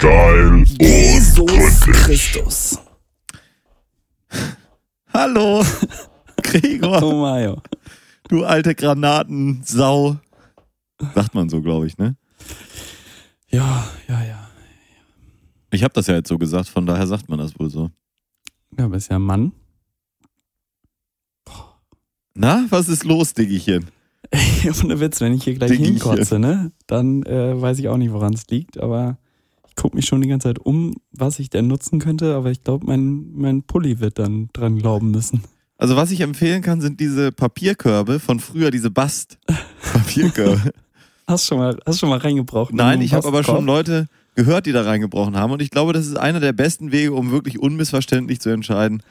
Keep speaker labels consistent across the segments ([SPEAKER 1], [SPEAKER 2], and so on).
[SPEAKER 1] Steil
[SPEAKER 2] Jesus. Christus.
[SPEAKER 3] Hallo, Gregor,
[SPEAKER 2] Oh Mario.
[SPEAKER 3] du alte Granatensau. Sagt man so, glaube ich, ne?
[SPEAKER 2] Ja, ja, ja.
[SPEAKER 3] Ich habe das ja jetzt so gesagt, von daher sagt man das wohl so.
[SPEAKER 2] Ja, bist ja ein Mann.
[SPEAKER 3] Na, was ist los, Diggichen?
[SPEAKER 2] Ohne Witz, wenn ich hier gleich
[SPEAKER 3] Dickchen.
[SPEAKER 2] hinkotze, ne, dann äh, weiß ich auch nicht, woran es liegt, aber gucke mich schon die ganze Zeit um, was ich denn nutzen könnte, aber ich glaube, mein, mein Pulli wird dann dran glauben müssen.
[SPEAKER 3] Also, was ich empfehlen kann, sind diese Papierkörbe von früher, diese Bast-Papierkörbe.
[SPEAKER 2] Hast schon mal, hast schon mal reingebraucht?
[SPEAKER 3] Nein,
[SPEAKER 2] in
[SPEAKER 3] ich habe aber schon? Leute gehört, die da reingebrochen haben. Und ich glaube, das ist einer der besten Wege, um wirklich unmissverständlich zu entscheiden.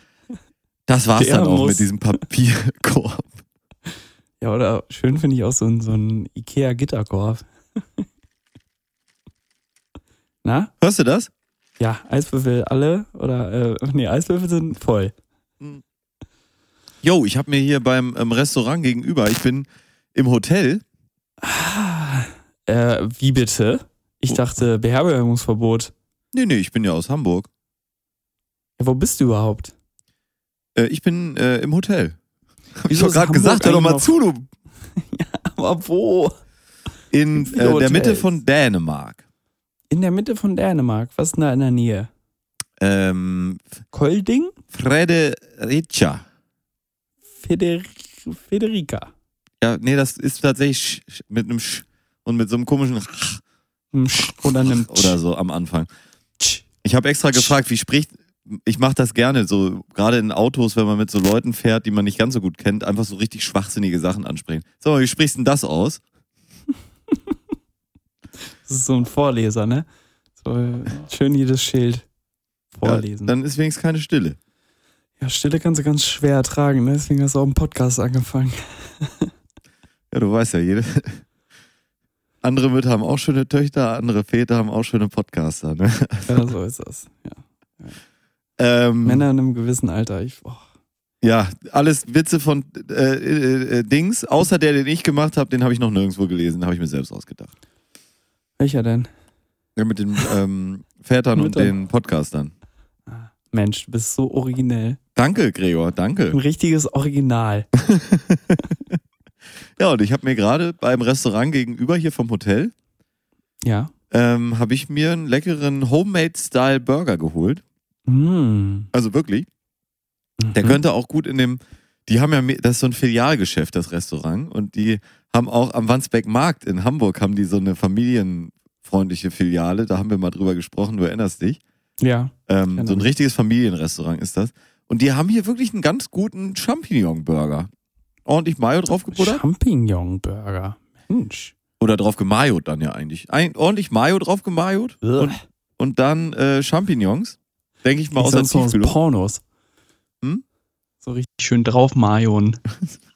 [SPEAKER 3] Das war's
[SPEAKER 2] Der
[SPEAKER 3] dann auch
[SPEAKER 2] muss-
[SPEAKER 3] mit diesem Papierkorb.
[SPEAKER 2] Ja, oder schön finde ich auch so so ein Ikea-Gitterkorb. Na?
[SPEAKER 3] Hörst du das?
[SPEAKER 2] Ja, Eiswürfel alle oder, äh, nee, Eiswürfel sind voll.
[SPEAKER 3] Jo, ich habe mir hier beim ähm, Restaurant gegenüber, ich bin im Hotel.
[SPEAKER 2] Äh, wie bitte? Ich
[SPEAKER 3] Oh.
[SPEAKER 2] dachte Beherbergungsverbot.
[SPEAKER 3] Nee, nee, ich bin ja aus Hamburg.
[SPEAKER 2] Ja, wo bist du überhaupt?
[SPEAKER 3] Äh, ich bin äh, im Hotel. Hab ich doch gerade gesagt, hör doch mal zu, du.
[SPEAKER 2] Aber wo?
[SPEAKER 3] In
[SPEAKER 2] Viele
[SPEAKER 3] äh, der Mitte von Dänemark.
[SPEAKER 2] In der Mitte von Dänemark. Was ist denn da in der Nähe?
[SPEAKER 3] Ähm,
[SPEAKER 2] Kolding?
[SPEAKER 3] Frederica.
[SPEAKER 2] Feder Federica.
[SPEAKER 3] Ja, nee, das ist tatsächlich sch, sch, mit einem Sch und mit so einem komischen Ch
[SPEAKER 2] Hm, sch- Oder einem
[SPEAKER 3] oder so am Anfang.
[SPEAKER 2] Tsch.
[SPEAKER 3] Ich habe extra gefragt, wie spricht. Ich mache das gerne, so gerade in Autos, wenn man mit so Leuten fährt, die man nicht ganz so gut kennt, einfach so richtig schwachsinnige Sachen ansprechen. Sag mal, wie sprichst du denn das aus?
[SPEAKER 2] Das ist so ein Vorleser, ne? So schön jedes Schild vorlesen.
[SPEAKER 3] Ja, dann ist wenigstens keine Stille.
[SPEAKER 2] Ja, Stille kannst du ganz schwer ertragen, ne? deswegen hast du auch einen Podcast angefangen.
[SPEAKER 3] Ja, du weißt ja, jede. Andere Mütter haben auch schöne Töchter, andere Väter haben auch schöne Podcaster. Ne?
[SPEAKER 2] Ja, so ist das. Ja.
[SPEAKER 3] Ähm,
[SPEAKER 2] Männer in einem gewissen Alter. Ich, oh.
[SPEAKER 3] Ja, alles Witze von äh, äh, äh, Dings, außer der, den ich gemacht habe, den habe ich noch nirgendwo gelesen, habe ich mir selbst ausgedacht.
[SPEAKER 2] Welcher denn?
[SPEAKER 3] Ja, mit den ähm, Vätern und den Podcastern.
[SPEAKER 2] Ah, Mensch, du bist so originell.
[SPEAKER 3] Danke, Gregor,
[SPEAKER 2] Ein
[SPEAKER 3] danke.
[SPEAKER 2] richtiges Original.
[SPEAKER 3] Ja, und ich habe mir gerade beim Restaurant gegenüber hier vom Hotel,
[SPEAKER 2] Ja.
[SPEAKER 3] ähm, habe ich mir einen leckeren Homemade-Style-Burger geholt.
[SPEAKER 2] Mm.
[SPEAKER 3] Also wirklich. Der
[SPEAKER 2] Mhm.
[SPEAKER 3] könnte auch gut in dem, die haben ja, das ist so ein Filialgeschäft, das Restaurant. Und die haben auch am Wandsbeck Markt in Hamburg haben die so eine familienfreundliche Filiale. Da haben wir mal drüber gesprochen, du erinnerst dich.
[SPEAKER 2] Ja.
[SPEAKER 3] Ähm, so ein richtiges Familienrestaurant ist das. Und die haben hier wirklich einen ganz guten Champignon-Burger. Ordentlich Mayo drauf gebuttert.
[SPEAKER 2] Champignon-Burger. Mensch.
[SPEAKER 3] Oder drauf gemayot dann ja eigentlich. Ein, ordentlich Mayo drauf gemayot. Und, und dann äh, Champignons. Denke ich mal aus der.
[SPEAKER 2] Pornos.
[SPEAKER 3] Hm?
[SPEAKER 2] So richtig schön drauf Mayon.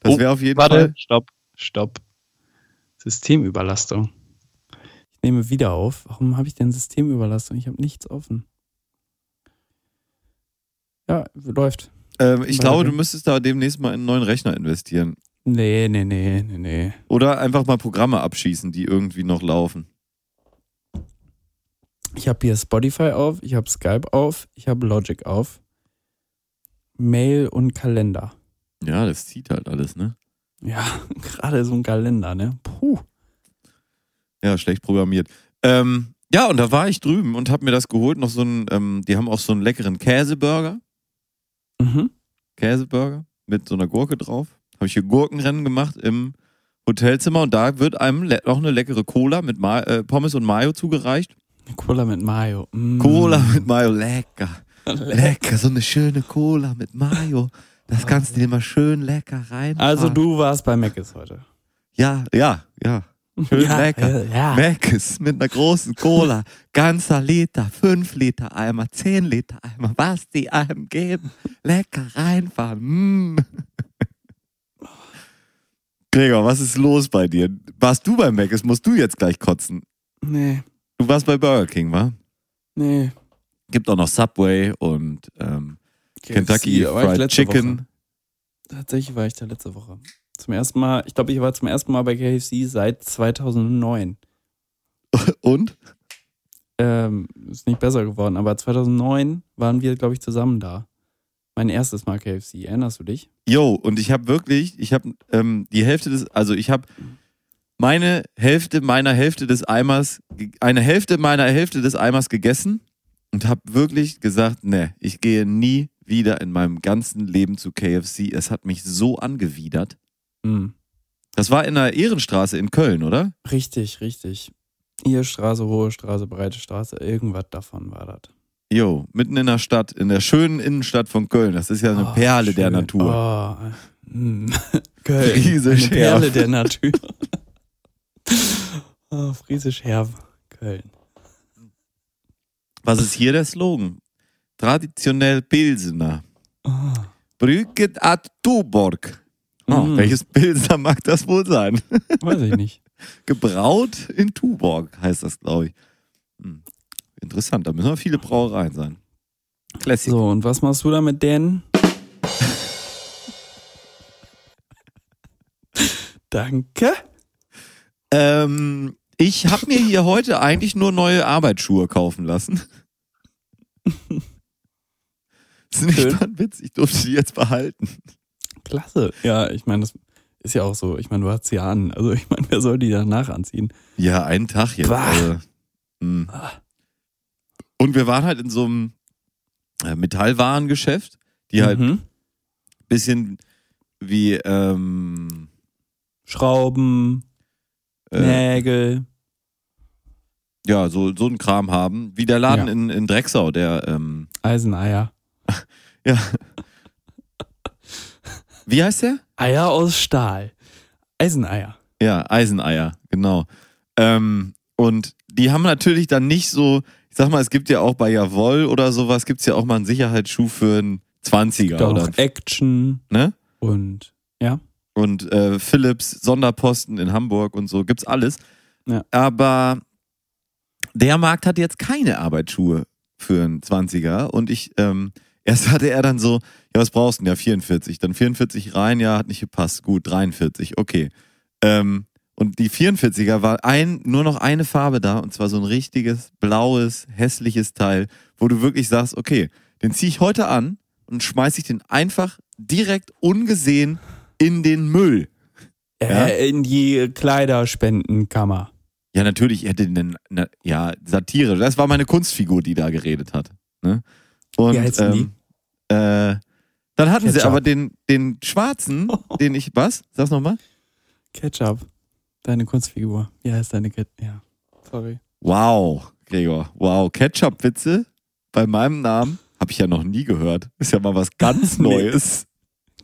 [SPEAKER 3] Das
[SPEAKER 2] Oh,
[SPEAKER 3] wäre auf jeden
[SPEAKER 2] Warte,
[SPEAKER 3] Fall.
[SPEAKER 2] stopp, stopp. Systemüberlastung. Ich nehme wieder auf. Warum habe ich denn Systemüberlastung? Ich habe nichts offen. Ja, läuft.
[SPEAKER 3] Ähm, ich glaube, du müsstest da demnächst mal in einen neuen Rechner investieren.
[SPEAKER 2] Nee, nee, nee, nee, nee.
[SPEAKER 3] Oder einfach mal Programme abschießen, die irgendwie noch laufen.
[SPEAKER 2] Ich habe hier Spotify auf, ich habe Skype auf, ich habe Logic auf. Mail und Kalender.
[SPEAKER 3] Ja, das zieht halt alles, ne?
[SPEAKER 2] Ja, gerade so ein Kalender, ne? Puh.
[SPEAKER 3] Ja, schlecht programmiert. Ähm, ja, und da war ich drüben und habe mir das geholt. Noch so einen, ähm, die haben auch so einen leckeren Käseburger.
[SPEAKER 2] Mhm.
[SPEAKER 3] Käseburger mit so einer Gurke drauf. Habe ich hier Gurkenrennen gemacht im Hotelzimmer und da wird einem noch eine leckere Cola mit Ma äh, Pommes und Mayo zugereicht.
[SPEAKER 2] Cola mit Mayo. Mm.
[SPEAKER 3] Cola mit Mayo, lecker. Lecker, so eine schöne Cola mit Mayo. Das kannst du dir mal schön lecker rein.
[SPEAKER 2] Also du warst bei Mc's heute.
[SPEAKER 3] Ja, ja, ja. Schön
[SPEAKER 2] ja,
[SPEAKER 3] lecker.
[SPEAKER 2] Ja.
[SPEAKER 3] Macis mit einer großen Cola. Ganzer Liter, 5 Liter Eimer, 10 Liter Eimer. Was die einem geben. Lecker reinfahren. Mm. Gregor, was ist los bei dir? Warst du bei Macis? Musst du jetzt gleich kotzen?
[SPEAKER 2] Nee,
[SPEAKER 3] Du warst bei Burger King, wa?
[SPEAKER 2] nee.
[SPEAKER 3] Gibt auch noch Subway und ähm, Kentucky
[SPEAKER 2] war ich
[SPEAKER 3] Fried Chicken.
[SPEAKER 2] Woche. Tatsächlich war ich da letzte Woche. Zum ersten Mal, ich glaube, ich war zum ersten Mal bei KFC seit 2009.
[SPEAKER 3] Und?
[SPEAKER 2] ähm, ist nicht besser geworden, aber 2009 waren wir, glaube ich, zusammen da. Mein erstes Mal KFC, erinnerst du dich?
[SPEAKER 3] Jo, und ich habe wirklich, ich habe ähm, die Hälfte des, also ich habe meine Hälfte meiner Hälfte des Eimers, eine Hälfte meiner Hälfte des Eimers gegessen und habe wirklich gesagt, ne, ich gehe nie wieder in meinem ganzen Leben zu KFC. Es hat mich so angewidert.
[SPEAKER 2] Mhm.
[SPEAKER 3] Das war in der Ehrenstraße in Köln, oder?
[SPEAKER 2] Richtig, richtig. Ihr Straße, Hohe Straße, Breite Straße, irgendwas davon war das.
[SPEAKER 3] Jo, mitten in der Stadt, in der schönen Innenstadt von Köln. Das ist ja eine
[SPEAKER 2] Oh,
[SPEAKER 3] Perle der
[SPEAKER 2] schön.
[SPEAKER 3] Natur.
[SPEAKER 2] Oh, mm. Köln.
[SPEAKER 3] Friesisch
[SPEAKER 2] Eine Perle
[SPEAKER 3] herb.
[SPEAKER 2] der Natur. oh, Friesisch herb. Köln.
[SPEAKER 3] Was ist hier der Slogan? Traditionell Pilsener.
[SPEAKER 2] Oh.
[SPEAKER 3] Brücket ad Tuborg. Oh,
[SPEAKER 2] Mm.
[SPEAKER 3] Welches Pilsner mag das wohl sein?
[SPEAKER 2] Weiß ich nicht.
[SPEAKER 3] Gebraut in Tuborg heißt das, glaube ich. Hm. Interessant, da müssen wir viele Brauereien sein. Classic.
[SPEAKER 2] So, und was machst du da mit denen? Danke.
[SPEAKER 3] Ähm, ich habe mir hier heute eigentlich nur neue Arbeitsschuhe kaufen lassen. Das ist nicht
[SPEAKER 2] Schön.
[SPEAKER 3] mal ein Witz, ich durfte die jetzt behalten.
[SPEAKER 2] Klasse. Ja, ich meine, das ist ja auch so. Ich meine, du hast sie ja an. Also ich meine, wer soll die danach anziehen?
[SPEAKER 3] Ja, einen Tag jetzt. Also, hm. Und wir waren halt in so einem äh, Metallwarengeschäft, die halt
[SPEAKER 2] Mhm.
[SPEAKER 3] bisschen wie ähm,
[SPEAKER 2] Schrauben,
[SPEAKER 3] äh,
[SPEAKER 2] Nägel.
[SPEAKER 3] ja so so ein Kram haben, wie der Laden
[SPEAKER 2] Ja.
[SPEAKER 3] in, in Drexau, der ähm,
[SPEAKER 2] Eiseneier.
[SPEAKER 3] Ja wie heißt der?
[SPEAKER 2] Eier aus Stahl. Eiseneier.
[SPEAKER 3] Ja, Eiseneier, genau. Ähm, und die haben natürlich dann nicht so, ich sag mal, es gibt ja auch bei Jawoll oder sowas, gibt's ja auch mal einen Sicherheitsschuh für einen 20er
[SPEAKER 2] Da
[SPEAKER 3] oder
[SPEAKER 2] Action
[SPEAKER 3] ne?
[SPEAKER 2] und ja.
[SPEAKER 3] und äh, Philips Sonderposten in Hamburg und so, gibt's alles.
[SPEAKER 2] Ja.
[SPEAKER 3] Aber der Markt hat jetzt keine Arbeitsschuhe für einen 20er und ich, ähm, erst hatte er dann so, ja, was brauchst du denn? Ja, 44. Dann 44 rein, ja, hat nicht gepasst. Gut, 43, okay. Ähm, und die 44er war ein, nur noch eine Farbe da und zwar so ein richtiges, blaues, hässliches Teil, wo du wirklich sagst, okay, den ziehe ich heute an und schmeiß ich den einfach direkt ungesehen in den Müll. Ja?
[SPEAKER 2] Äh, in die Kleiderspendenkammer.
[SPEAKER 3] Ja, natürlich hätte den, ja, Satire. Das war meine Kunstfigur, die da geredet hat. Ne? Und,
[SPEAKER 2] Wie heißen die?
[SPEAKER 3] ähm, äh, dann hatten sie
[SPEAKER 2] Ketchup.
[SPEAKER 3] aber den, den schwarzen, den ich, was? Sag's nochmal.
[SPEAKER 2] Ketchup. Deine Kunstfigur. Wie heißt deine Ketchup? Ja. Sorry.
[SPEAKER 3] Wow, Gregor. Wow, Ketchup-Witze bei meinem Namen habe ich ja noch nie gehört. Ist ja mal was ganz. Neues.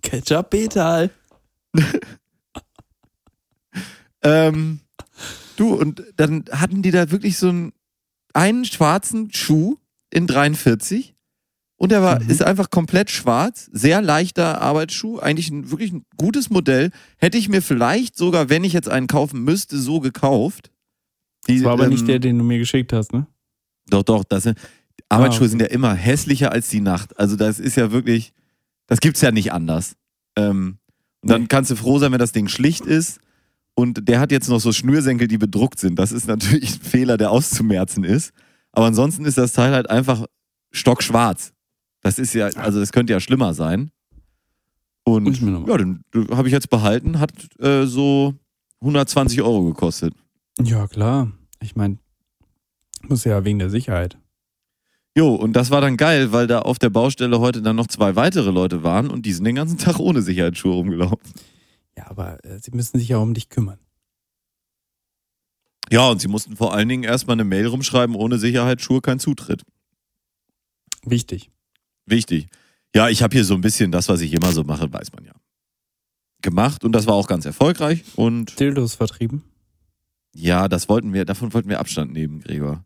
[SPEAKER 2] Ketchup Betal.
[SPEAKER 3] Ähm, du, und dann hatten die da wirklich so einen, einen schwarzen Schuh in 43 und der war,
[SPEAKER 2] Mhm.
[SPEAKER 3] ist einfach komplett schwarz, sehr leichter Arbeitsschuh, eigentlich ein, wirklich ein gutes Modell. Hätte ich mir vielleicht sogar, wenn ich jetzt einen kaufen müsste, so gekauft. Die,
[SPEAKER 2] Das war aber
[SPEAKER 3] ähm,
[SPEAKER 2] nicht der, den du mir geschickt hast, ne?
[SPEAKER 3] Doch, doch, das sind, Arbeitsschuhe
[SPEAKER 2] okay.
[SPEAKER 3] sind ja immer hässlicher als die Nacht. Also das ist ja wirklich, das gibt's ja nicht anders. Ähm, und dann
[SPEAKER 2] Nee.
[SPEAKER 3] kannst du froh sein, wenn das Ding schlicht ist. Und der hat jetzt noch so Schnürsenkel, die bedruckt sind. Das ist natürlich ein Fehler, der auszumerzen ist. Aber ansonsten ist das Teil halt einfach stockschwarz. Das ist ja, also das könnte ja schlimmer sein. Und
[SPEAKER 2] mal-
[SPEAKER 3] ja, den, den habe ich jetzt behalten, hat äh, so 120 Euro gekostet.
[SPEAKER 2] Ja, klar. Ich meine, muss ja wegen der Sicherheit.
[SPEAKER 3] Jo, und das war dann geil, weil da auf der Baustelle heute dann noch zwei weitere Leute waren und die sind den ganzen Tag ohne Sicherheitsschuhe rumgelaufen.
[SPEAKER 2] Ja, aber äh, sie müssen sich ja um dich kümmern.
[SPEAKER 3] Ja, und sie mussten vor allen Dingen erstmal eine Mail rumschreiben, ohne Sicherheitsschuhe kein Zutritt.
[SPEAKER 2] Wichtig.
[SPEAKER 3] Wichtig. Ja, ich habe hier so ein bisschen das, was ich immer so mache, weiß man ja. Gemacht und das war auch ganz erfolgreich und
[SPEAKER 2] Dildos vertrieben.
[SPEAKER 3] ja, das wollten wir, davon wollten wir Abstand nehmen, Gregor.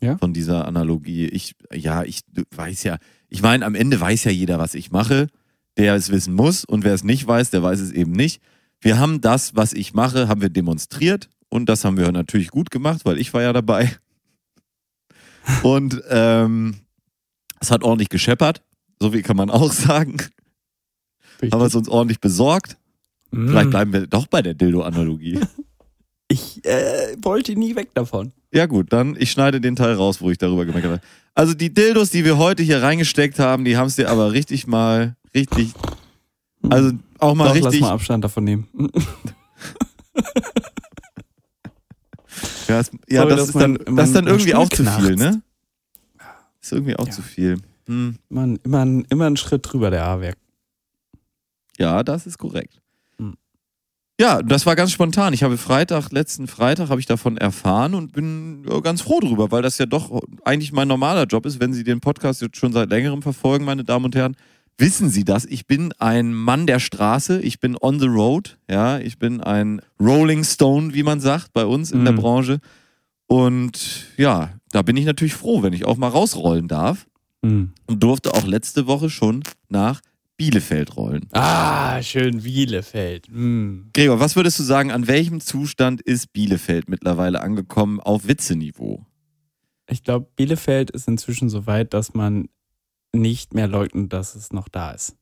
[SPEAKER 2] Ja?
[SPEAKER 3] Von dieser Analogie. Ich, ja, ich weiß ja, ich meine, am Ende weiß ja jeder, was ich mache, der es wissen muss und wer es nicht weiß, der weiß es eben nicht. Wir haben das, was ich mache, haben wir demonstriert und das haben wir natürlich gut gemacht, weil ich war ja dabei. Und ähm, es hat ordentlich gescheppert, so wie kann man auch sagen.
[SPEAKER 2] Wichtig.
[SPEAKER 3] Haben wir es uns ordentlich besorgt.
[SPEAKER 2] Mm.
[SPEAKER 3] Vielleicht bleiben wir doch bei der Dildo-Analogie.
[SPEAKER 2] Ich äh, wollte nie weg davon.
[SPEAKER 3] Ja gut, dann ich schneide den Teil raus, wo ich darüber gemeckert habe. Also die Dildos, die wir heute hier reingesteckt haben, die haben es dir aber richtig mal, richtig, also auch mal
[SPEAKER 2] Doch, lass
[SPEAKER 3] richtig,
[SPEAKER 2] mal Abstand davon nehmen.
[SPEAKER 3] ja, es, ja
[SPEAKER 2] Sorry,
[SPEAKER 3] das, ist dann,
[SPEAKER 2] mein-
[SPEAKER 3] das ist dann irgendwie auch zu viel, ne? Ist irgendwie auch
[SPEAKER 2] Ja.
[SPEAKER 3] zu viel. Hm.
[SPEAKER 2] Man, immer, ein- immer einen Schritt drüber, der A-Werk.
[SPEAKER 3] Ja, das ist korrekt.
[SPEAKER 2] Hm.
[SPEAKER 3] Ja, das war ganz spontan. Ich habe Freitag, letzten Freitag, habe ich davon erfahren und bin ganz froh drüber, weil das ja doch eigentlich mein normaler Job ist. Wenn Sie den Podcast jetzt schon seit längerem verfolgen, meine Damen und Herren, wissen Sie das. Ich bin ein Mann der Straße. Ich bin on the road. Ja, ich bin ein Rolling Stone, wie man sagt, bei uns in der
[SPEAKER 2] Mhm.
[SPEAKER 3] Branche. Und ja, da bin ich natürlich froh, wenn ich auch mal rausrollen darf.
[SPEAKER 2] Hm.
[SPEAKER 3] Und durfte auch letzte Woche schon nach Bielefeld rollen.
[SPEAKER 2] Ah, schön Bielefeld. Hm.
[SPEAKER 3] Gregor, was würdest du sagen, an welchem Zustand ist Bielefeld mittlerweile angekommen auf Witzeniveau?
[SPEAKER 2] Ich glaube, Bielefeld ist inzwischen so weit, dass man nicht mehr leugnet, dass es noch da ist.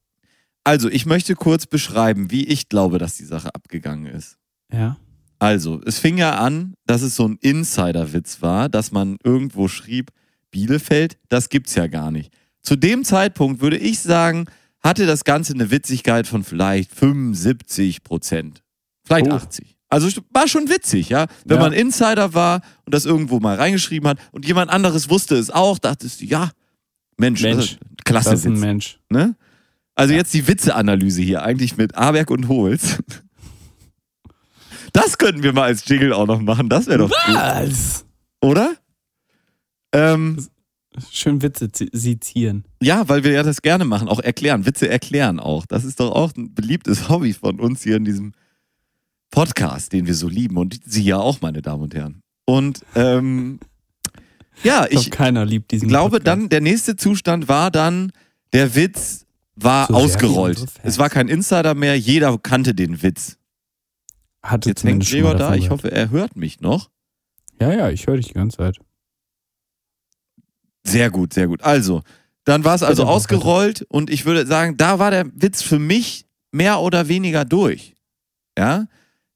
[SPEAKER 3] Also, ich möchte kurz beschreiben, wie ich glaube, dass die Sache abgegangen ist.
[SPEAKER 2] Ja.
[SPEAKER 3] Also, es fing ja an, dass es so ein Insider-Witz war, dass man irgendwo schrieb, Bielefeld, das gibt's ja gar nicht. Zu dem Zeitpunkt würde ich sagen, hatte das Ganze eine Witzigkeit von vielleicht 75 Prozent. Vielleicht
[SPEAKER 2] Oh.
[SPEAKER 3] 80. Also war schon witzig, ja. Wenn
[SPEAKER 2] Ja.
[SPEAKER 3] man Insider war und das irgendwo mal reingeschrieben hat und jemand anderes wusste es auch, dachtest du, ja, Mensch,
[SPEAKER 2] Mensch,
[SPEAKER 3] das klasse
[SPEAKER 2] Das ist ein
[SPEAKER 3] Witz.
[SPEAKER 2] Mensch.
[SPEAKER 3] Ne? Also jetzt die Witzeanalyse hier, eigentlich mit Aberg und Holz. Das könnten wir mal als Jingle auch noch machen, das wäre doch gut,
[SPEAKER 2] Was?
[SPEAKER 3] oder? Ähm,
[SPEAKER 2] Schön Witze zi- sezieren.
[SPEAKER 3] ja, weil wir ja das gerne machen, auch erklären, Witze erklären auch. Das ist doch auch ein beliebtes Hobby von uns hier in diesem Podcast, den wir so lieben und Sie ja auch, meine Damen und Herren. Und ähm, ja,
[SPEAKER 2] Ich glaube,
[SPEAKER 3] ich
[SPEAKER 2] keiner liebt diesen
[SPEAKER 3] glaube
[SPEAKER 2] Podcast.
[SPEAKER 3] dann, der nächste Zustand war dann, der Witz war
[SPEAKER 2] So
[SPEAKER 3] ausgerollt. Es war kein Insider mehr, jeder kannte den Witz.
[SPEAKER 2] Hatte
[SPEAKER 3] Jetzt hängt Gregor da, ich hoffe, er hört mich noch.
[SPEAKER 2] Ja, ja, ich höre dich die ganze Zeit.
[SPEAKER 3] Sehr gut, sehr gut. Also, dann war es also
[SPEAKER 2] Bitte,
[SPEAKER 3] ausgerollt und ich würde sagen, da war der Witz für mich mehr oder weniger durch. Ja,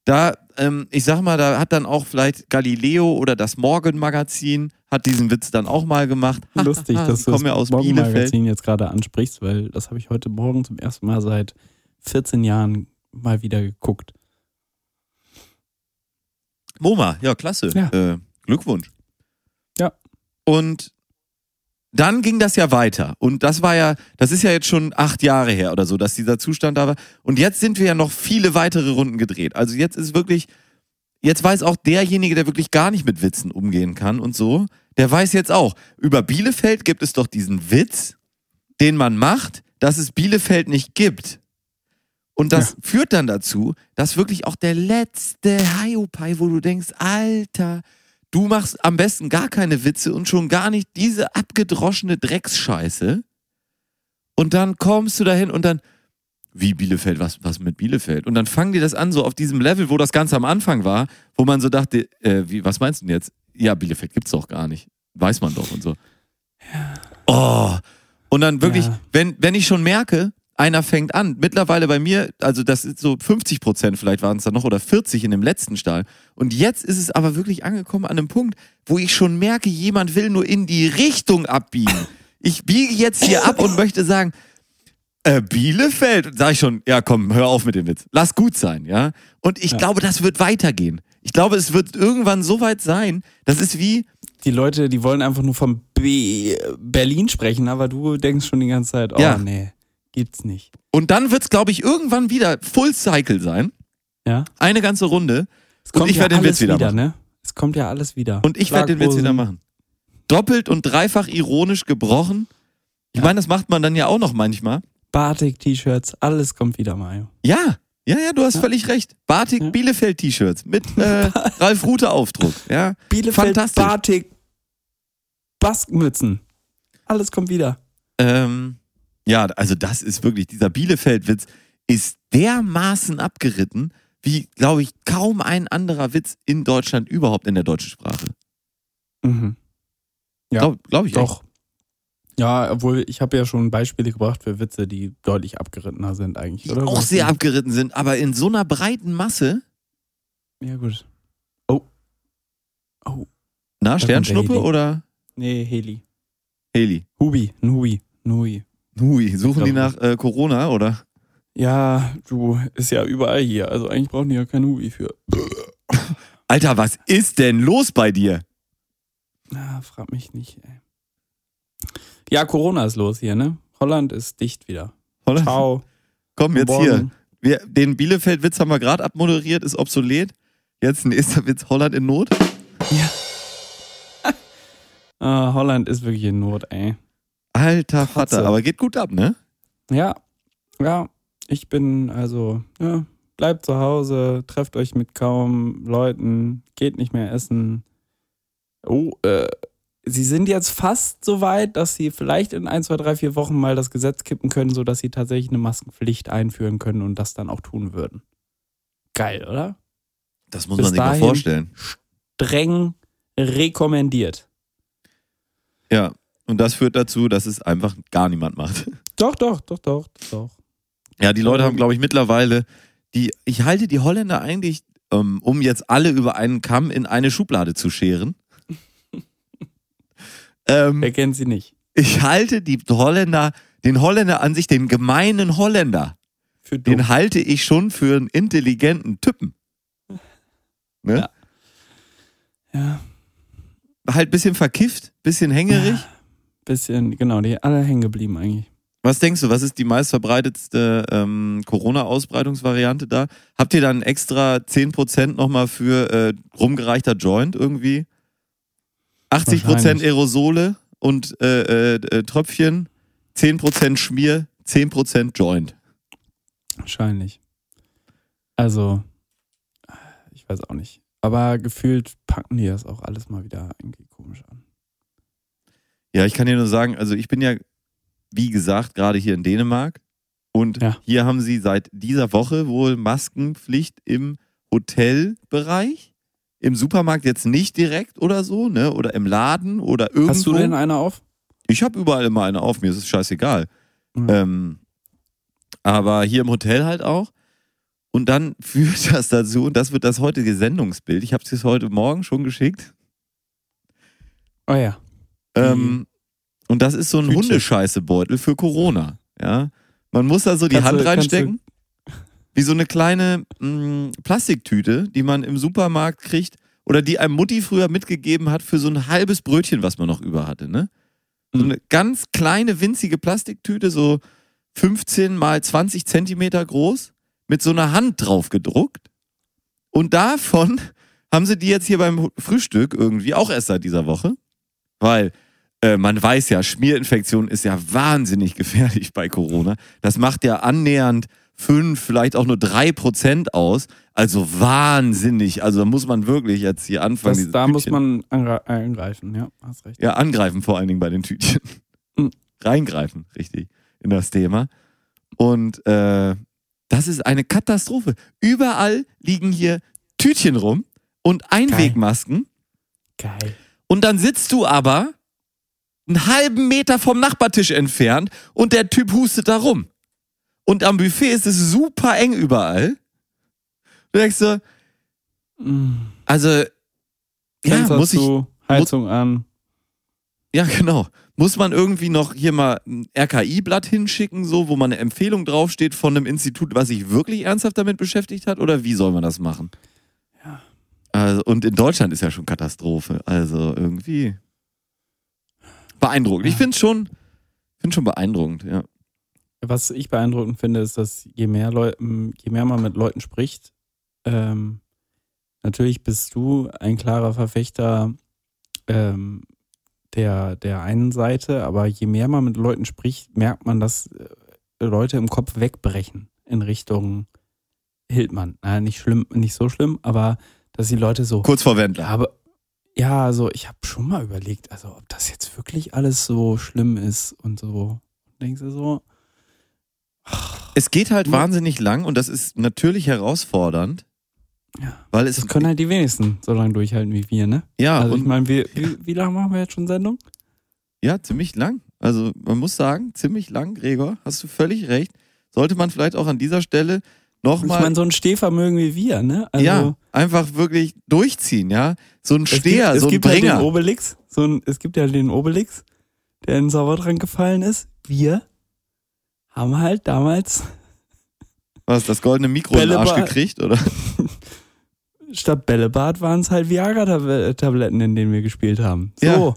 [SPEAKER 3] da, ähm, ich sag mal, da hat dann auch vielleicht Galileo oder das Morgenmagazin hat diesen Witz dann auch mal gemacht.
[SPEAKER 2] Lustig, dass du das
[SPEAKER 3] ja aus Bielefeld.
[SPEAKER 2] Morgenmagazin jetzt gerade ansprichst, weil das habe ich heute Morgen zum ersten Mal seit 14 Jahren mal wieder geguckt.
[SPEAKER 3] MoMA, ja, klasse.
[SPEAKER 2] Ja.
[SPEAKER 3] Äh, Glückwunsch.
[SPEAKER 2] Ja.
[SPEAKER 3] Und dann ging das ja weiter. Und das war ja, das ist ja jetzt schon acht Jahre her oder so, dass dieser Zustand da war. Und jetzt sind wir ja noch viele weitere Runden gedreht. Also jetzt ist wirklich, jetzt weiß auch derjenige, der wirklich gar nicht mit Witzen umgehen kann und so, der weiß jetzt auch, über Bielefeld gibt es doch diesen Witz, den man macht, dass es Bielefeld nicht gibt. Und das führt dann dazu, dass wirklich auch der letzte Hiopai, wo du denkst, Alter, du machst am besten gar keine Witze und schon gar nicht diese abgedroschene Drecksscheiße. Und dann kommst du dahin und dann, wie Bielefeld, was, was mit Bielefeld? Und dann fangen die das an, so auf diesem Level, wo das ganz am Anfang war, wo man so dachte, äh, wie, was meinst du denn jetzt? Ja, Bielefeld gibt's doch gar nicht. Weiß man doch und so. Oh. Und dann wirklich,
[SPEAKER 2] Ja.
[SPEAKER 3] wenn, wenn ich schon merke, einer fängt an. Mittlerweile bei mir, also das ist so 50 Prozent vielleicht waren es da noch oder 40 in dem letzten Stall. Und jetzt ist es aber wirklich angekommen an einem Punkt, wo ich schon merke, jemand will nur in die Richtung abbiegen. Ich biege jetzt hier ab und möchte sagen, äh, Bielefeld, sag ich schon, ja komm, hör auf mit dem Witz. Lass gut sein, ja. Und ich
[SPEAKER 2] Ja.
[SPEAKER 3] glaube, das wird weitergehen. Ich glaube, es wird irgendwann so weit sein, das ist wie,
[SPEAKER 2] Die Leute, die wollen einfach nur vom B Berlin sprechen, aber du denkst schon die ganze Zeit, oh
[SPEAKER 3] Ja.
[SPEAKER 2] nee, gibt's nicht.
[SPEAKER 3] und dann wird es, glaube ich, irgendwann wieder Full Cycle sein.
[SPEAKER 2] Ja?
[SPEAKER 3] Eine ganze Runde.
[SPEAKER 2] Es
[SPEAKER 3] Und ich
[SPEAKER 2] ja
[SPEAKER 3] werde den Witz wieder machen.
[SPEAKER 2] ne? Es kommt ja alles wieder.
[SPEAKER 3] Und ich werde den Witz wieder machen. Doppelt und dreifach ironisch gebrochen. Ich
[SPEAKER 2] Ja.
[SPEAKER 3] meine, das macht man dann ja auch noch manchmal.
[SPEAKER 2] Batik-T-Shirts, alles kommt wieder, Mario.
[SPEAKER 3] Ja, ja, ja, du hast
[SPEAKER 2] Ja.
[SPEAKER 3] völlig recht. Batik
[SPEAKER 2] Ja.
[SPEAKER 3] Bielefeld T-Shirts mit äh, Ralf Rute Aufdruck. Ja,
[SPEAKER 2] Bielefeld,
[SPEAKER 3] Fantastisch.
[SPEAKER 2] Batik, Baskmützen. Alles kommt wieder.
[SPEAKER 3] ähm, ja, also das ist wirklich dieser Bielefeld-Witz ist dermaßen abgeritten, wie glaube ich kaum ein anderer Witz in Deutschland überhaupt in der deutschen Sprache.
[SPEAKER 2] Mhm. Ja,
[SPEAKER 3] Glaube glaub ich. echt.
[SPEAKER 2] Doch. Ja, obwohl ich habe ja schon Beispiele gebracht für Witze, die deutlich abgerittener sind eigentlich,
[SPEAKER 3] Die
[SPEAKER 2] oder?
[SPEAKER 3] auch sehr abgeritten sind, aber in so einer breiten Masse.
[SPEAKER 2] Ja, gut. Oh. Oh.
[SPEAKER 3] Na, Sternschnuppe oder
[SPEAKER 2] Nee, Heli.
[SPEAKER 3] Heli?
[SPEAKER 2] Hubi, ein Hubi, ein Hui.
[SPEAKER 3] Hui, suchen die nach äh, Corona oder?
[SPEAKER 2] Ja, du, ist ja überall hier. Also eigentlich brauchen die ja kein Hubi für.
[SPEAKER 3] Alter, was ist denn los bei dir?
[SPEAKER 2] Na, frag mich nicht, ey. Ja, Corona ist los hier, ne? Holland ist dicht wieder.
[SPEAKER 3] Holland?
[SPEAKER 2] Ciao.
[SPEAKER 3] Komm, jetzt
[SPEAKER 2] Morgen.
[SPEAKER 3] hier. Wir, den Bielefeld-Witz haben wir gerade abmoderiert, ist obsolet. Jetzt nächster Witz, Holland in Not.
[SPEAKER 2] Ah, Holland ist wirklich in Not, ey.
[SPEAKER 3] Alter Vater,
[SPEAKER 2] Kotze.
[SPEAKER 3] aber geht gut ab, ne?
[SPEAKER 2] Ja, ja, ich bin also, ja, bleibt zu Hause, trefft euch mit kaum Leuten, geht nicht mehr essen. Oh, äh, sie sind jetzt fast so weit, dass sie vielleicht in ein, zwei, drei, vier Wochen mal das Gesetz kippen können, sodass sie tatsächlich eine Maskenpflicht einführen können und das dann auch tun würden. Geil, oder?
[SPEAKER 3] Das muss
[SPEAKER 2] Bis
[SPEAKER 3] man sich mal vorstellen.
[SPEAKER 2] Streng rekommendiert.
[SPEAKER 3] Ja, und das führt dazu, dass es einfach gar niemand macht.
[SPEAKER 2] Doch, doch, doch, doch, doch.
[SPEAKER 3] Ja, die Leute haben, glaube ich, mittlerweile die, ich halte die Holländer eigentlich, ähm, um jetzt alle über einen Kamm in eine Schublade zu scheren. ähm,
[SPEAKER 2] Wer kennt sie nicht?
[SPEAKER 3] ich halte die Holländer, den Holländer an sich, den gemeinen Holländer,
[SPEAKER 2] Für dumm.
[SPEAKER 3] den halte ich schon für einen intelligenten Typen. Ne?
[SPEAKER 2] Ja. Ja.
[SPEAKER 3] Halt bisschen verkifft, bisschen hängerig.
[SPEAKER 2] Bisschen, genau, die alle hängen geblieben eigentlich.
[SPEAKER 3] Was denkst du, was ist die meistverbreitetste ähm, Corona-Ausbreitungsvariante da? Habt ihr dann extra 10% nochmal für äh, rumgereichter Joint irgendwie? 80%
[SPEAKER 2] Wahrscheinlich.
[SPEAKER 3] Aerosole und äh, äh, äh, Tröpfchen, 10% Schmier, 10% Joint.
[SPEAKER 2] Wahrscheinlich. Also, ich weiß auch nicht. Aber gefühlt packen die das auch alles mal wieder irgendwie komisch an.
[SPEAKER 3] Ja, ich kann dir nur sagen, also ich bin ja, wie gesagt, gerade hier in Dänemark und
[SPEAKER 2] Ja.
[SPEAKER 3] hier haben sie seit dieser Woche wohl Maskenpflicht im Hotelbereich. Im Supermarkt jetzt nicht direkt oder so, ne? Oder im Laden oder irgendwo.
[SPEAKER 2] Hast du denn eine auf?
[SPEAKER 3] Ich habe überall immer eine auf, mir ist es scheißegal.
[SPEAKER 2] Mhm.
[SPEAKER 3] Ähm, aber hier im Hotel halt auch. Und dann führt das dazu, und das wird das heutige Sendungsbild. Ich habe es heute Morgen schon geschickt.
[SPEAKER 2] Oh ja.
[SPEAKER 3] Ähm, und das ist so ein. Hundescheißebeutel für Corona. Ja. Man muss da so die
[SPEAKER 2] Kannst
[SPEAKER 3] Hand
[SPEAKER 2] du-
[SPEAKER 3] reinstecken. Wie so eine kleine mh, Plastiktüte, die man im Supermarkt kriegt oder die einem Mutti früher mitgegeben hat für so ein halbes Brötchen, was man noch über hatte. Ne? So
[SPEAKER 2] Mhm.
[SPEAKER 3] eine ganz kleine, winzige Plastiktüte, so 15 mal 20 Zentimeter groß, mit so einer Hand drauf gedruckt. Und davon haben sie die jetzt hier beim Frühstück irgendwie auch erst seit dieser Woche. Weil äh, man weiß ja, Schmierinfektion ist ja wahnsinnig gefährlich bei Corona. Das macht ja annähernd fünf, vielleicht auch nur drei Prozent aus. Also wahnsinnig. Also da muss man wirklich jetzt hier anfangen.
[SPEAKER 2] Das, da muss
[SPEAKER 3] Tütchen-
[SPEAKER 2] man angre- eingreifen, ja, hast recht.
[SPEAKER 3] ja, angreifen vor allen Dingen bei den Tütchen.
[SPEAKER 2] Mhm.
[SPEAKER 3] Reingreifen, richtig, in das Thema. Und äh, das ist eine Katastrophe. Überall liegen hier Tütchen rum und Einwegmasken.
[SPEAKER 2] Geil.
[SPEAKER 3] Und dann sitzt du aber einen halben Meter vom Nachbartisch entfernt und der Typ hustet da rum. Und am Buffet ist es super eng überall. Du denkst so,
[SPEAKER 2] Mhm.
[SPEAKER 3] also, ja, muss ich,
[SPEAKER 2] zu, Heizung an.
[SPEAKER 3] Ja, genau. Muss man irgendwie noch hier mal ein RKI-Blatt hinschicken, so, wo man eine Empfehlung draufsteht von einem Institut, was sich wirklich ernsthaft damit beschäftigt hat? Oder wie soll man das machen? Also, und in Deutschland ist ja schon Katastrophe. Also irgendwie beeindruckend. Ich finde schon, finde schon beeindruckend, ja.
[SPEAKER 2] Was ich beeindruckend finde, ist, dass je mehr, Leu je mehr man mit Leuten spricht, ähm, natürlich bist du ein klarer Verfechter ähm, der, der einen Seite, aber je mehr man mit Leuten spricht, merkt man, dass äh, Leute im Kopf wegbrechen in Richtung Hildmann. Na, nicht schlimm, nicht so schlimm, aber dass die Leute so,
[SPEAKER 3] Kurz vor Wendler.
[SPEAKER 2] aber ja, also ich habe schon mal überlegt, also ob das jetzt wirklich alles so schlimm ist und so. Denkst du so?
[SPEAKER 3] Es geht halt
[SPEAKER 2] Ja.
[SPEAKER 3] wahnsinnig lang und das ist natürlich herausfordernd,
[SPEAKER 2] Ja.
[SPEAKER 3] weil es
[SPEAKER 2] Das können halt die wenigsten so lange durchhalten wie wir, ne?
[SPEAKER 3] ja
[SPEAKER 2] Also ich meine, wir, wie, wie lange machen wir jetzt schon Sendung?
[SPEAKER 3] Ja, ziemlich lang. Also man muss sagen, ziemlich lang, Gregor, hast du völlig recht. Sollte man vielleicht auch an dieser Stelle
[SPEAKER 2] Ich
[SPEAKER 3] nochmal,
[SPEAKER 2] meine, so ein Stehvermögen wie wir, ne? Also,
[SPEAKER 3] ja, einfach wirklich durchziehen, ja. So ein
[SPEAKER 2] es
[SPEAKER 3] Steher,
[SPEAKER 2] gibt, es
[SPEAKER 3] so ein
[SPEAKER 2] gibt halt
[SPEAKER 3] Bringer.
[SPEAKER 2] den Obelix, so ein, es gibt ja den Obelix, der in den Sauertrank gefallen ist. Wir haben halt damals
[SPEAKER 3] Was, das goldene Mikro in den Arsch gekriegt, oder?
[SPEAKER 2] statt Bällebad waren es halt Viagra-Tabletten, in denen wir gespielt haben. So.
[SPEAKER 3] Ja.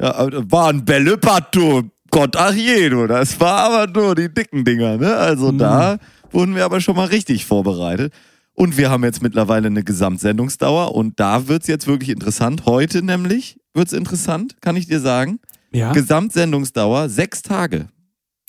[SPEAKER 3] Ja, war ein Bällebad, du. Gott, ach je, du. Das war aber nur die dicken Dinger, ne? Also
[SPEAKER 2] Mhm.
[SPEAKER 3] da wurden wir aber schon mal richtig vorbereitet. Und wir haben jetzt mittlerweile eine Gesamtsendungsdauer und da wird's jetzt wirklich interessant. Heute nämlich wird's interessant, kann ich dir sagen.
[SPEAKER 2] Ja.
[SPEAKER 3] Gesamtsendungsdauer sechs Tage,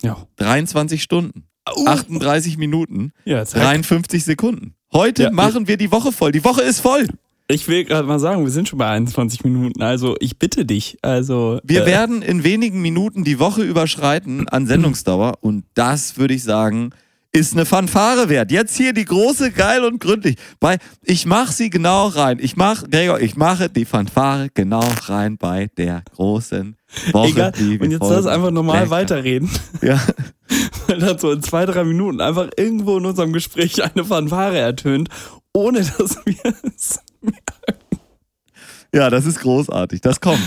[SPEAKER 2] ja.
[SPEAKER 3] 23 Stunden,
[SPEAKER 2] Uh.
[SPEAKER 3] 38 Minuten,
[SPEAKER 2] ja zack.
[SPEAKER 3] 53 Sekunden. Heute
[SPEAKER 2] Ja,
[SPEAKER 3] machen wir die Woche voll. Die Woche ist voll.
[SPEAKER 2] Ich will gerade mal sagen, wir sind schon bei 21 Minuten. Also ich bitte dich. Also
[SPEAKER 3] Wir
[SPEAKER 2] äh,
[SPEAKER 3] werden in wenigen Minuten die Woche überschreiten an Sendungsdauer und das würde ich sagen, ist eine Fanfare wert. Jetzt hier die große, geil und gründlich. Bei, ich mache sie genau rein. Ich mache, Gregor, ich mache die Fanfare genau rein bei der großen Woche.
[SPEAKER 2] Egal. Und jetzt lass einfach normal
[SPEAKER 3] Lecker.
[SPEAKER 2] weiterreden.
[SPEAKER 3] Ja.
[SPEAKER 2] Weil dann so in zwei, drei Minuten einfach irgendwo in unserem Gespräch eine Fanfare ertönt, ohne dass wir es.
[SPEAKER 3] ja, das ist großartig. Das kommt.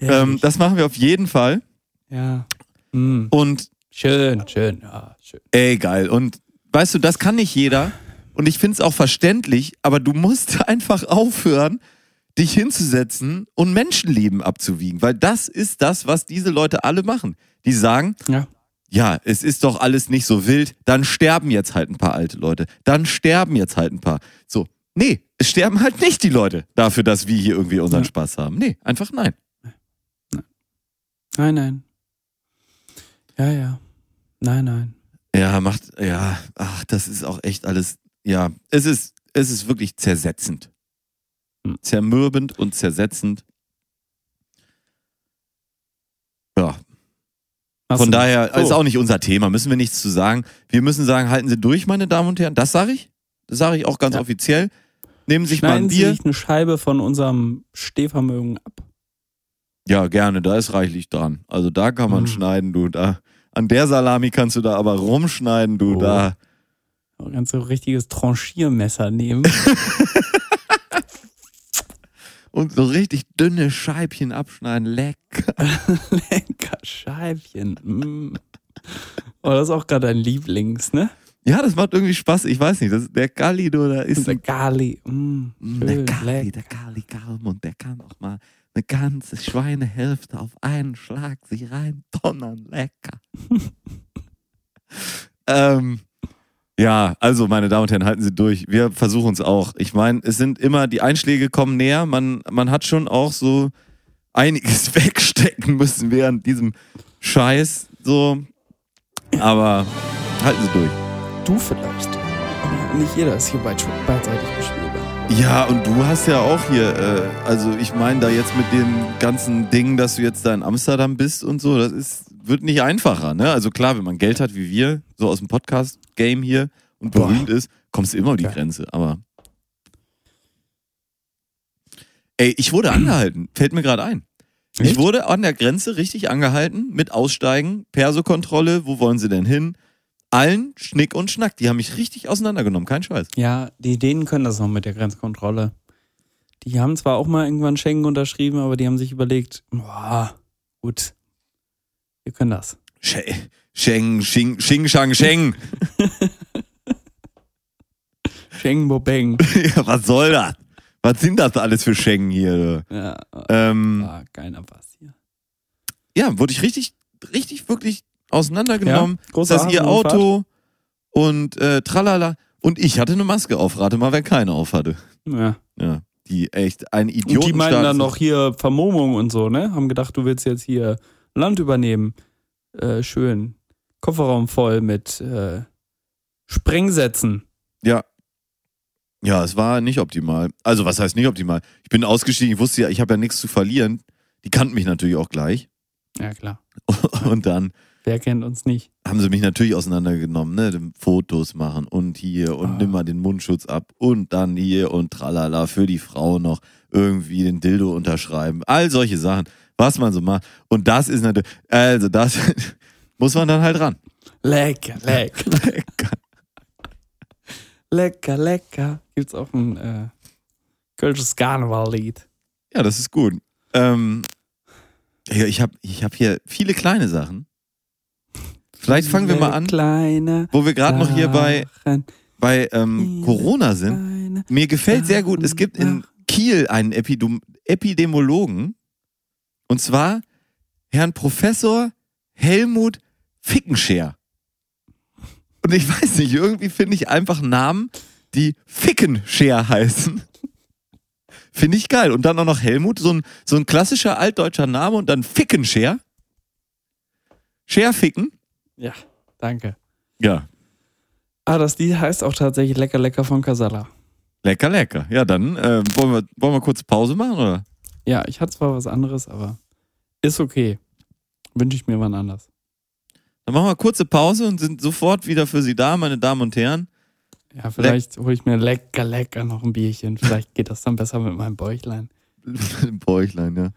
[SPEAKER 3] ähm, das machen wir auf jeden Fall.
[SPEAKER 2] ja. Hm.
[SPEAKER 3] Und
[SPEAKER 2] Schön, schön, ja, schön.
[SPEAKER 3] Ey, geil. Und weißt du, das kann nicht jeder. Und ich finde es auch verständlich, aber du musst einfach aufhören, dich hinzusetzen und Menschenleben abzuwiegen. Weil das ist das, was diese Leute alle machen. Die sagen,
[SPEAKER 2] Ja.
[SPEAKER 3] ja, es ist doch alles nicht so wild, dann sterben jetzt halt ein paar alte Leute. Dann sterben jetzt halt ein paar. So, nee, es sterben halt nicht die Leute dafür, dass wir hier irgendwie unseren
[SPEAKER 2] Ja.
[SPEAKER 3] Spaß haben. Nee, einfach nein.
[SPEAKER 2] Nein, nein. Ja, ja. Nein, nein.
[SPEAKER 3] Ja, macht, ja, ach, das ist auch echt alles, ja, es ist, es ist wirklich zersetzend.
[SPEAKER 2] Hm.
[SPEAKER 3] Zermürbend und zersetzend. Ja,
[SPEAKER 2] Hast
[SPEAKER 3] von
[SPEAKER 2] du-
[SPEAKER 3] daher
[SPEAKER 2] So.
[SPEAKER 3] ist auch nicht unser Thema, müssen wir nichts zu sagen. Wir müssen sagen, halten Sie durch, meine Damen und Herren. Das sage ich. Das sage ich auch ganz
[SPEAKER 2] Ja.
[SPEAKER 3] offiziell. Nehmen Sie sich mal ein
[SPEAKER 2] Sie
[SPEAKER 3] Bier.
[SPEAKER 2] sich eine Scheibe von unserem Stehvermögen ab.
[SPEAKER 3] Ja, gerne, da ist reichlich dran. Also da kann man
[SPEAKER 2] Mhm.
[SPEAKER 3] schneiden, du. Da, an der Salami kannst du da aber rumschneiden, du.
[SPEAKER 2] Oh.
[SPEAKER 3] Da.
[SPEAKER 2] Ein ganz so richtiges Tranchiermesser nehmen.
[SPEAKER 3] Und so richtig dünne Scheibchen abschneiden. Lecker.
[SPEAKER 2] Lecker Scheibchen. Mm. Oh, das ist auch gerade dein Lieblings, ne?
[SPEAKER 3] Ja, das macht irgendwie Spaß. Ich weiß nicht, das ist der Galli, du, da ist
[SPEAKER 2] Der Gali. Mm,
[SPEAKER 3] der
[SPEAKER 2] schön, lecker.
[SPEAKER 3] der Galli Galmund, der kann auch mal eine ganze Schweinehälfte auf einen Schlag sich rein donnern. Lecker. ähm, ja, also meine Damen und Herren, halten Sie durch. Wir versuchen es auch. Ich meine, es sind immer, die Einschläge kommen näher. Man, man hat schon auch so einiges wegstecken müssen während diesem Scheiß. So. Aber halten Sie durch.
[SPEAKER 2] Du vielleicht. Aber nicht jeder ist hier beid beidseitig beschwerde.
[SPEAKER 3] Ja, und du hast ja auch hier, äh, also ich meine da jetzt mit dem ganzen Ding, dass du jetzt da in Amsterdam bist und so, das ist, wird nicht einfacher, ne? Also klar, wenn man Geld hat wie wir, so aus dem Podcast-Game hier und
[SPEAKER 2] Boah.
[SPEAKER 3] berühmt ist, kommst du immer um die. Grenze, aber. Ey, ich wurde angehalten, fällt mir gerade ein. Ich
[SPEAKER 2] Echt?
[SPEAKER 3] wurde an der Grenze richtig angehalten mit Aussteigen, Perso-Kontrolle, wo wollen sie denn hin? Allen Schnick und Schnack, die haben mich richtig auseinandergenommen, kein Scheiß.
[SPEAKER 2] Ja, die Dänen können das noch mit der Grenzkontrolle. Die haben zwar auch mal irgendwann Schengen unterschrieben, aber die haben sich überlegt, boah, gut, wir können das.
[SPEAKER 3] Sch- Scheng, Sching, Sching, Shang, Scheng.
[SPEAKER 2] Schengen, Bobeng.
[SPEAKER 3] ja, was soll das? Was sind das alles für Schengen hier?
[SPEAKER 2] Ja,
[SPEAKER 3] Ähm,
[SPEAKER 2] war keiner was hier.
[SPEAKER 3] ja, wurde ich richtig, richtig, wirklich auseinandergenommen.
[SPEAKER 2] große
[SPEAKER 3] das ist ihr. Auto und äh, tralala. Und ich hatte eine Maske auf. Rate mal, wer keine auf hatte.
[SPEAKER 2] Ja.
[SPEAKER 3] Ja, die echt ein
[SPEAKER 2] Und
[SPEAKER 3] Idiot.
[SPEAKER 2] die meinten dann noch hier Vermummung und so, ne? Haben gedacht, du willst jetzt hier Land übernehmen. Äh, schön. Kofferraum voll mit äh, Sprengsätzen.
[SPEAKER 3] Ja. Ja, es war nicht optimal. Also, was heißt nicht optimal? Ich bin ausgestiegen, ich wusste ja, ich habe ja nichts zu verlieren. Die kannten mich natürlich auch gleich.
[SPEAKER 2] Ja, klar.
[SPEAKER 3] Und dann
[SPEAKER 2] Wer kennt uns nicht?
[SPEAKER 3] haben sie mich natürlich auseinandergenommen, ne? Fotos machen und hier und
[SPEAKER 2] Ah.
[SPEAKER 3] nimm mal den Mundschutz ab und dann hier und tralala für die Frau noch irgendwie den Dildo unterschreiben. All solche Sachen, was man so macht. Und das ist natürlich, also das muss man dann halt ran.
[SPEAKER 2] Lecker, lecker.
[SPEAKER 3] Lecker.
[SPEAKER 2] Lecker, lecker. Gibt's auch ein äh, kölsches Karnevallied.
[SPEAKER 3] Ja, das ist gut. Ähm, ich habe ich hab hier viele kleine Sachen. Vielleicht fangen wir mal an, wo wir gerade noch hier bei, bei ähm, Corona sind. Mir gefällt sehr gut, es gibt in Kiel einen Epidem Epidemiologen. Und zwar Herrn Professor Helmut Fickenscher. Und ich weiß nicht, irgendwie finde ich einfach Namen, die Fickenscher heißen. Finde ich geil. Und dann auch noch Helmut, so ein, so ein klassischer altdeutscher Name und dann Fickenscher. Scherficken.
[SPEAKER 2] Ja, danke.
[SPEAKER 3] Ja.
[SPEAKER 2] Ah, das Lied heißt auch tatsächlich Lecker, lecker von Casala.
[SPEAKER 3] Lecker, lecker. Ja, dann äh, wollen, wir, wollen wir kurz Pause machen, oder?
[SPEAKER 2] Ja, ich hatte zwar was anderes, aber ist okay. Wünsche ich mir wann anders.
[SPEAKER 3] Dann machen wir kurze Pause und sind sofort wieder für Sie da, meine Damen und Herren.
[SPEAKER 2] Ja, vielleicht hole ich mir lecker, lecker noch ein Bierchen. Vielleicht geht das dann besser mit meinem Bäuchlein.
[SPEAKER 3] Bäuchlein, ja.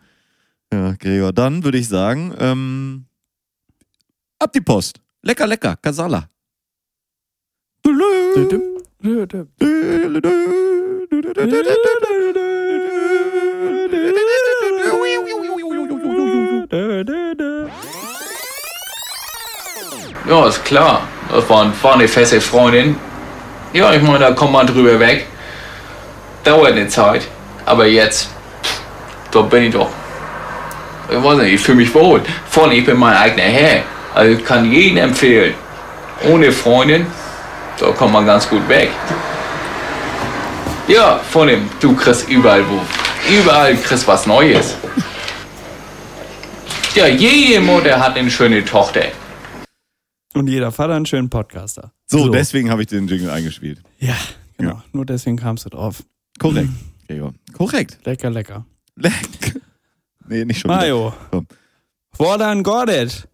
[SPEAKER 3] Ja, Gregor. Dann würde ich sagen, ähm, ab die Post. Lecker, lecker.
[SPEAKER 2] Dü-dü.
[SPEAKER 1] Ja, ist klar. Das war, war eine feste Freundin. Ja, ich meine, da kommt man drüber weg. Dauert eine Zeit. Aber jetzt, da bin ich doch. Ich weiß nicht, ich fühle mich wohl. Vor allem, ich bin mein eigener Herr. Also ich kann jeden empfehlen. Ohne Freundin, da kommt man ganz gut weg. Ja, vor allem, du kriegst überall wo. Überall kriegst was Neues. Ja, jede Mutter hat eine schöne Tochter.
[SPEAKER 2] Und jeder Vater einen schönen Podcaster.
[SPEAKER 3] So, deswegen habe ich den Jingle eingespielt.
[SPEAKER 2] Ja, genau.
[SPEAKER 3] Ja.
[SPEAKER 2] Nur deswegen kamst du drauf.
[SPEAKER 3] Korrekt, Gregor. Korrekt.
[SPEAKER 2] Lecker, lecker.
[SPEAKER 3] Leck. Nee, nicht schon wieder.
[SPEAKER 2] Mayo.
[SPEAKER 3] Komm.
[SPEAKER 2] Hvordan går det?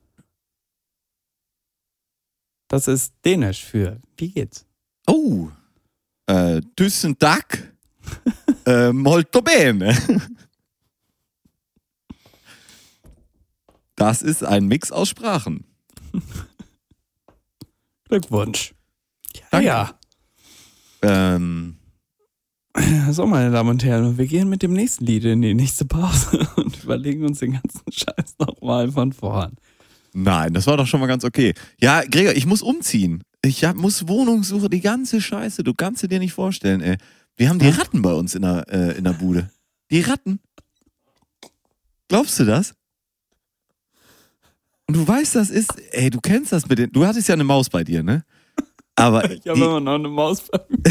[SPEAKER 2] Das ist Dänisch für wie geht's?
[SPEAKER 3] Oh. Äh, tusen Dank. äh, molto bene. Das ist ein Mix aus Sprachen.
[SPEAKER 2] Glückwunsch. Ja,
[SPEAKER 3] Danke.
[SPEAKER 2] ja.
[SPEAKER 3] Ähm,
[SPEAKER 2] So, meine Damen und Herren, wir gehen mit dem nächsten Lied in die nächste Pause und überlegen uns den ganzen Scheiß nochmal von vorn.
[SPEAKER 3] Nein, das war doch schon mal ganz okay. Ja, Gregor, ich muss umziehen. Ich hab, muss Wohnungssuche, die ganze Scheiße. Du kannst dir nicht vorstellen, ey. Wir haben die Ratten bei uns in der, äh, in der Bude. Die Ratten. Glaubst du das? Und du weißt, das ist, ey, du kennst das mit den, du hattest ja eine Maus bei dir, ne? Aber
[SPEAKER 2] Ich habe immer noch eine Maus bei mir.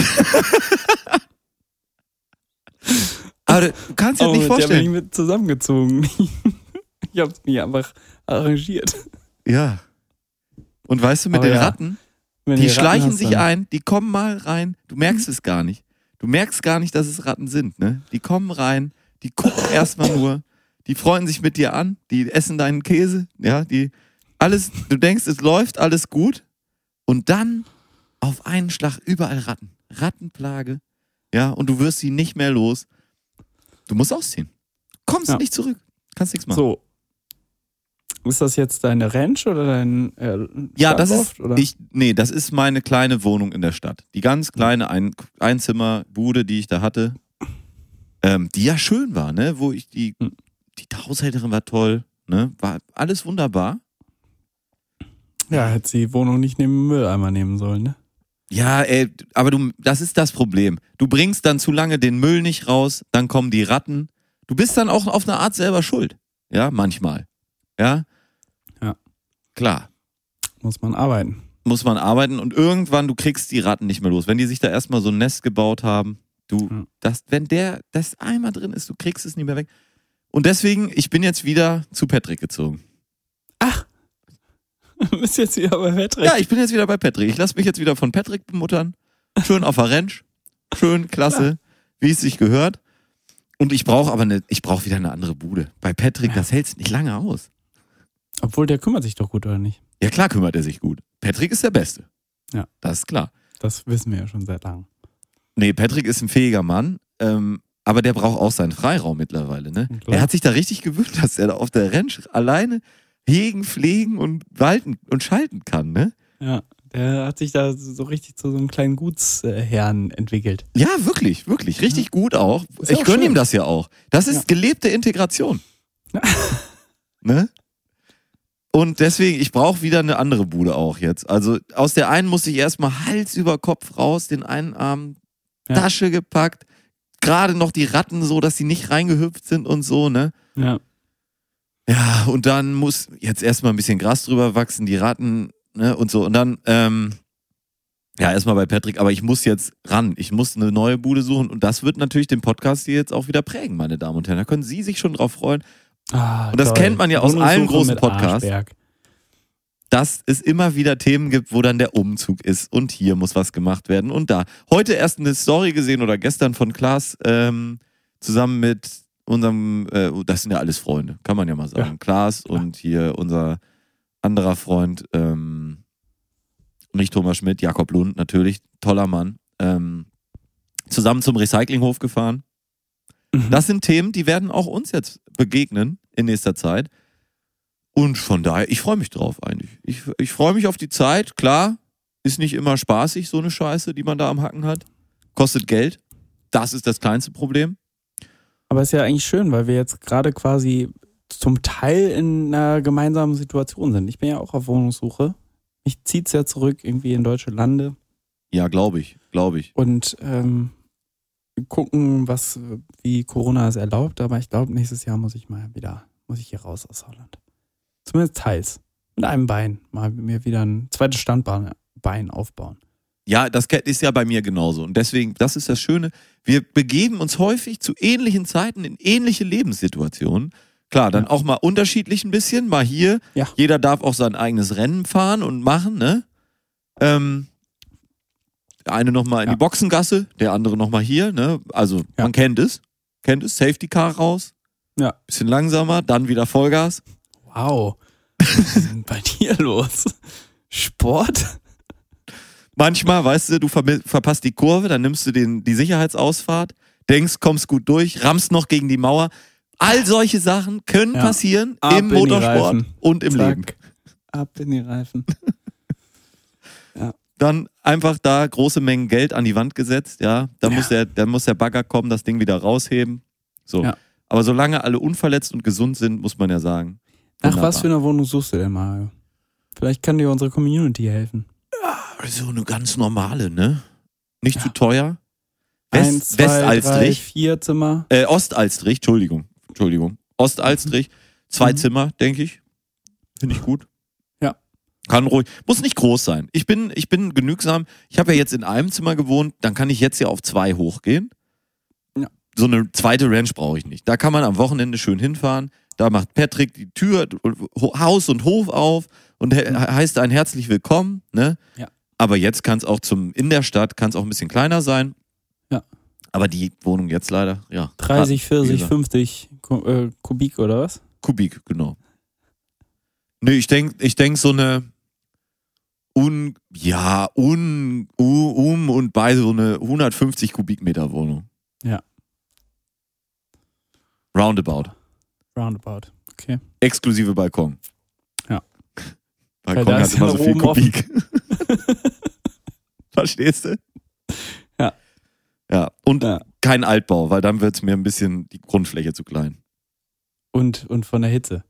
[SPEAKER 3] aber du kannst dir
[SPEAKER 2] Oh,
[SPEAKER 3] nicht
[SPEAKER 2] mit der bin ich
[SPEAKER 3] vorstellen.
[SPEAKER 2] mit zusammengezogen. Ich habe es mir einfach arrangiert.
[SPEAKER 3] Ja. Und weißt du, mit
[SPEAKER 2] Aber
[SPEAKER 3] den
[SPEAKER 2] ja,
[SPEAKER 3] Ratten,
[SPEAKER 2] Wenn
[SPEAKER 3] die
[SPEAKER 2] Ratten
[SPEAKER 3] schleichen
[SPEAKER 2] hast,
[SPEAKER 3] sich
[SPEAKER 2] dann-
[SPEAKER 3] ein, die kommen mal rein, du merkst es gar nicht. Du merkst gar nicht, dass es Ratten sind, ne? Die kommen rein, die gucken erstmal nur, die freuen sich mit dir an, die essen deinen Käse, ja, die alles, du denkst, es läuft alles gut und dann auf einen Schlag überall Ratten. Rattenplage, ja, und du wirst sie nicht mehr los. Du musst ausziehen. Kommst
[SPEAKER 2] Ja.
[SPEAKER 3] nicht zurück. Kannst nichts machen.
[SPEAKER 2] So. Ist das jetzt deine Ranch oder dein äh,
[SPEAKER 3] Ja, das ist,
[SPEAKER 2] oder?
[SPEAKER 3] ich, nee, das ist meine kleine Wohnung in der Stadt. Die ganz kleine Ein Einzimmerbude, die ich da hatte, ähm, die ja schön war, ne, wo ich die,
[SPEAKER 2] Hm.
[SPEAKER 3] die Haushälterin war toll, ne, war alles wunderbar.
[SPEAKER 2] Ja, hätte sie die Wohnung nicht neben dem Mülleimer nehmen sollen, ne?
[SPEAKER 3] Ja, ey, aber du, das ist das Problem. Du bringst dann zu lange den Müll nicht raus, dann kommen die Ratten. Du bist dann auch auf eine Art selber schuld. Ja, manchmal. Ja?
[SPEAKER 2] Ja.
[SPEAKER 3] Klar.
[SPEAKER 2] Muss man arbeiten.
[SPEAKER 3] muss man arbeiten und irgendwann du kriegst die Ratten nicht mehr los. Wenn die sich da erstmal so ein Nest gebaut haben, du,
[SPEAKER 2] Ja.
[SPEAKER 3] das, wenn der das einmal drin ist, du kriegst es nicht mehr weg. Und deswegen, ich bin jetzt wieder zu Patrick gezogen.
[SPEAKER 2] Du bist jetzt wieder bei Patrick.
[SPEAKER 3] Ja, ich bin jetzt wieder bei Patrick. Ich lasse mich jetzt wieder von Patrick bemuttern. Schön auf der Ranch. Schön, klasse, wie es sich gehört. Und ich brauche aber eine, ich brauche wieder eine andere Bude. Bei Patrick, das hält's nicht lange aus.
[SPEAKER 2] Obwohl, der kümmert sich doch gut, oder nicht?
[SPEAKER 3] Ja, klar kümmert er sich gut. Patrick ist der Beste.
[SPEAKER 2] Ja.
[SPEAKER 3] Das ist klar.
[SPEAKER 2] Das wissen wir ja schon seit langem.
[SPEAKER 3] Nee, Patrick ist ein fähiger Mann, ähm, aber der braucht auch seinen Freiraum mittlerweile. Ne? Er hat sich da richtig gewöhnt, dass er da auf der Ranch alleine hegen, pflegen und walten und schalten kann. Ne?
[SPEAKER 2] Ja, Der hat sich da so richtig zu so einem kleinen Gutsherrn entwickelt.
[SPEAKER 3] Ja, wirklich, wirklich. Richtig gut auch.
[SPEAKER 2] Ist ja
[SPEAKER 3] Ich
[SPEAKER 2] auch
[SPEAKER 3] gönne
[SPEAKER 2] schön.
[SPEAKER 3] ihm das ja auch. Das ist
[SPEAKER 2] Ja.
[SPEAKER 3] gelebte Integration.
[SPEAKER 2] Ja.
[SPEAKER 3] ne? Und deswegen, ich brauche wieder eine andere Bude auch jetzt. Also aus der einen musste ich erstmal Hals über Kopf raus, den einen Arm
[SPEAKER 2] Ja.
[SPEAKER 3] Tasche gepackt, gerade noch die Ratten so, dass sie nicht reingehüpft sind und so, ne?
[SPEAKER 2] Ja.
[SPEAKER 3] Ja, und dann muss jetzt erstmal ein bisschen Gras drüber wachsen, die Ratten, ne, und so. Und dann, ähm, ja, erstmal bei Patrick, aber ich muss jetzt ran. Ich muss eine neue Bude suchen und das wird natürlich den Podcast hier jetzt auch wieder prägen, meine Damen und Herren. Da können Sie sich schon drauf freuen,
[SPEAKER 2] Ah,
[SPEAKER 3] Und das
[SPEAKER 2] toll.
[SPEAKER 3] kennt man ja aus
[SPEAKER 2] Wohnungssuche
[SPEAKER 3] allen großen Podcasts.
[SPEAKER 2] Arschberg.
[SPEAKER 3] dass es immer wieder Themen gibt, wo dann der Umzug ist und hier muss was gemacht werden und da. Heute erst eine Story gesehen oder gestern von Klaas ähm, zusammen mit unserem, äh, das sind ja alles Freunde, kann man ja mal sagen.
[SPEAKER 2] Ja,
[SPEAKER 3] Klaas
[SPEAKER 2] klar.
[SPEAKER 3] und hier unser anderer Freund, ähm, nicht Thomas Schmidt, Jakob Lund natürlich, toller Mann, ähm, zusammen zum Recyclinghof gefahren.
[SPEAKER 2] Mhm.
[SPEAKER 3] Das sind Themen, die werden auch uns jetzt begegnen in nächster Zeit. Und von daher, ich freue mich drauf eigentlich. Ich, ich freue mich auf die Zeit. Klar, ist nicht immer spaßig, so eine Scheiße, die man da am Hacken hat. Kostet Geld. Das ist das kleinste Problem.
[SPEAKER 2] Aber ist ja eigentlich schön, weil wir jetzt gerade quasi zum Teil in einer gemeinsamen Situation sind. Ich bin ja auch auf Wohnungssuche. Mich zieht's ja zurück irgendwie in deutsche Lande
[SPEAKER 3] Ja, glaube ich, glaube ich.
[SPEAKER 2] und ähm, gucken, was wie Corona es erlaubt. Aber ich glaube, nächstes Jahr muss ich mal wieder, muss ich hier raus aus Holland. Zumindest teils. Mit einem Bein. Mal mir wieder ein zweites Standbein Bein aufbauen.
[SPEAKER 3] Ja, das ist ja bei mir genauso. Und deswegen, das ist das Schöne. Wir begeben uns häufig zu ähnlichen Zeiten in ähnliche Lebenssituationen. Klar, dann
[SPEAKER 2] Ja.
[SPEAKER 3] auch mal unterschiedlich ein bisschen. Mal hier.
[SPEAKER 2] Ja.
[SPEAKER 3] Jeder darf auch sein eigenes Rennen fahren und machen, ne? Ähm, der eine nochmal in
[SPEAKER 2] Ja.
[SPEAKER 3] die Boxengasse, der andere nochmal hier, ne? Also,
[SPEAKER 2] Ja.
[SPEAKER 3] man kennt es. Kennt es. Safety Car raus.
[SPEAKER 2] Ja.
[SPEAKER 3] Bisschen langsamer, dann wieder Vollgas.
[SPEAKER 2] Wow. Was ist denn bei dir los? Sport?
[SPEAKER 3] Manchmal, weißt du, du vermi- verpasst die Kurve, dann nimmst du den, die Sicherheitsausfahrt, denkst, kommst gut durch, rammst noch gegen die Mauer. All solche Sachen können
[SPEAKER 2] Ja.
[SPEAKER 3] passieren
[SPEAKER 2] Ab
[SPEAKER 3] im Motorsport und im
[SPEAKER 2] Zack.
[SPEAKER 3] Leben.
[SPEAKER 2] Ab in die Reifen.
[SPEAKER 3] Dann einfach da große Mengen Geld an die Wand gesetzt, ja. Dann,
[SPEAKER 2] Ja.
[SPEAKER 3] Muss, der, dann muss der Bagger kommen, das Ding wieder rausheben. So.
[SPEAKER 2] Ja.
[SPEAKER 3] Aber solange alle unverletzt und gesund sind, muss man ja sagen.
[SPEAKER 2] Nach
[SPEAKER 3] wunderbar.
[SPEAKER 2] was für einer Wohnung suchst du denn, Mario? Vielleicht kann dir unsere Community helfen.
[SPEAKER 3] So eine ganz normale, ne? Nicht
[SPEAKER 2] Ja.
[SPEAKER 3] zu teuer. West,
[SPEAKER 2] zwei, drei,
[SPEAKER 3] Westalstrich.
[SPEAKER 2] vier Zimmer.
[SPEAKER 3] Äh, Ostalstrich, Entschuldigung. Entschuldigung. Ostalstrich. Zwei
[SPEAKER 2] Mhm.
[SPEAKER 3] Zimmer, denke ich. Finde ich gut. Kann ruhig. Muss nicht groß sein. Ich bin, ich bin genügsam. Ich habe ja jetzt in einem Zimmer gewohnt, dann kann ich jetzt ja auf zwei hochgehen.
[SPEAKER 2] Ja.
[SPEAKER 3] So eine zweite Ranch brauche ich nicht. Da kann man am Wochenende schön hinfahren. Da macht Patrick die Tür, Haus und Hof auf und he heißt einen herzlich willkommen. Ne?
[SPEAKER 2] Ja.
[SPEAKER 3] Aber jetzt kann es auch zum, in der Stadt kann es auch ein bisschen kleiner sein.
[SPEAKER 2] Ja.
[SPEAKER 3] Aber die Wohnung jetzt leider, ja.
[SPEAKER 2] 30,
[SPEAKER 3] wie
[SPEAKER 2] 40,
[SPEAKER 3] gesagt.
[SPEAKER 2] 50 Ku- äh, Kubik oder was?
[SPEAKER 3] Kubik, genau. Nee, ich denk, ich denk so eine un, ja, un, um und bei so eine 150 Kubikmeter Wohnung.
[SPEAKER 2] Ja.
[SPEAKER 3] Roundabout.
[SPEAKER 2] Roundabout. Okay.
[SPEAKER 3] Exklusive Balkon.
[SPEAKER 2] Ja.
[SPEAKER 3] Balkon
[SPEAKER 2] Weil
[SPEAKER 3] hat immer so viel. Kubik. Verstehst du?
[SPEAKER 2] Ja.
[SPEAKER 3] Ja, und
[SPEAKER 2] Ja.
[SPEAKER 3] kein Altbau, weil dann wird's mir ein bisschen die Grundfläche zu klein.
[SPEAKER 2] Und, und von der Hitze.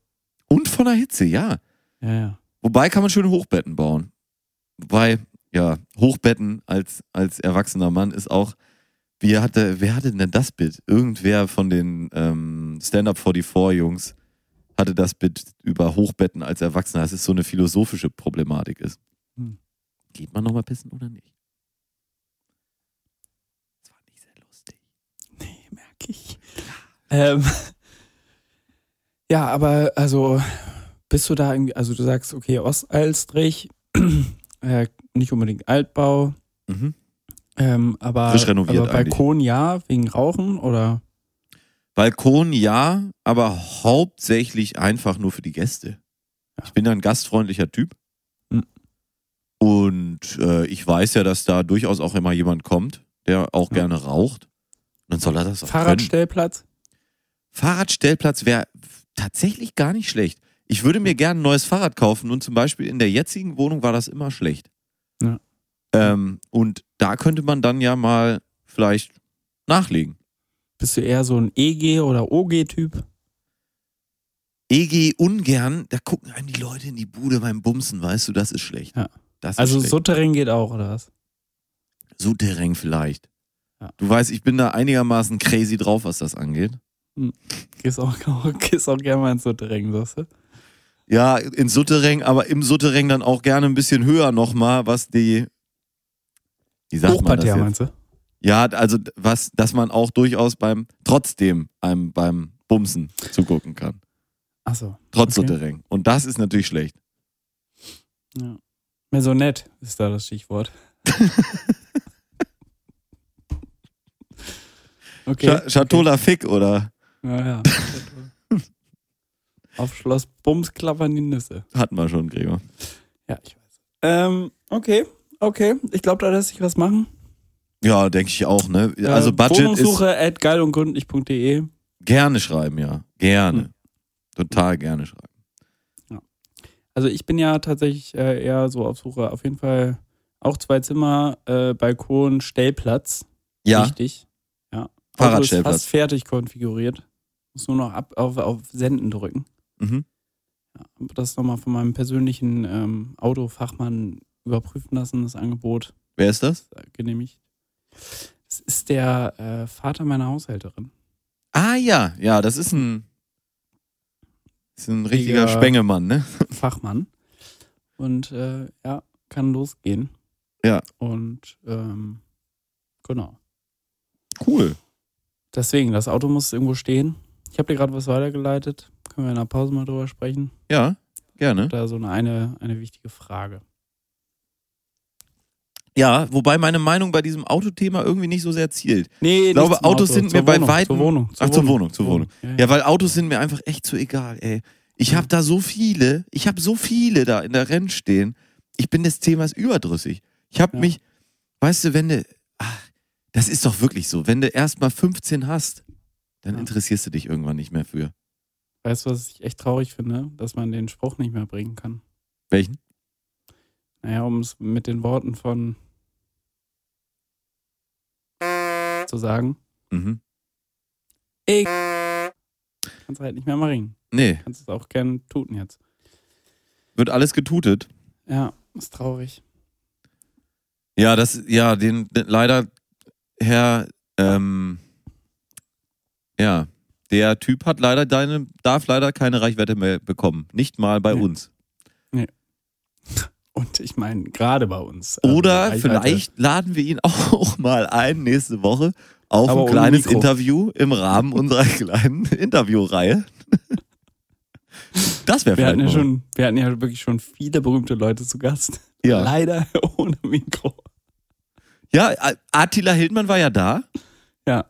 [SPEAKER 3] Und von der Hitze, ja.
[SPEAKER 2] Ja, ja.
[SPEAKER 3] Wobei kann man schöne Hochbetten bauen. Wobei, ja, Hochbetten als, als erwachsener Mann ist auch, wie hatte, wer hatte denn das Bit? Irgendwer von den ähm, Stand-Up 44 Jungs hatte das Bit über Hochbetten als Erwachsener, dass es so eine philosophische Problematik ist.
[SPEAKER 2] Hm.
[SPEAKER 3] Geht man nochmal pissen oder nicht? Das war nicht sehr lustig.
[SPEAKER 2] Nee, merke ich. Ähm, ja, aber also bist du da irgendwie, also du sagst, okay, Ostalstrich, äh, nicht unbedingt Altbau,
[SPEAKER 3] Mhm.
[SPEAKER 2] ähm, aber,
[SPEAKER 3] Frisch renoviert
[SPEAKER 2] aber Balkon ja, wegen Rauchen oder?
[SPEAKER 3] Balkon ja, aber hauptsächlich einfach nur für die Gäste.
[SPEAKER 2] Ja.
[SPEAKER 3] Ich bin ja ein gastfreundlicher Typ.
[SPEAKER 2] Hm.
[SPEAKER 3] Und äh, ich weiß ja, dass da durchaus auch immer jemand kommt, der auch
[SPEAKER 2] Ja.
[SPEAKER 3] gerne raucht. Dann soll er das auch können.
[SPEAKER 2] Fahrradstellplatz?
[SPEAKER 3] Fahrradstellplatz wäre tatsächlich gar nicht schlecht. Ich würde mir gerne ein neues Fahrrad kaufen und zum Beispiel in der jetzigen Wohnung war das immer schlecht.
[SPEAKER 2] Ja.
[SPEAKER 3] Ähm, und da könnte man dann ja mal vielleicht nachlegen.
[SPEAKER 2] Bist du eher so ein EG- oder OG-Typ?
[SPEAKER 3] EG ungern, da gucken einem die Leute in die Bude beim Bumsen, weißt du, das ist schlecht.
[SPEAKER 2] Ja.
[SPEAKER 3] Das ist
[SPEAKER 2] Also
[SPEAKER 3] schlecht.
[SPEAKER 2] Souterrain geht auch, oder was?
[SPEAKER 3] Souterrain vielleicht.
[SPEAKER 2] Ja.
[SPEAKER 3] Du weißt, ich bin da einigermaßen crazy drauf, was das angeht.
[SPEAKER 2] Gehst auch, gehst auch gerne mal ins Souterrain, sagst du?
[SPEAKER 3] Ja, in Souterrain, aber im Souterrain dann auch gerne ein bisschen höher nochmal, was die. Wie sagt man das jetzt?
[SPEAKER 2] meinst du?
[SPEAKER 3] Ja, also was, dass man auch durchaus beim trotzdem einem beim Bumsen zugucken kann.
[SPEAKER 2] Achso.
[SPEAKER 3] Trotz
[SPEAKER 2] Okay.
[SPEAKER 3] Souterrain. Und das ist natürlich schlecht.
[SPEAKER 2] Ja. Maisonette ist da das Stichwort. okay.
[SPEAKER 3] Cha Chateau Lafik oder
[SPEAKER 2] Ja, ja. Auf Schloss Bums klappern die Nüsse.
[SPEAKER 3] hatten wir schon, Gregor.
[SPEAKER 2] Ja, ich weiß. Ähm, okay, okay. Ich glaube, da lässt sich was machen.
[SPEAKER 3] Ja, denke ich auch, ne? Also
[SPEAKER 2] äh,
[SPEAKER 3] Budget ist
[SPEAKER 2] Wohnungssuche at geilundgründlich.de.
[SPEAKER 3] gerne schreiben, ja. Gerne.
[SPEAKER 2] Hm.
[SPEAKER 3] Total gerne schreiben.
[SPEAKER 2] Also ich bin ja tatsächlich äh, eher so auf Suche. Auf jeden Fall auch zwei Zimmer, äh, Balkon, Stellplatz.
[SPEAKER 3] Ja,
[SPEAKER 2] Wichtig. Ja. Auto ist
[SPEAKER 3] Fahrradstellplatz.
[SPEAKER 2] fast fertig konfiguriert. Muss nur noch ab, auf, auf Senden drücken.
[SPEAKER 3] Mhm.
[SPEAKER 2] Ja, das nochmal von meinem persönlichen ähm, Autofachmann überprüfen lassen, das Angebot
[SPEAKER 3] Wer ist das?
[SPEAKER 2] äh, genehmigt. Das ist der äh, Vater meiner Haushälterin.
[SPEAKER 3] Ah ja, ja, das ist ein, ist ein richtiger
[SPEAKER 2] Richtiger-
[SPEAKER 3] Spengemann, ne?
[SPEAKER 2] Fachmann. Und äh, ja, kann losgehen.
[SPEAKER 3] Ja.
[SPEAKER 2] Und ähm, genau.
[SPEAKER 3] Cool.
[SPEAKER 2] Deswegen, das Auto muss irgendwo stehen. Ich habe dir gerade was weitergeleitet. Können wir in der Pause mal drüber sprechen?
[SPEAKER 3] Ja, gerne.
[SPEAKER 2] Da so eine, eine, eine wichtige Frage.
[SPEAKER 3] Ja, wobei meine Meinung bei diesem Autothema irgendwie nicht so sehr zielt.
[SPEAKER 2] Nee,
[SPEAKER 3] Ich glaube, Autos
[SPEAKER 2] Auto,
[SPEAKER 3] sind
[SPEAKER 2] zur
[SPEAKER 3] mir bei
[SPEAKER 2] Wohnung,
[SPEAKER 3] Weitem-
[SPEAKER 2] Zur Wohnung.
[SPEAKER 3] Ach, zur Wohnung, zur Wohnung.
[SPEAKER 2] Ja, ja.
[SPEAKER 3] Ja, weil Autos sind mir einfach echt zu egal, ey. Ich habe da so viele, ich habe so viele da in der Renn stehen. Ich bin des Themas überdrüssig. Ich habe
[SPEAKER 2] Ja.
[SPEAKER 3] mich, weißt du, wenn du, ach, das ist doch wirklich so, wenn du erst mal 15 hast, dann
[SPEAKER 2] Ja.
[SPEAKER 3] interessierst du dich irgendwann nicht mehr für.
[SPEAKER 2] Weißt du, was ich echt traurig finde? Dass man den Spruch nicht mehr bringen kann.
[SPEAKER 3] Welchen?
[SPEAKER 2] Naja, um es mit den Worten von zu sagen.
[SPEAKER 3] Mhm.
[SPEAKER 2] Ich kannst halt nicht mehr mal ringen.
[SPEAKER 3] Nee,
[SPEAKER 2] Kannst es auch gern tuten jetzt.
[SPEAKER 3] wird alles getutet.
[SPEAKER 2] Ja, ist traurig.
[SPEAKER 3] Ja, das, ja, den, den leider, Herr, ähm, ja, der Typ hat leider deine, darf leider keine Reichweite mehr bekommen. Nicht mal bei
[SPEAKER 2] Nee.
[SPEAKER 3] uns.
[SPEAKER 2] Und ich meine, gerade bei uns. ähm,
[SPEAKER 3] Oder vielleicht laden wir ihn auch mal ein nächste Woche auf
[SPEAKER 2] Aber
[SPEAKER 3] ein kleines. Interview im Rahmen unserer kleinen Interviewreihe. Das wäre
[SPEAKER 2] Wir
[SPEAKER 3] vielleicht
[SPEAKER 2] hatten, ja schon, wir hatten ja wirklich schon viele berühmte Leute zu Gast.
[SPEAKER 3] Ja.
[SPEAKER 2] Leider ohne Mikro.
[SPEAKER 3] ja, Attila Hildmann war ja da
[SPEAKER 2] Ja.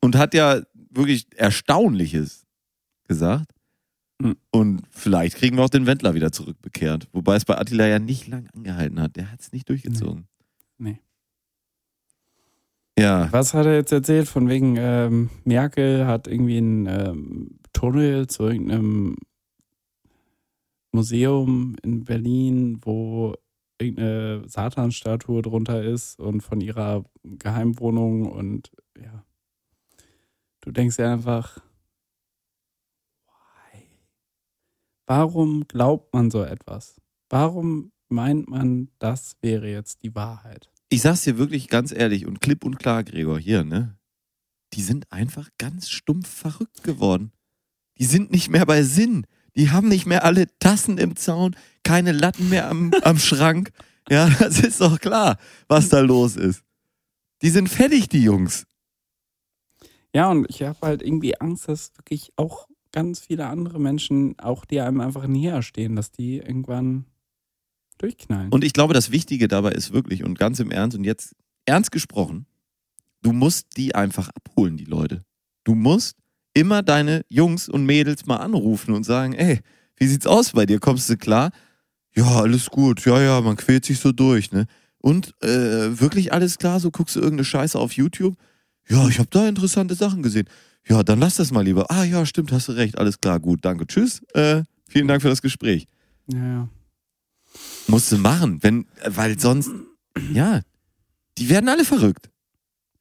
[SPEAKER 3] und hat ja wirklich Erstaunliches gesagt.
[SPEAKER 2] Hm.
[SPEAKER 3] Und vielleicht kriegen wir auch den Wendler wieder zurückbekehrt. Wobei es bei Attila ja nicht lang angehalten hat. Der hat es nicht durchgezogen.
[SPEAKER 2] Nee.
[SPEAKER 3] Ja,
[SPEAKER 2] Was hat er jetzt erzählt? Von wegen, ähm, Merkel hat irgendwie einen ähm, Tunnel zu irgendeinem Museum in Berlin, wo irgendeine Satanstatue drunter ist und von ihrer Geheimwohnung und ja. Du denkst dir einfach, why? Warum glaubt man so etwas? Warum meint man, das wäre jetzt die Wahrheit?
[SPEAKER 3] ich sag's dir wirklich ganz ehrlich und klipp und klar, Gregor, hier, ne? Die sind einfach ganz stumpf verrückt geworden. Die sind nicht mehr bei Sinn. Die haben nicht mehr alle Tassen im Zaun, keine Latten mehr am, am Schrank. Ja, das ist doch klar, was da los ist. Die sind fertig, die Jungs.
[SPEAKER 2] Ja, und ich habe halt irgendwie Angst, dass wirklich auch ganz viele andere Menschen, auch die einem einfach näher stehen, dass die irgendwann durchknallen.
[SPEAKER 3] Und ich glaube, das Wichtige dabei ist wirklich, und ganz im Ernst, und jetzt ernst gesprochen, du musst die einfach abholen, die Leute. Du musst immer deine Jungs und Mädels mal anrufen und sagen, ey, wie sieht's aus bei dir? Kommst du klar? Ja, alles gut. Ja, ja, man quält sich so durch, ne? Und äh, wirklich alles klar, so guckst du irgendeine Scheiße auf YouTube? Ja, ich habe da interessante Sachen gesehen. Ja, dann lass das mal lieber. Ah ja, stimmt, hast du recht. Alles klar, gut, danke. Tschüss. Äh, vielen Dank für das Gespräch.
[SPEAKER 2] ja, ja.
[SPEAKER 3] Musst du machen, wenn, weil sonst, ja, die werden alle verrückt.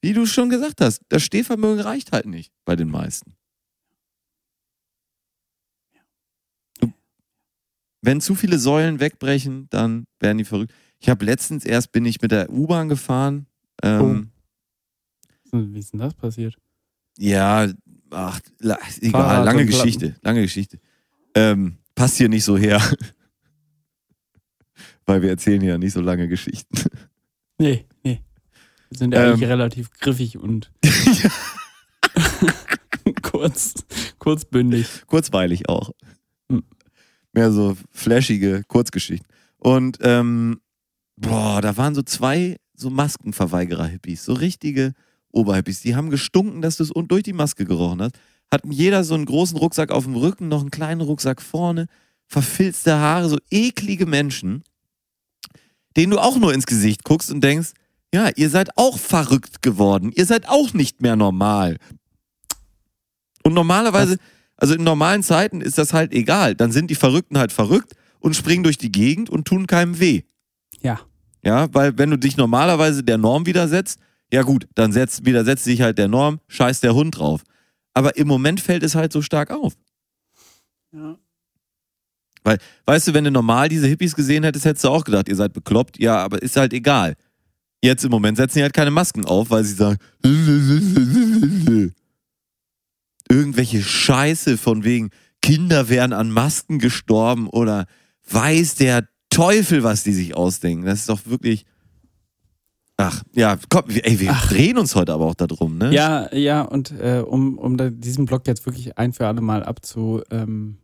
[SPEAKER 3] Wie du schon gesagt hast, das Stehvermögen reicht halt nicht bei den meisten. Wenn zu viele Säulen wegbrechen, dann werden die verrückt. Ich habe letztens erst bin ich mit der U-Bahn gefahren. Ähm,
[SPEAKER 2] Wie ist denn das passiert?
[SPEAKER 3] Ja, ach, la- egal,
[SPEAKER 2] Fahrrad
[SPEAKER 3] lange
[SPEAKER 2] Platten.
[SPEAKER 3] Geschichte, lange Geschichte. Ähm, passt hier nicht so her. Weil wir erzählen ja nicht so lange Geschichten.
[SPEAKER 2] Nee, nee. Wir sind eigentlich
[SPEAKER 3] Ähm.
[SPEAKER 2] relativ griffig und kurz, kurzbündig.
[SPEAKER 3] Kurzweilig auch.
[SPEAKER 2] Hm.
[SPEAKER 3] Mehr so flashige Kurzgeschichten. Und ähm, boah, da waren so zwei so Maskenverweigerer-Hippies, so richtige Oberhippies. Die haben gestunken, dass du es durch die Maske gerochen hast. Hatten jeder so einen großen Rucksack auf dem Rücken, noch einen kleinen Rucksack vorne, verfilzte Haare, so eklige Menschen, denen du auch nur ins Gesicht guckst und denkst, ja, ihr seid auch verrückt geworden. Ihr seid auch nicht mehr normal. Und normalerweise, also in normalen Zeiten ist das halt egal. Dann sind die Verrückten halt verrückt und springen durch die Gegend und tun keinem weh.
[SPEAKER 2] Ja.
[SPEAKER 3] Ja, weil wenn du dich normalerweise der Norm widersetzt, ja gut, dann setzt, widersetzt sich halt der Norm, scheiß der Hund drauf. Aber im Moment fällt es halt so stark auf.
[SPEAKER 2] ja.
[SPEAKER 3] Weißt du, wenn du normal diese Hippies gesehen hättest, hättest du auch gedacht, ihr seid bekloppt. Ja, aber ist halt egal. Jetzt im Moment setzen die halt keine Masken auf, weil sie sagen, irgendwelche Scheiße von wegen, Kinder wären an Masken gestorben oder weiß der Teufel, was die sich ausdenken. Das ist doch wirklich. Ach, ja, komm, wir- ey, wir
[SPEAKER 2] Ach.
[SPEAKER 3] drehen uns heute aber auch darum, ne?
[SPEAKER 2] Ja, ja, und äh, um, um da diesen Block jetzt wirklich ein für alle Mal abzugrenzen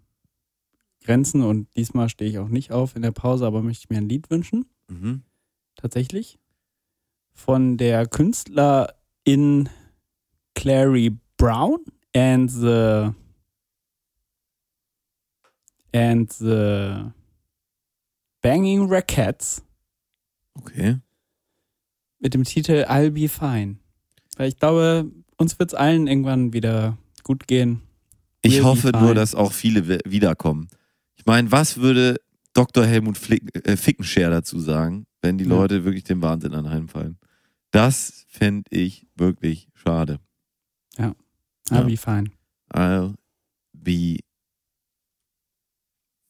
[SPEAKER 2] und diesmal stehe ich auch nicht auf in der Pause, aber möchte ich mir ein Lied wünschen,
[SPEAKER 3] Mhm.
[SPEAKER 2] tatsächlich. Von der Künstlerin Clary Brown and the and the Banging Rackets
[SPEAKER 3] Okay.
[SPEAKER 2] Mit dem Titel I'll Be Fine. Weil ich glaube, uns wird es allen irgendwann wieder gut gehen.
[SPEAKER 3] Ich
[SPEAKER 2] Will be
[SPEAKER 3] hoffe nur, dass auch viele wi- wiederkommen. Ich meine, was würde Dr. Helmut Flick, äh, Fickenscher dazu sagen, wenn die
[SPEAKER 2] Ja.
[SPEAKER 3] Leute wirklich dem Wahnsinn anheimfallen? Das fände ich wirklich schade.
[SPEAKER 2] I'll
[SPEAKER 3] Ja.
[SPEAKER 2] Be Fine.
[SPEAKER 3] I'll be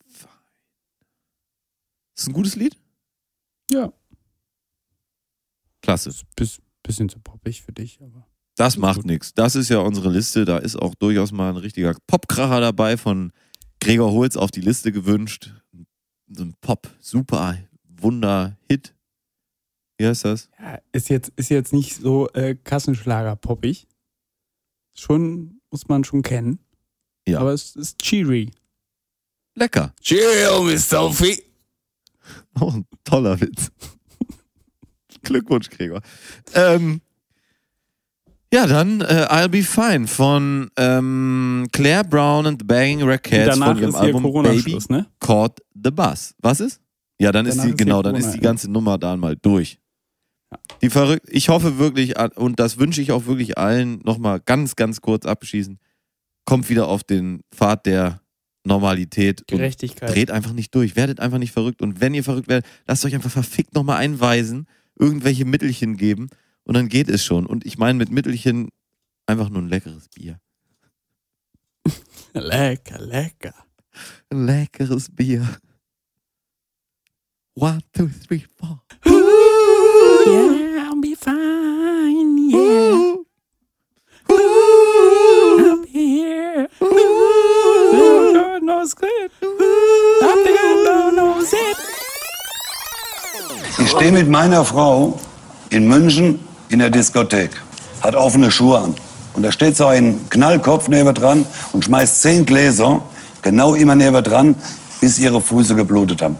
[SPEAKER 3] fine. Ist ein gutes Lied?
[SPEAKER 2] Ja.
[SPEAKER 3] Klasse.
[SPEAKER 2] Ist bis, bisschen zu poppig für dich, aber.
[SPEAKER 3] Das macht nichts. Das ist ja unsere Liste. Da ist auch durchaus mal ein richtiger Popkracher dabei von Gregor Holz auf die Liste gewünscht. So ein Pop, super, Wunder, Hit. Wie heißt das?
[SPEAKER 2] Ja, ist jetzt, ist jetzt nicht so äh, Kassenschlager poppig. Schon, muss man schon kennen.
[SPEAKER 3] Ja.
[SPEAKER 2] Aber es ist cheery.
[SPEAKER 3] Lecker.
[SPEAKER 2] Cheerio, Miss Sophie.
[SPEAKER 3] Auch ein toller Witz. Glückwunsch, Gregor. Ähm, ja, dann äh, I'll Be Fine von ähm, Claire Brown and the Banging Rackets
[SPEAKER 2] Danach
[SPEAKER 3] von ihrem Album Baby
[SPEAKER 2] Corona-Schluss, ne?
[SPEAKER 3] Caught the Bus. Was ist? Ja, dann ist die, genau, dann ist die ganze Nummer dann mal durch.
[SPEAKER 2] Ja.
[SPEAKER 3] Die verrückt, ich hoffe wirklich, und das wünsche ich auch wirklich allen, nochmal ganz, ganz kurz abschließen, kommt wieder auf den Pfad der Normalität und
[SPEAKER 2] Gerechtigkeit.
[SPEAKER 3] dreht einfach nicht durch, werdet einfach nicht verrückt und wenn ihr verrückt werdet, lasst euch einfach verfickt nochmal einweisen, irgendwelche Mittelchen geben und dann geht es schon. Und ich meine mit Mittelchen einfach nur ein leckeres Bier.
[SPEAKER 2] Lecker, lecker.
[SPEAKER 3] Ein leckeres Bier. One, two, three, four.
[SPEAKER 2] Yeah, I'll be fine. Yeah,
[SPEAKER 4] stehe mit meiner Frau in München in der Diskothek, hat offene Schuhe an. Und da steht so ein Knallkopf neben dran und schmeißt zehn Gläser genau immer neben dran, bis ihre Füße geblutet haben.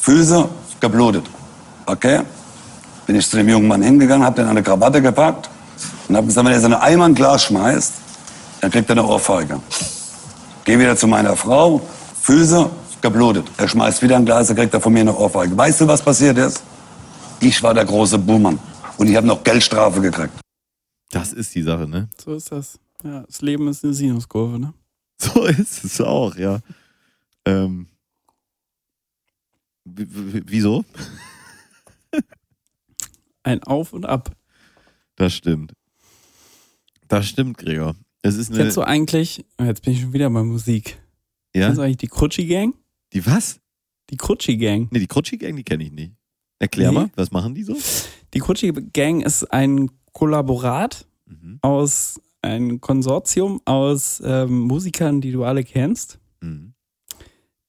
[SPEAKER 4] Füße geblutet. Okay? Bin ich zu dem jungen Mann hingegangen, hab den eine Krawatte gepackt und hab gesagt, wenn er so eine Eimer ein Glas schmeißt, dann kriegt er eine Ohrfeige. Geh wieder zu meiner Frau, Füße geblutet. Er schmeißt wieder ein Glas, dann kriegt er von mir eine Ohrfeige. Weißt du, was passiert ist? Ich war der große Buhmann und ich habe noch Geldstrafe gekriegt.
[SPEAKER 3] Das ist die Sache, ne?
[SPEAKER 2] So ist das. Ja, das Leben ist eine Sinuskurve, ne?
[SPEAKER 3] So ist es auch, ja. Ähm, Wieso?
[SPEAKER 2] Ein Auf und Ab.
[SPEAKER 3] Das stimmt. Das stimmt, Gregor. Es ist eine.
[SPEAKER 2] Kennst du eigentlich, oh, jetzt bin ich schon wieder bei Musik.
[SPEAKER 3] ja?
[SPEAKER 2] Kennst du eigentlich die Krutschi Gang?
[SPEAKER 3] Die was?
[SPEAKER 2] Die Krutschi Gang.
[SPEAKER 3] Nee, die Krutschi Gang, die kenne ich nicht. Erklär
[SPEAKER 2] Nee.
[SPEAKER 3] mal, was machen die so?
[SPEAKER 2] Die Krutschi Gang ist ein Kollaborat
[SPEAKER 3] Mhm.
[SPEAKER 2] aus ein Konsortium aus ähm, Musikern, die du alle kennst,
[SPEAKER 3] Mhm.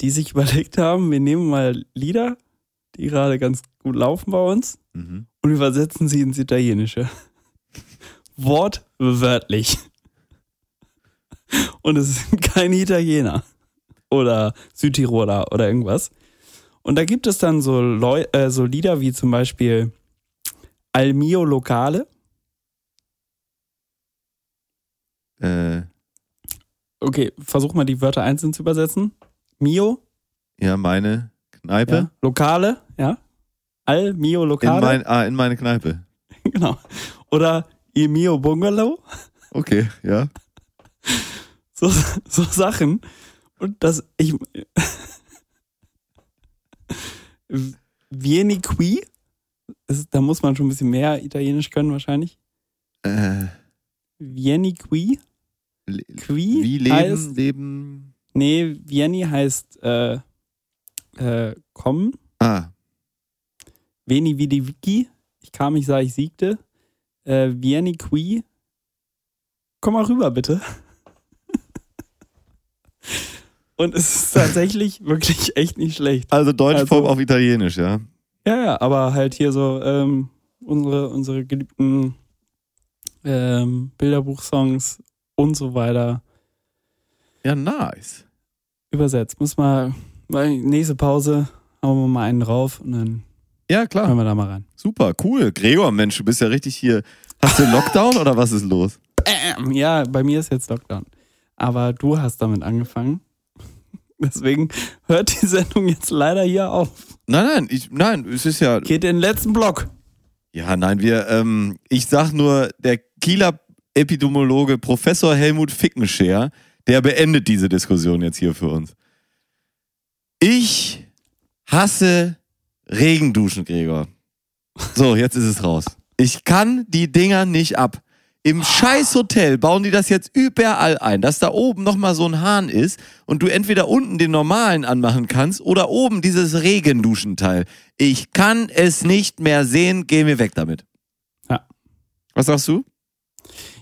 [SPEAKER 2] die sich überlegt haben, wir nehmen mal Lieder, die gerade ganz gut laufen bei uns
[SPEAKER 3] Mhm.
[SPEAKER 2] und übersetzen sie ins Italienische. Wortwörtlich. Und es sind keine Italiener oder Südtiroler oder irgendwas. Und da gibt es dann so, Leu äh, so Lieder wie zum Beispiel Al mio locale.
[SPEAKER 3] Äh,
[SPEAKER 2] Okay, versuch mal die Wörter einzeln zu übersetzen. Mio,
[SPEAKER 3] ja, meine Kneipe.
[SPEAKER 2] ja. Lokale, ja. Al mio
[SPEAKER 3] In,
[SPEAKER 2] locale.
[SPEAKER 3] mein, ah, in meine Kneipe.
[SPEAKER 2] genau. Oder Il mio bungalow.
[SPEAKER 3] Okay, ja.
[SPEAKER 2] so, so Sachen. Und das, ich. Vieni qui. Da muss man schon ein bisschen mehr Italienisch können, wahrscheinlich.
[SPEAKER 3] Äh,
[SPEAKER 2] Vieni qui.
[SPEAKER 3] le-
[SPEAKER 2] Qui
[SPEAKER 3] wie leben,
[SPEAKER 2] heißt-
[SPEAKER 3] leben.
[SPEAKER 2] Nee, Vieni heißt äh, äh, kommen.
[SPEAKER 3] Ah,
[SPEAKER 2] Veni vidi vici. Ich kam, ich sah, ich siegte. Äh, Vieni qui. Komm mal rüber, bitte. Und es ist tatsächlich wirklich echt nicht schlecht.
[SPEAKER 3] also Deutschpop
[SPEAKER 2] Also-
[SPEAKER 3] auf Italienisch, ja.
[SPEAKER 2] Ja, ja, aber halt hier so ähm, unsere, unsere geliebten ähm, Bilderbuchsongs und so weiter
[SPEAKER 3] Ja, nice.
[SPEAKER 2] übersetzt. Muss mal, mal nächste Pause hauen wir mal einen drauf und dann
[SPEAKER 3] Ja,
[SPEAKER 2] hören
[SPEAKER 3] klar.
[SPEAKER 2] wir da mal rein.
[SPEAKER 3] Super, cool. Gregor, Mensch, du bist ja richtig hier. Hast du Lockdown oder was ist los?
[SPEAKER 2] Bam! Ja, bei mir ist jetzt Lockdown. Aber du hast damit angefangen. Deswegen hört die Sendung jetzt leider hier auf.
[SPEAKER 3] Nein, nein, ich, nein, es ist ja.
[SPEAKER 2] Geht in den letzten Block.
[SPEAKER 3] Ja, nein, wir, ähm, ich sag nur, der Kieler Epidemiologe Professor Helmut Fickenscher, der beendet diese Diskussion jetzt hier für uns. Ich hasse Regenduschen, Gregor. So, jetzt ist es raus. Ich kann die Dinger nicht ab. Im scheiß Hotel bauen die das jetzt überall ein, dass da oben nochmal so ein Hahn ist und du entweder unten den normalen anmachen kannst oder oben dieses Regenduschenteil. Ich kann es nicht mehr sehen, geh mir weg damit.
[SPEAKER 2] Ja.
[SPEAKER 3] Was sagst du?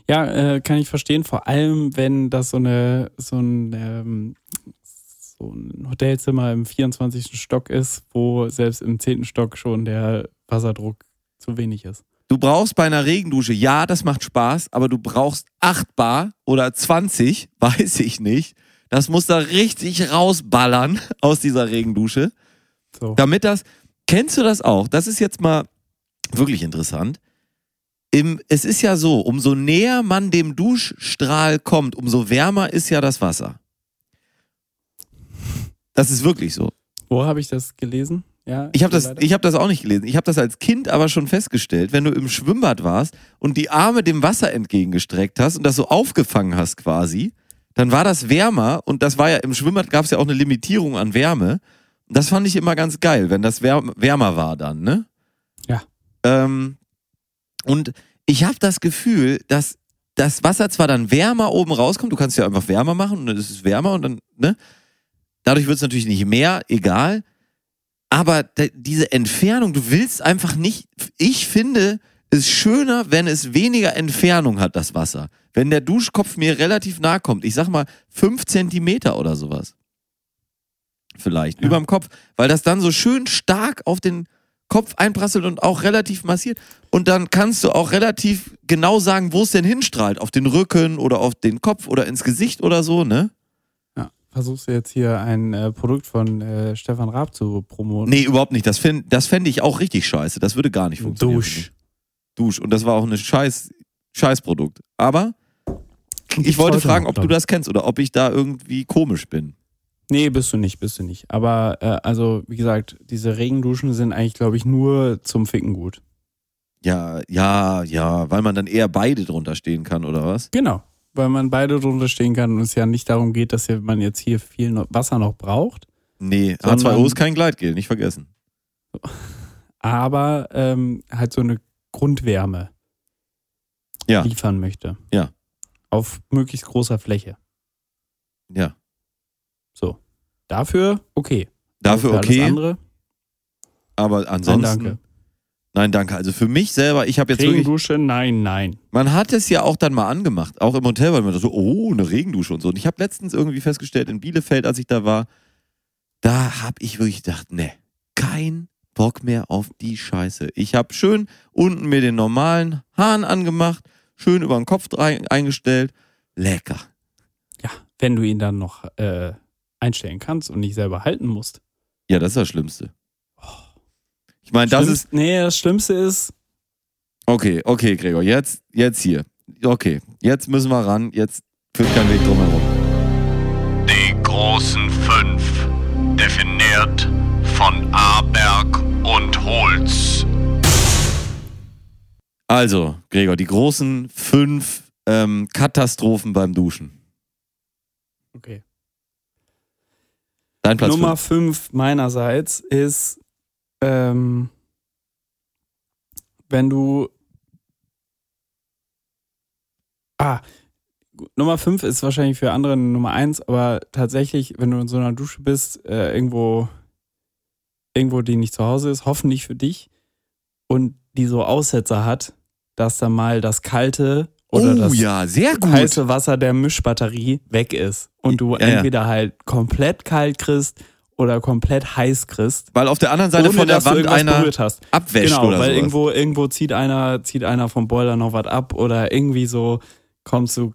[SPEAKER 2] Ja, äh, kann ich verstehen. Vor allem, wenn das so eine so ein, ähm, so ein Hotelzimmer im 24. Stock ist, wo selbst im 10. Stock schon der Wasserdruck zu wenig ist.
[SPEAKER 3] Du brauchst bei einer Regendusche, ja, das macht Spaß, aber du brauchst 8 Bar oder 20, weiß ich nicht. Das muss da richtig rausballern aus dieser Regendusche.
[SPEAKER 2] So.
[SPEAKER 3] Damit das, kennst du das auch? Das ist jetzt mal wirklich interessant. Im, es ist ja so, umso näher man dem Duschstrahl kommt, umso wärmer ist ja das Wasser. Das ist wirklich so.
[SPEAKER 2] Wo habe ich das gelesen? Ja,
[SPEAKER 3] Ich habe das, ich hab das auch nicht gelesen. Ich habe das als Kind aber schon festgestellt. Wenn du im Schwimmbad warst und die Arme dem Wasser entgegengestreckt hast und das so aufgefangen hast quasi, dann war das wärmer und das war ja, im Schwimmbad gab es ja auch eine Limitierung an Wärme. Das fand ich immer ganz geil, wenn das wär, wärmer war dann, ne?
[SPEAKER 2] Ja.
[SPEAKER 3] Ähm, und ich habe das Gefühl, dass das Wasser zwar dann wärmer oben rauskommt, du kannst ja einfach wärmer machen und dann ist es wärmer und dann, ne? Dadurch wird es natürlich nicht mehr, egal. Aber diese Entfernung, du willst einfach nicht, ich finde es schöner, wenn es weniger Entfernung hat, das Wasser. Wenn der Duschkopf mir relativ nah kommt, ich sag mal fünf Zentimeter oder sowas. Vielleicht,
[SPEAKER 2] Ja.
[SPEAKER 3] überm Kopf, weil das dann so schön stark auf den Kopf einprasselt und auch relativ massiert. Und dann kannst du auch relativ genau sagen, wo es denn hinstrahlt. Auf den Rücken oder auf den Kopf oder ins Gesicht oder so, ne?
[SPEAKER 2] Versuchst du jetzt hier ein äh, Produkt von äh, Stefan Raab zu promoten?
[SPEAKER 3] Nee, überhaupt nicht. Das fände das fänd ich auch richtig scheiße. Das würde gar nicht funktionieren.
[SPEAKER 2] Dusch.
[SPEAKER 3] Dusch. Und das war auch ein scheiß, Scheißprodukt. Aber ich wollte
[SPEAKER 2] heute
[SPEAKER 3] fragen, ob du
[SPEAKER 2] ich.
[SPEAKER 3] das kennst oder ob ich da irgendwie komisch bin.
[SPEAKER 2] Nee, bist du nicht, bist du nicht. Aber äh, also, wie gesagt, diese Regenduschen sind eigentlich, glaube ich, nur zum Ficken gut.
[SPEAKER 3] Ja, ja, ja, weil man dann eher beide drunter stehen kann, oder was?
[SPEAKER 2] Genau. Weil man beide drunter stehen kann und es ja nicht darum geht, dass man jetzt hier viel Wasser noch braucht,
[SPEAKER 3] Nee,
[SPEAKER 2] Sondern-
[SPEAKER 3] H2O ist kein Gleitgel, nicht vergessen.
[SPEAKER 2] aber ähm, halt so eine Grundwärme
[SPEAKER 3] Ja.
[SPEAKER 2] liefern möchte.
[SPEAKER 3] Ja.
[SPEAKER 2] Auf möglichst großer Fläche.
[SPEAKER 3] Ja.
[SPEAKER 2] So. Dafür okay.
[SPEAKER 3] Dafür
[SPEAKER 2] Für alles
[SPEAKER 3] okay,
[SPEAKER 2] andere,
[SPEAKER 3] aber ansonsten. Nein, danke. Also für mich selber, ich habe jetzt wirklich.
[SPEAKER 2] Regendusche, nein, nein.
[SPEAKER 3] Man hat es ja auch dann mal angemacht, auch im Hotel, weil man so, oh, eine Regendusche und so. Und ich habe letztens irgendwie festgestellt, in Bielefeld, als ich da war, da habe ich wirklich gedacht, ne, kein Bock mehr auf die Scheiße. Ich habe schön unten mir den normalen Hahn angemacht, schön über den Kopf eingestellt. Lecker.
[SPEAKER 2] Ja, wenn du ihn dann noch äh, einstellen kannst und nicht selber halten musst.
[SPEAKER 3] Ja, das ist das Schlimmste. Ich meine, das ist.
[SPEAKER 2] Nee, das Schlimmste ist,
[SPEAKER 3] Okay, okay, Gregor, jetzt, jetzt hier. Okay, jetzt müssen wir ran, jetzt führt kein Weg drumherum.
[SPEAKER 5] Die großen fünf, definiert von Aberg und Holz.
[SPEAKER 3] Also, Gregor, die großen fünf ähm, Katastrophen beim Duschen.
[SPEAKER 2] okay.
[SPEAKER 3] Dein Platz
[SPEAKER 2] Nummer
[SPEAKER 3] fünf.
[SPEAKER 2] 5 meinerseits ist, ähm, wenn du. Ah, Nummer 5 ist wahrscheinlich für andere Nummer 1, aber tatsächlich, wenn du in so einer Dusche bist, äh, irgendwo, irgendwo, die nicht zu Hause ist, hoffentlich für dich, und die so Aussetzer hat, dass da mal das kalte oder
[SPEAKER 3] Oh
[SPEAKER 2] das
[SPEAKER 3] ja,
[SPEAKER 2] heiße Wasser der Mischbatterie weg ist und du
[SPEAKER 3] Ja, ja.
[SPEAKER 2] entweder halt komplett kalt kriegst oder komplett heiß kriegst.
[SPEAKER 3] Weil auf der anderen Seite
[SPEAKER 2] ohne
[SPEAKER 3] von der Wand einer abwäscht
[SPEAKER 2] genau,
[SPEAKER 3] oder
[SPEAKER 2] weil
[SPEAKER 3] sowas.
[SPEAKER 2] irgendwo irgendwo zieht einer zieht einer vom Boiler noch was ab oder irgendwie so kommst du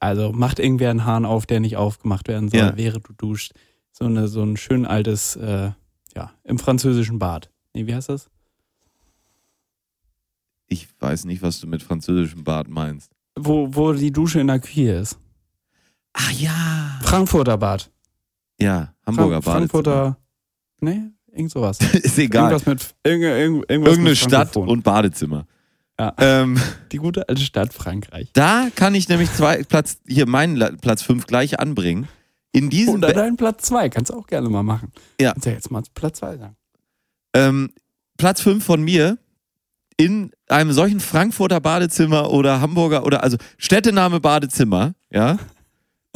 [SPEAKER 2] also macht irgendwer einen Hahn auf, der nicht aufgemacht werden soll,
[SPEAKER 3] Ja.
[SPEAKER 2] während du duscht. So eine so ein schön altes äh, ja, im französischen Bad. Nee, wie heißt das?
[SPEAKER 3] Ich weiß nicht, was du mit französischem Bad meinst.
[SPEAKER 2] Wo wo die Dusche in der Küche ist.
[SPEAKER 3] Ach ja.
[SPEAKER 2] Frankfurter Bad.
[SPEAKER 3] Ja, Hamburger
[SPEAKER 2] Frank
[SPEAKER 3] Bad.
[SPEAKER 2] Frankfurter Nee, irgend sowas.
[SPEAKER 3] Ist egal.
[SPEAKER 2] Irgendwas mit irgend, irgend, irgendwas
[SPEAKER 3] Irgendeine
[SPEAKER 2] mit
[SPEAKER 3] Stadt und Badezimmer.
[SPEAKER 2] Ja.
[SPEAKER 3] Ähm,
[SPEAKER 2] die gute alte Stadt Frankreich.
[SPEAKER 3] da kann ich nämlich zwei Platz, hier meinen La- Platz fünf gleich anbringen. In diesem
[SPEAKER 2] Oder
[SPEAKER 3] Be-
[SPEAKER 2] dein Platz 2, kannst du auch gerne mal machen.
[SPEAKER 3] Ja.
[SPEAKER 2] Kannst ja jetzt mal Platz 2 sagen.
[SPEAKER 3] ähm, Platz 5 von mir in einem solchen Frankfurter Badezimmer oder Hamburger oder also Städtename Badezimmer, ja,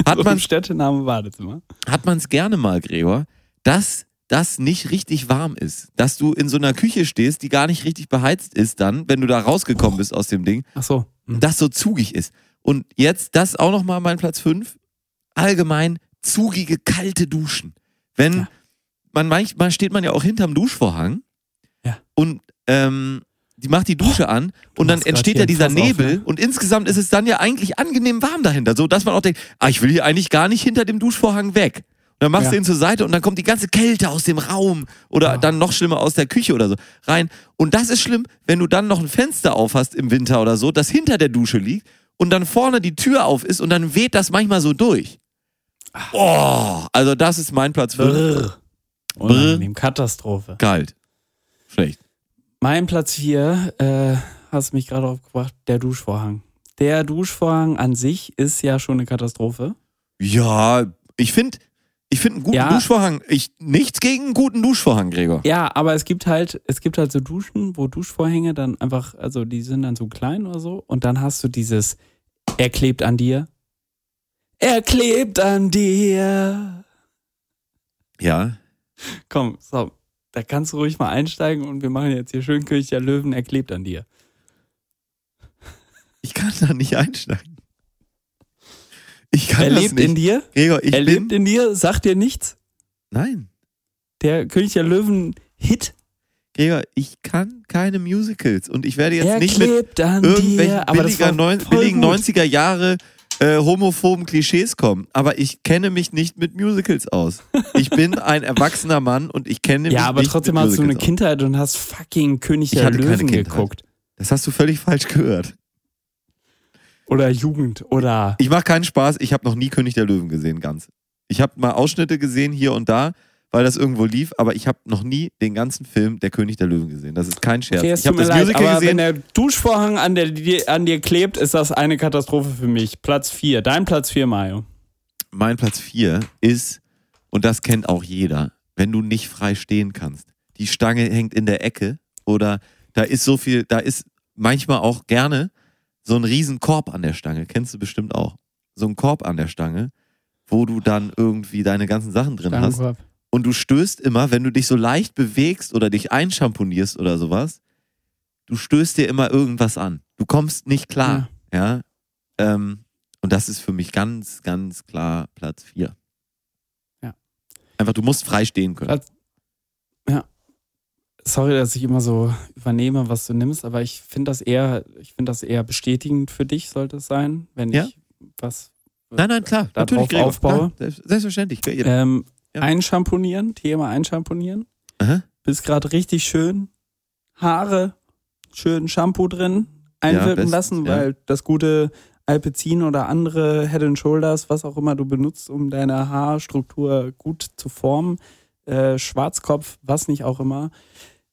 [SPEAKER 3] hat man
[SPEAKER 2] Städtename Badezimmer.
[SPEAKER 3] hat man es gerne mal, Gregor, dass das nicht richtig warm ist, dass du in so einer Küche stehst, die gar nicht richtig beheizt ist, dann, wenn du da rausgekommen bist aus dem Ding,
[SPEAKER 2] Ach so. Hm.
[SPEAKER 3] das so zugig ist. Und jetzt das auch noch mal mein Platz 5. Allgemein zugige kalte Duschen. Wenn
[SPEAKER 2] Ja.
[SPEAKER 3] man manchmal steht man ja auch hinterm Duschvorhang
[SPEAKER 2] Ja.
[SPEAKER 3] und ähm, die macht die Dusche an und dann entsteht ja dieser
[SPEAKER 2] Fass auf,
[SPEAKER 3] Nebel
[SPEAKER 2] ne?
[SPEAKER 3] und insgesamt ist es dann ja eigentlich angenehm warm dahinter, so dass man auch denkt, ah, ich will hier eigentlich gar nicht hinter dem Duschvorhang weg. Und dann machst
[SPEAKER 2] Ja.
[SPEAKER 3] du ihn zur Seite und dann kommt die ganze Kälte aus dem Raum oder
[SPEAKER 2] Ja.
[SPEAKER 3] dann noch schlimmer aus der Küche oder so rein. Und das ist schlimm, wenn du dann noch ein Fenster auf hast im Winter oder so, das hinter der Dusche liegt und dann vorne die Tür auf ist und dann weht das manchmal so durch. Oh, also das ist mein Platz 5.
[SPEAKER 2] Brrr. Unangenehm. Katastrophe.
[SPEAKER 3] Kalt. Schlecht.
[SPEAKER 2] Mein Platz 4, äh, hast mich gerade aufgebracht, der Duschvorhang. Der Duschvorhang an sich ist ja schon eine Katastrophe.
[SPEAKER 3] Ja, ich finde ich find einen guten
[SPEAKER 2] Ja.
[SPEAKER 3] Duschvorhang. Ich, nichts gegen einen guten Duschvorhang, Gregor.
[SPEAKER 2] Ja, aber es gibt halt, es gibt halt so Duschen, wo Duschvorhänge dann einfach, also die sind dann so klein oder so und dann hast du dieses, er klebt an dir. Er klebt an dir.
[SPEAKER 3] Ja.
[SPEAKER 2] Komm, so, da kannst du ruhig mal einsteigen und wir machen jetzt hier schön König der Löwen, er klebt an dir.
[SPEAKER 3] Ich kann da nicht einsteigen. Ich kann
[SPEAKER 2] er
[SPEAKER 3] das
[SPEAKER 2] lebt
[SPEAKER 3] nicht.
[SPEAKER 2] in dir,
[SPEAKER 3] Gregor, ich
[SPEAKER 2] er
[SPEAKER 3] bin.
[SPEAKER 2] lebt in dir, sagt dir nichts.
[SPEAKER 3] Nein.
[SPEAKER 2] Der König der Löwen Hit,
[SPEAKER 3] Gregor, ich kann keine Musicals und ich werde jetzt
[SPEAKER 2] er
[SPEAKER 3] nicht mit irgendwelchen
[SPEAKER 2] dir. Aber das
[SPEAKER 3] billiger
[SPEAKER 2] war
[SPEAKER 3] neun, billigen
[SPEAKER 2] gut.
[SPEAKER 3] 90er Jahre äh, homophoben Klischees kommen. Aber ich kenne mich nicht mit Musicals aus. Ich bin ein erwachsener Mann und ich kenne mich
[SPEAKER 2] Ja, aber
[SPEAKER 3] nicht
[SPEAKER 2] trotzdem
[SPEAKER 3] mit
[SPEAKER 2] hast du eine
[SPEAKER 3] Musicals aus.
[SPEAKER 2] Kindheit und hast fucking König der Löwen geguckt.
[SPEAKER 3] Das hast du völlig falsch gehört.
[SPEAKER 2] Oder Jugend oder
[SPEAKER 3] Ich mache keinen Spaß, ich habe noch nie König der Löwen gesehen, ganz. Ich habe mal Ausschnitte gesehen hier und da, weil das irgendwo lief, aber ich habe noch nie den ganzen Film Der König der Löwen gesehen. Das ist kein Scherz.
[SPEAKER 2] Okay,
[SPEAKER 3] ich habe das
[SPEAKER 2] leid,
[SPEAKER 3] Musical
[SPEAKER 2] aber wenn
[SPEAKER 3] gesehen.
[SPEAKER 2] der Duschvorhang an, der, an dir klebt, ist das eine Katastrophe für mich. Platz 4. Dein Platz 4, Mario.
[SPEAKER 3] Mein Platz 4 ist, und das kennt auch jeder, wenn du nicht frei stehen kannst. Die Stange hängt in der Ecke oder da ist so viel, da ist manchmal auch gerne so ein riesen Korb an der Stange. Kennst du bestimmt auch. So ein Korb an der Stange, wo du dann irgendwie deine ganzen Sachen drin hast. Und du stößt immer, wenn du dich so leicht bewegst oder dich einschamponierst oder sowas, du stößt dir immer irgendwas an. Du kommst nicht klar. Ja. Ähm, und das ist für mich ganz, ganz klar Platz 4.
[SPEAKER 2] Ja.
[SPEAKER 3] Einfach, du musst frei stehen können.
[SPEAKER 2] Platz- Ja. Sorry, dass ich immer so übernehme, was du nimmst, aber ich finde das eher, ich finde das eher bestätigend für dich, sollte es sein, wenn
[SPEAKER 3] Ja.
[SPEAKER 2] ich was
[SPEAKER 3] Nein, nein, klar.
[SPEAKER 2] da
[SPEAKER 3] natürlich,
[SPEAKER 2] aufbaue.
[SPEAKER 3] Klar, selbst- selbstverständlich.
[SPEAKER 2] Ähm,
[SPEAKER 3] Ja.
[SPEAKER 2] Einschamponieren, Thema Einschamponieren.
[SPEAKER 3] Aha.
[SPEAKER 2] Bist gerade richtig schön. Haare, schön Shampoo drin, einwirken
[SPEAKER 3] bestens,
[SPEAKER 2] lassen,
[SPEAKER 3] ja.
[SPEAKER 2] weil das gute Alpecin oder andere Head and Shoulders, was auch immer du benutzt, um deine Haarstruktur gut zu formen, äh, Schwarzkopf, was nicht auch immer.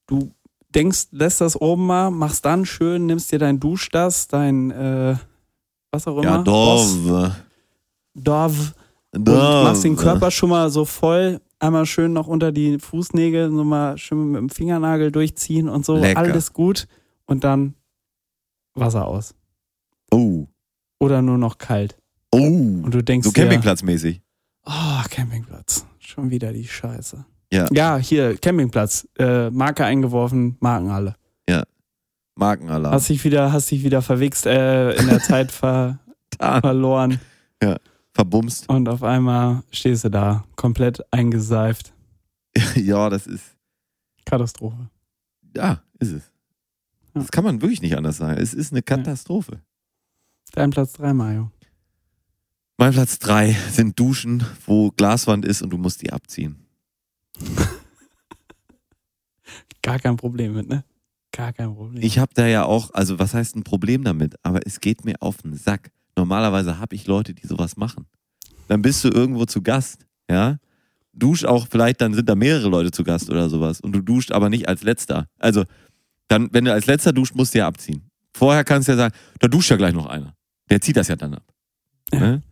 [SPEAKER 2] Du denkst, lässt das oben mal, machst dann schön, nimmst dir dein Duschdas, dein äh, was auch immer,
[SPEAKER 3] Ja, Dove.
[SPEAKER 2] Dove, und machst den Körper schon mal so voll, einmal schön noch unter die Fußnägel, so mal schön mit dem Fingernagel durchziehen und so,
[SPEAKER 3] Lecker.
[SPEAKER 2] alles gut und dann Wasser aus.
[SPEAKER 3] Oh.
[SPEAKER 2] Oder nur noch kalt.
[SPEAKER 3] Oh.
[SPEAKER 2] Und du denkst
[SPEAKER 3] So Campingplatzmäßig.
[SPEAKER 2] oh, Campingplatz, schon wieder die Scheiße.
[SPEAKER 3] Ja.
[SPEAKER 2] Ja, hier, Campingplatz, äh, Marke eingeworfen, Marken alle.
[SPEAKER 3] Markenalarm.
[SPEAKER 2] Hast dich wieder, hast dich wieder verwichst, äh, in der Zeit ver verloren
[SPEAKER 3] verbumst.
[SPEAKER 2] und auf einmal stehst du da, komplett eingeseift.
[SPEAKER 3] ja, das ist.
[SPEAKER 2] Katastrophe.
[SPEAKER 3] Ja, ist es.
[SPEAKER 2] Ja.
[SPEAKER 3] Das kann man wirklich nicht anders sagen. Es ist eine Katastrophe.
[SPEAKER 2] Dein Platz 3, Mario.
[SPEAKER 3] Mein Platz drei sind Duschen, wo Glaswand ist und du musst die abziehen.
[SPEAKER 2] Gar kein Problem mit, ne? Gar kein Problem.
[SPEAKER 3] Ich habe da ja auch, also was heißt ein Problem damit? Aber es geht mir auf den Sack. Normalerweise habe ich Leute, die sowas machen. Dann bist du irgendwo zu Gast, ja? Dusch auch, vielleicht dann sind da mehrere Leute zu Gast oder sowas. Und du duscht aber nicht als letzter. Also, dann, wenn du als letzter duscht, musst du ja abziehen. Vorher kannst du ja sagen, da duscht ja gleich noch einer. Der zieht das ja dann ab.
[SPEAKER 2] Ja.
[SPEAKER 3] Ne?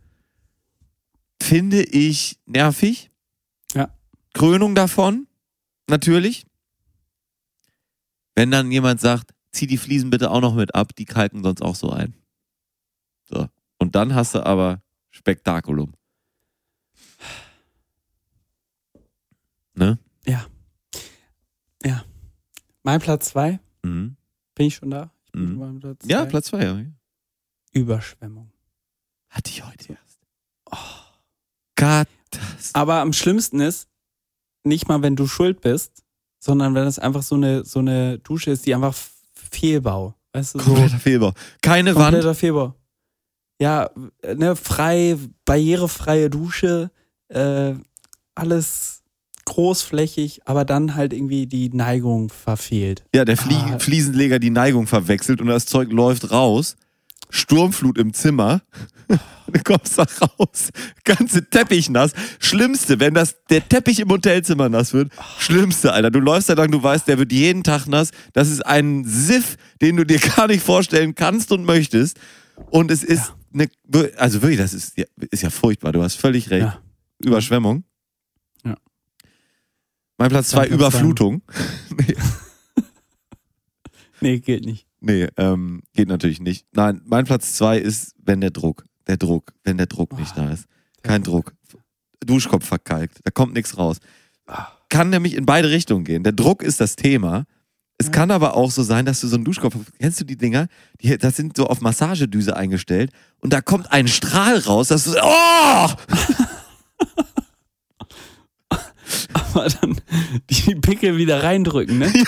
[SPEAKER 3] Finde ich nervig.
[SPEAKER 2] Ja.
[SPEAKER 3] Krönung davon, natürlich. Wenn dann jemand sagt, zieh die Fliesen bitte auch noch mit ab, die kalken sonst auch so ein. So. Und dann hast du aber Spektakulum. Ne?
[SPEAKER 2] mein Platz 2,
[SPEAKER 3] Mhm.
[SPEAKER 2] bin ich schon da? Ich bin
[SPEAKER 3] Mhm.
[SPEAKER 2] schon Platz
[SPEAKER 3] Ja. Platz zwei. Ja.
[SPEAKER 2] Überschwemmung.
[SPEAKER 3] Hatte ich heute erst. Oh. Katastrophe.
[SPEAKER 2] Aber am schlimmsten ist, nicht mal wenn du schuld bist, sondern wenn es einfach so eine, so eine Dusche ist, die einfach Fehlbau. Weißt du, so
[SPEAKER 3] Kompletter Fehlbau. Keine Wand.
[SPEAKER 2] kompletter Fehlbau. Ja, ne, frei, barrierefreie Dusche, äh, alles großflächig, aber dann halt irgendwie die Neigung verfehlt.
[SPEAKER 3] Ja, der Flie
[SPEAKER 2] Ah.
[SPEAKER 3] Fliesenleger die Neigung verwechselt und das Zeug läuft raus. Sturmflut im Zimmer. Du kommst da raus. Ganze Teppich nass. Schlimmste, wenn das, der Teppich im Hotelzimmer nass wird. Schlimmste, Alter. Du läufst da lang, du weißt, der wird jeden Tag nass. Das ist ein Siff, den du dir gar nicht vorstellen kannst und möchtest. Und es ist eine, also wirklich, das ist, ja- ist ja furchtbar. Du hast völlig recht.
[SPEAKER 2] Ja.
[SPEAKER 3] Überschwemmung.
[SPEAKER 2] Ja.
[SPEAKER 3] Mein Platz zwei,
[SPEAKER 2] Platz.
[SPEAKER 3] Überflutung.
[SPEAKER 2] Nee, geht nicht.
[SPEAKER 3] Nee, ähm, geht natürlich nicht. Nein, mein Platz zwei ist, wenn der Druck. Der Druck, wenn der Druck nicht da ist. Kein Druck. Duschkopf verkalkt. Da kommt nichts raus. Kann nämlich in beide Richtungen gehen. Der Druck ist das Thema. Es kann aber auch so sein, dass du so einen Duschkopf hast. Kennst du die Dinger? Die, das sind so auf Massagedüse eingestellt und da kommt ein Strahl raus, dass du oh!
[SPEAKER 2] Aber dann die Pickel wieder reindrücken, ne?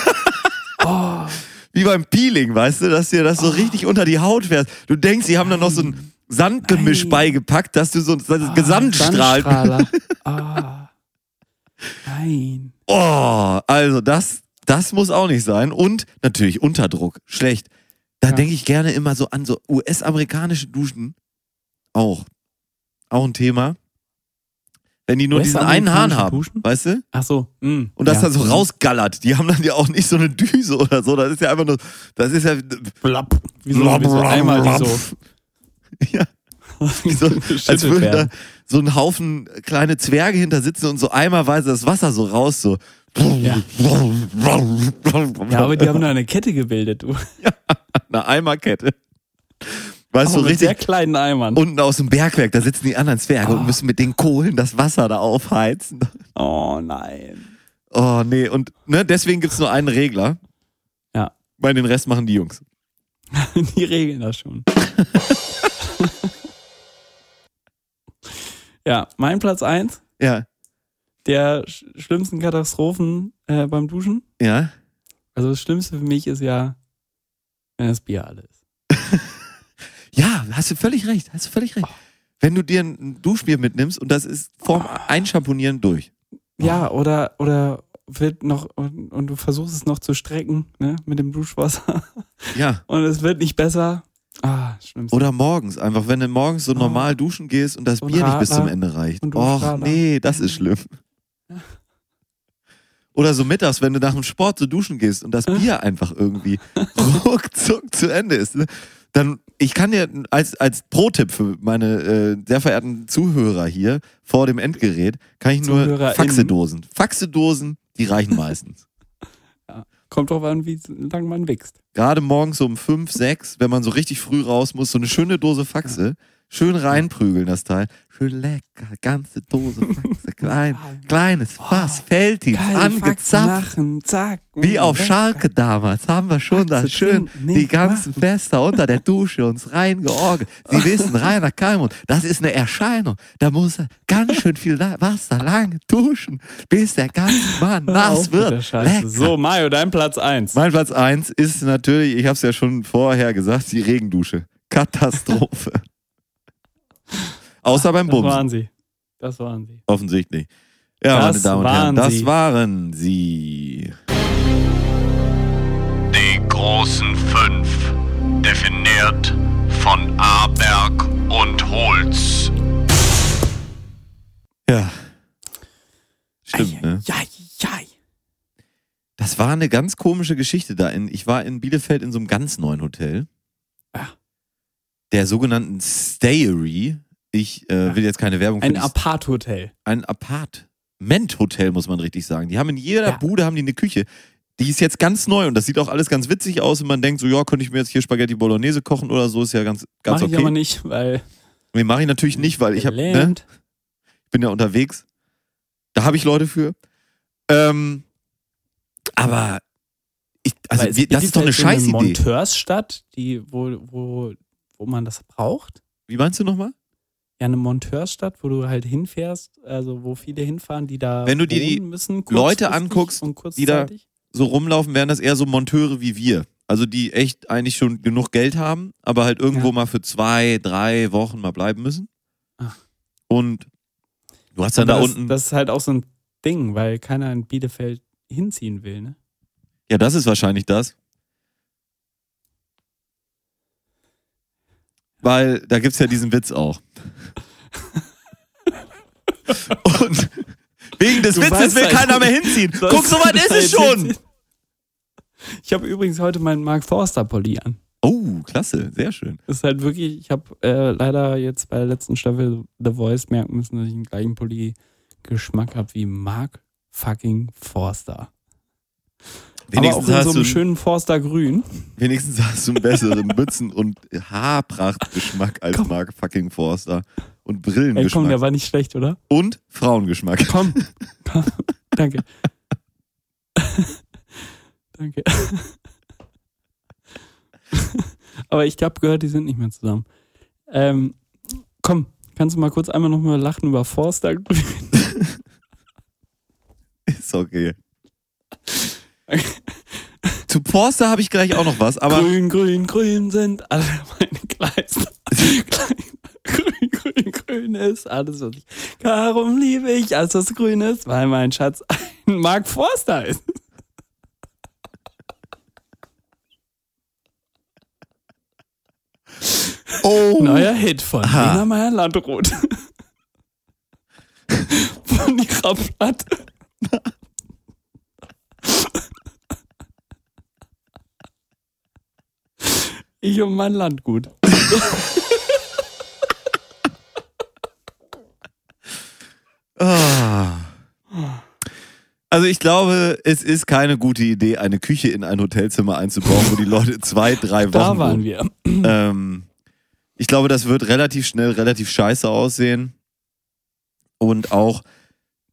[SPEAKER 2] Oh,
[SPEAKER 3] Wie beim Peeling, weißt du, dass dir das so richtig unter die Haut fährt. Du denkst, sie haben da noch so ein Sandgemisch
[SPEAKER 2] Nein.
[SPEAKER 3] beigepackt, dass du so ein
[SPEAKER 2] ah,
[SPEAKER 3] Gesandstrahl.
[SPEAKER 2] Ah. Nein.
[SPEAKER 3] Oh, also das, das muss auch nicht sein. Und natürlich Unterdruck, schlecht. Da
[SPEAKER 2] Ja.
[SPEAKER 3] denke ich gerne immer so an so US-amerikanische Duschen. Auch. Auch ein Thema. Wenn die nur diesen einen Hahn haben,
[SPEAKER 2] Duschen?
[SPEAKER 3] weißt du?
[SPEAKER 2] Ach so. mm,
[SPEAKER 3] Und das
[SPEAKER 2] ja.
[SPEAKER 3] dann so rausgallert. Die haben dann ja auch nicht so eine Düse oder so. Das ist ja einfach nur, das ist ja,
[SPEAKER 2] Blapp. Wie so, wie so einmal die so.
[SPEAKER 3] ja. so, als würden da so ein Haufen kleine Zwerge hinter sitzen und so eimerweise das Wasser so raus, so.
[SPEAKER 2] Ja. Ja, aber die haben da eine Kette gebildet, du.
[SPEAKER 3] Eine Eimerkette. Weißt du, so
[SPEAKER 2] mit sehr
[SPEAKER 3] richtig
[SPEAKER 2] kleinen Eimern.
[SPEAKER 3] unten aus dem Bergwerk, da sitzen die anderen Zwerge und müssen mit den Kohlen das Wasser da aufheizen.
[SPEAKER 2] Oh nein.
[SPEAKER 3] Oh nee, und ne, deswegen gibt's nur einen Regler.
[SPEAKER 2] Ja.
[SPEAKER 3] Weil den Rest machen die Jungs.
[SPEAKER 2] Die regeln das schon. ja, mein Platz eins
[SPEAKER 3] Ja,
[SPEAKER 2] der sch schlimmsten Katastrophen äh, beim Duschen.
[SPEAKER 3] ja.
[SPEAKER 2] Also das Schlimmste für mich ist ja, wenn das Bier alle ist.
[SPEAKER 3] Ja, hast du völlig recht, hast du völlig recht. Wenn du dir ein Duschbier mitnimmst und das ist vorm Einschamponieren durch.
[SPEAKER 2] Ja, oder, oder wird noch, und, und du versuchst es noch zu strecken, ne, mit dem Duschwasser.
[SPEAKER 3] Ja.
[SPEAKER 2] Und es wird nicht besser. Ah, schlimmste.
[SPEAKER 3] Oder morgens, einfach wenn du morgens so normal duschen gehst und das
[SPEAKER 2] Und
[SPEAKER 3] Bier nicht bis
[SPEAKER 2] Radler.
[SPEAKER 3] zum Ende reicht. Och, nee, das ist schlimm. Oder so mittags, wenn du nach dem Sport so duschen gehst und das Bier einfach irgendwie ruckzuck zu Ende ist. ne? Dann, ich kann dir als, als Pro-Tipp für meine äh, sehr verehrten Zuhörer hier vor dem Endgerät, kann ich nur. Faxedosen. Faxedosen, die reichen meistens.
[SPEAKER 2] Kommt drauf an, wie lang man wächst.
[SPEAKER 3] Gerade morgens um fünf, sechs, wenn man so richtig früh raus muss, so eine schöne Dose Faxe, schön reinprügeln das Teil. Schön lecker, ganze Dose Faxe, klein, kleines Fass, Felddienst, angezapft.
[SPEAKER 2] Machen, zack.
[SPEAKER 3] Wie auf
[SPEAKER 2] Lecker.
[SPEAKER 3] Schalke damals haben wir schon
[SPEAKER 2] Faxe
[SPEAKER 3] da schön
[SPEAKER 2] trinken,
[SPEAKER 3] die ganzen
[SPEAKER 2] machen.
[SPEAKER 3] Fester unter der Dusche uns reingeorgelt. Sie wissen, Rainer Kalmund, das ist eine Erscheinung. Da muss er ganz schön viel Wasser lange duschen, bis der ganze Mann nass wird.
[SPEAKER 2] So, Mario, dein Platz eins.
[SPEAKER 3] Mein Platz eins ist natürlich, ich habe es ja schon vorher gesagt, die Regendusche. Katastrophe. Außer beim
[SPEAKER 2] Das
[SPEAKER 3] Bums,
[SPEAKER 2] waren sie. Das waren sie.
[SPEAKER 3] offensichtlich. Ja,
[SPEAKER 2] Das
[SPEAKER 3] meine Damen und Herren,
[SPEAKER 2] waren
[SPEAKER 3] das
[SPEAKER 2] sie.
[SPEAKER 3] waren sie.
[SPEAKER 5] Die großen fünf, definiert von Aberg und Holz.
[SPEAKER 3] Ja. Stimmt, ne?
[SPEAKER 2] Ja, ja.
[SPEAKER 3] Das war eine ganz komische Geschichte da. In, ich war in Bielefeld in so einem ganz neuen Hotel.
[SPEAKER 2] Ah.
[SPEAKER 3] Der sogenannten Stayery. Ich äh, will jetzt keine Werbung für
[SPEAKER 2] Ein Apart-Hotel.
[SPEAKER 3] ein Apartment-Hotel, muss man richtig sagen. Die haben in jeder
[SPEAKER 2] Ja.
[SPEAKER 3] Bude haben die eine Küche. Die ist jetzt ganz neu und das sieht auch alles ganz witzig aus und man denkt so, ja, könnte ich mir jetzt hier Spaghetti Bolognese kochen oder so, ist ja ganz, ganz
[SPEAKER 2] Mach ich aber
[SPEAKER 3] okay.
[SPEAKER 2] nicht, weil
[SPEAKER 3] Nee, mache ich natürlich nicht, weil ich hab, ne, ich bin ja unterwegs. Da habe ich Leute für. Ähm, aber ich, also
[SPEAKER 2] Aber
[SPEAKER 3] wir, das ist doch eine
[SPEAKER 2] so
[SPEAKER 3] Scheißidee.
[SPEAKER 2] Monteursstadt, die, wo, wo, wo man das braucht.
[SPEAKER 3] Wie meinst du nochmal?
[SPEAKER 2] Ja, eine Monteursstadt, wo du halt hinfährst, also wo viele hinfahren, die da
[SPEAKER 3] Wenn du dir die
[SPEAKER 2] müssen,
[SPEAKER 3] Leute anguckst, die da-. So rumlaufen, wären das eher so Monteure wie wir. Also die echt eigentlich schon genug Geld haben, aber halt irgendwo
[SPEAKER 2] Ja.
[SPEAKER 3] mal für zwei, drei Wochen mal bleiben müssen.
[SPEAKER 2] Ach.
[SPEAKER 3] Und du hast dann
[SPEAKER 2] Aber
[SPEAKER 3] da
[SPEAKER 2] das,
[SPEAKER 3] unten.
[SPEAKER 2] Das ist halt auch so ein Ding, weil keiner in Bielefeld hinziehen will, ne?
[SPEAKER 3] Ja, das ist wahrscheinlich das. Weil da gibt's ja diesen Witz auch. Und wegen des
[SPEAKER 2] Du
[SPEAKER 3] Witzes will
[SPEAKER 2] halt-
[SPEAKER 3] keiner mehr hinziehen. Guck, so weit ist
[SPEAKER 2] halt
[SPEAKER 3] es schon.
[SPEAKER 2] hinziehen? Ich habe übrigens heute meinen Mark Forster Pulli an.
[SPEAKER 3] Oh, klasse, sehr schön.
[SPEAKER 2] Das ist halt wirklich, ich habe äh, leider jetzt bei der letzten Staffel The Voice merken müssen, dass ich den gleichen Pulli-Geschmack habe wie Mark fucking Forster. Aber auch
[SPEAKER 3] Wenigstens
[SPEAKER 2] in
[SPEAKER 3] hast,
[SPEAKER 2] so
[SPEAKER 3] du,
[SPEAKER 2] einem schönen Forster Grün.
[SPEAKER 3] wenigstens hast du einen besseren Mützen- und Haarprachtgeschmack als
[SPEAKER 2] Komm.
[SPEAKER 3] Mark fucking Forster. Und
[SPEAKER 2] Ey, komm,
[SPEAKER 3] Brillengeschmack.
[SPEAKER 2] der war nicht schlecht, oder?
[SPEAKER 3] und Frauengeschmack.
[SPEAKER 2] Komm. komm. Danke. Danke. Aber ich habe gehört, die sind nicht mehr zusammen. Ähm, komm, kannst du mal kurz einmal nochmal lachen über Forster Grün?
[SPEAKER 3] Ist okay. Zu Forster habe ich gleich auch noch was, aber
[SPEAKER 2] grün, grün, grün sind alle meine Kleister. grün, grün, grün ist alles, was ich. Darum liebe ich alles, was grün ist, weil mein Schatz ein Mark Forster ist.
[SPEAKER 3] oh,
[SPEAKER 2] Neuer Hit von
[SPEAKER 3] Aha.
[SPEAKER 2] Lena Meyer Landrut. von ihrer Platte. Ich um mein Landgut. Ah.
[SPEAKER 3] Also ich glaube, es ist keine gute Idee, eine Küche in ein Hotelzimmer einzubauen, wo die Leute zwei, drei Wochen.
[SPEAKER 2] Da waren wir.
[SPEAKER 3] Ähm, ich glaube, das wird relativ schnell relativ scheiße aussehen. Und auch,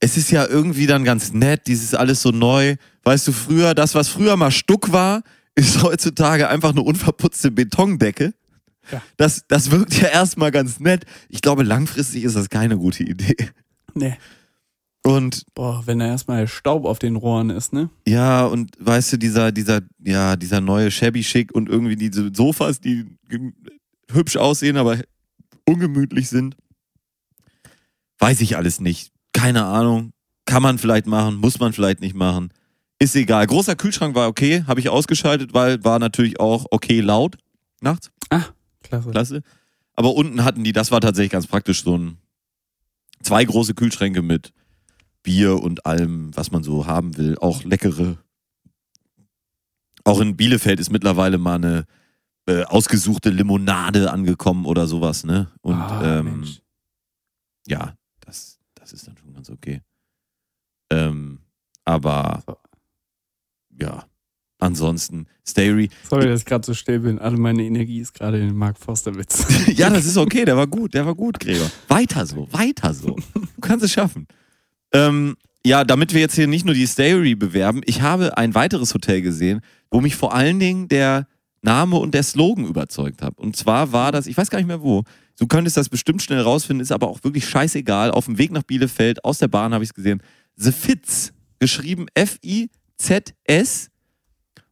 [SPEAKER 3] es ist ja irgendwie dann ganz nett, dieses alles so neu. Weißt du, früher, das, was früher mal Stuck war, ist heutzutage einfach eine unverputzte Betondecke.
[SPEAKER 2] Ja.
[SPEAKER 3] Das, das wirkt ja erstmal ganz nett. Ich glaube, langfristig ist das keine gute Idee.
[SPEAKER 2] Nee.
[SPEAKER 3] Und
[SPEAKER 2] Boah, wenn da erstmal Staub auf den Rohren ist, ne?
[SPEAKER 3] ja, und weißt du, dieser, dieser, ja, dieser neue Shabby Chic und irgendwie diese Sofas, die hübsch aussehen, aber ungemütlich sind. Weiß ich alles nicht. Keine Ahnung. Kann man vielleicht machen, muss man vielleicht nicht machen. Ist egal. Großer Kühlschrank war okay, habe ich ausgeschaltet, weil war natürlich auch okay laut nachts.
[SPEAKER 2] Klasse.
[SPEAKER 3] Klasse. Aber unten hatten die, das war tatsächlich ganz praktisch, so ein zwei große Kühlschränke mit Bier und allem, was man so haben will. Auch leckere. Auch in Bielefeld ist mittlerweile mal eine äh, ausgesuchte Limonade angekommen oder sowas, ne? Und
[SPEAKER 2] Ah,
[SPEAKER 3] ähm, ja, das, das ist dann schon ganz okay. Ähm, aber. Ja, ansonsten, Stary,
[SPEAKER 2] Sorry, dass ich gerade so still bin. Alle meine Energie ist gerade in den Mark Forster-Witz.
[SPEAKER 3] ja, das ist okay, der war gut, der war gut, Gregor. Weiter so, weiter so. Du kannst es schaffen. Ähm, ja, damit wir jetzt hier nicht nur die Stayry bewerben, ich habe ein weiteres Hotel gesehen, wo mich vor allen Dingen der Name und der Slogan überzeugt hat. Und zwar war das, ich weiß gar nicht mehr wo, du könntest das bestimmt schnell rausfinden, ist aber auch wirklich scheißegal. Auf dem Weg nach Bielefeld, aus der Bahn habe ich es gesehen. The Fitz, geschrieben F-I-Z-S.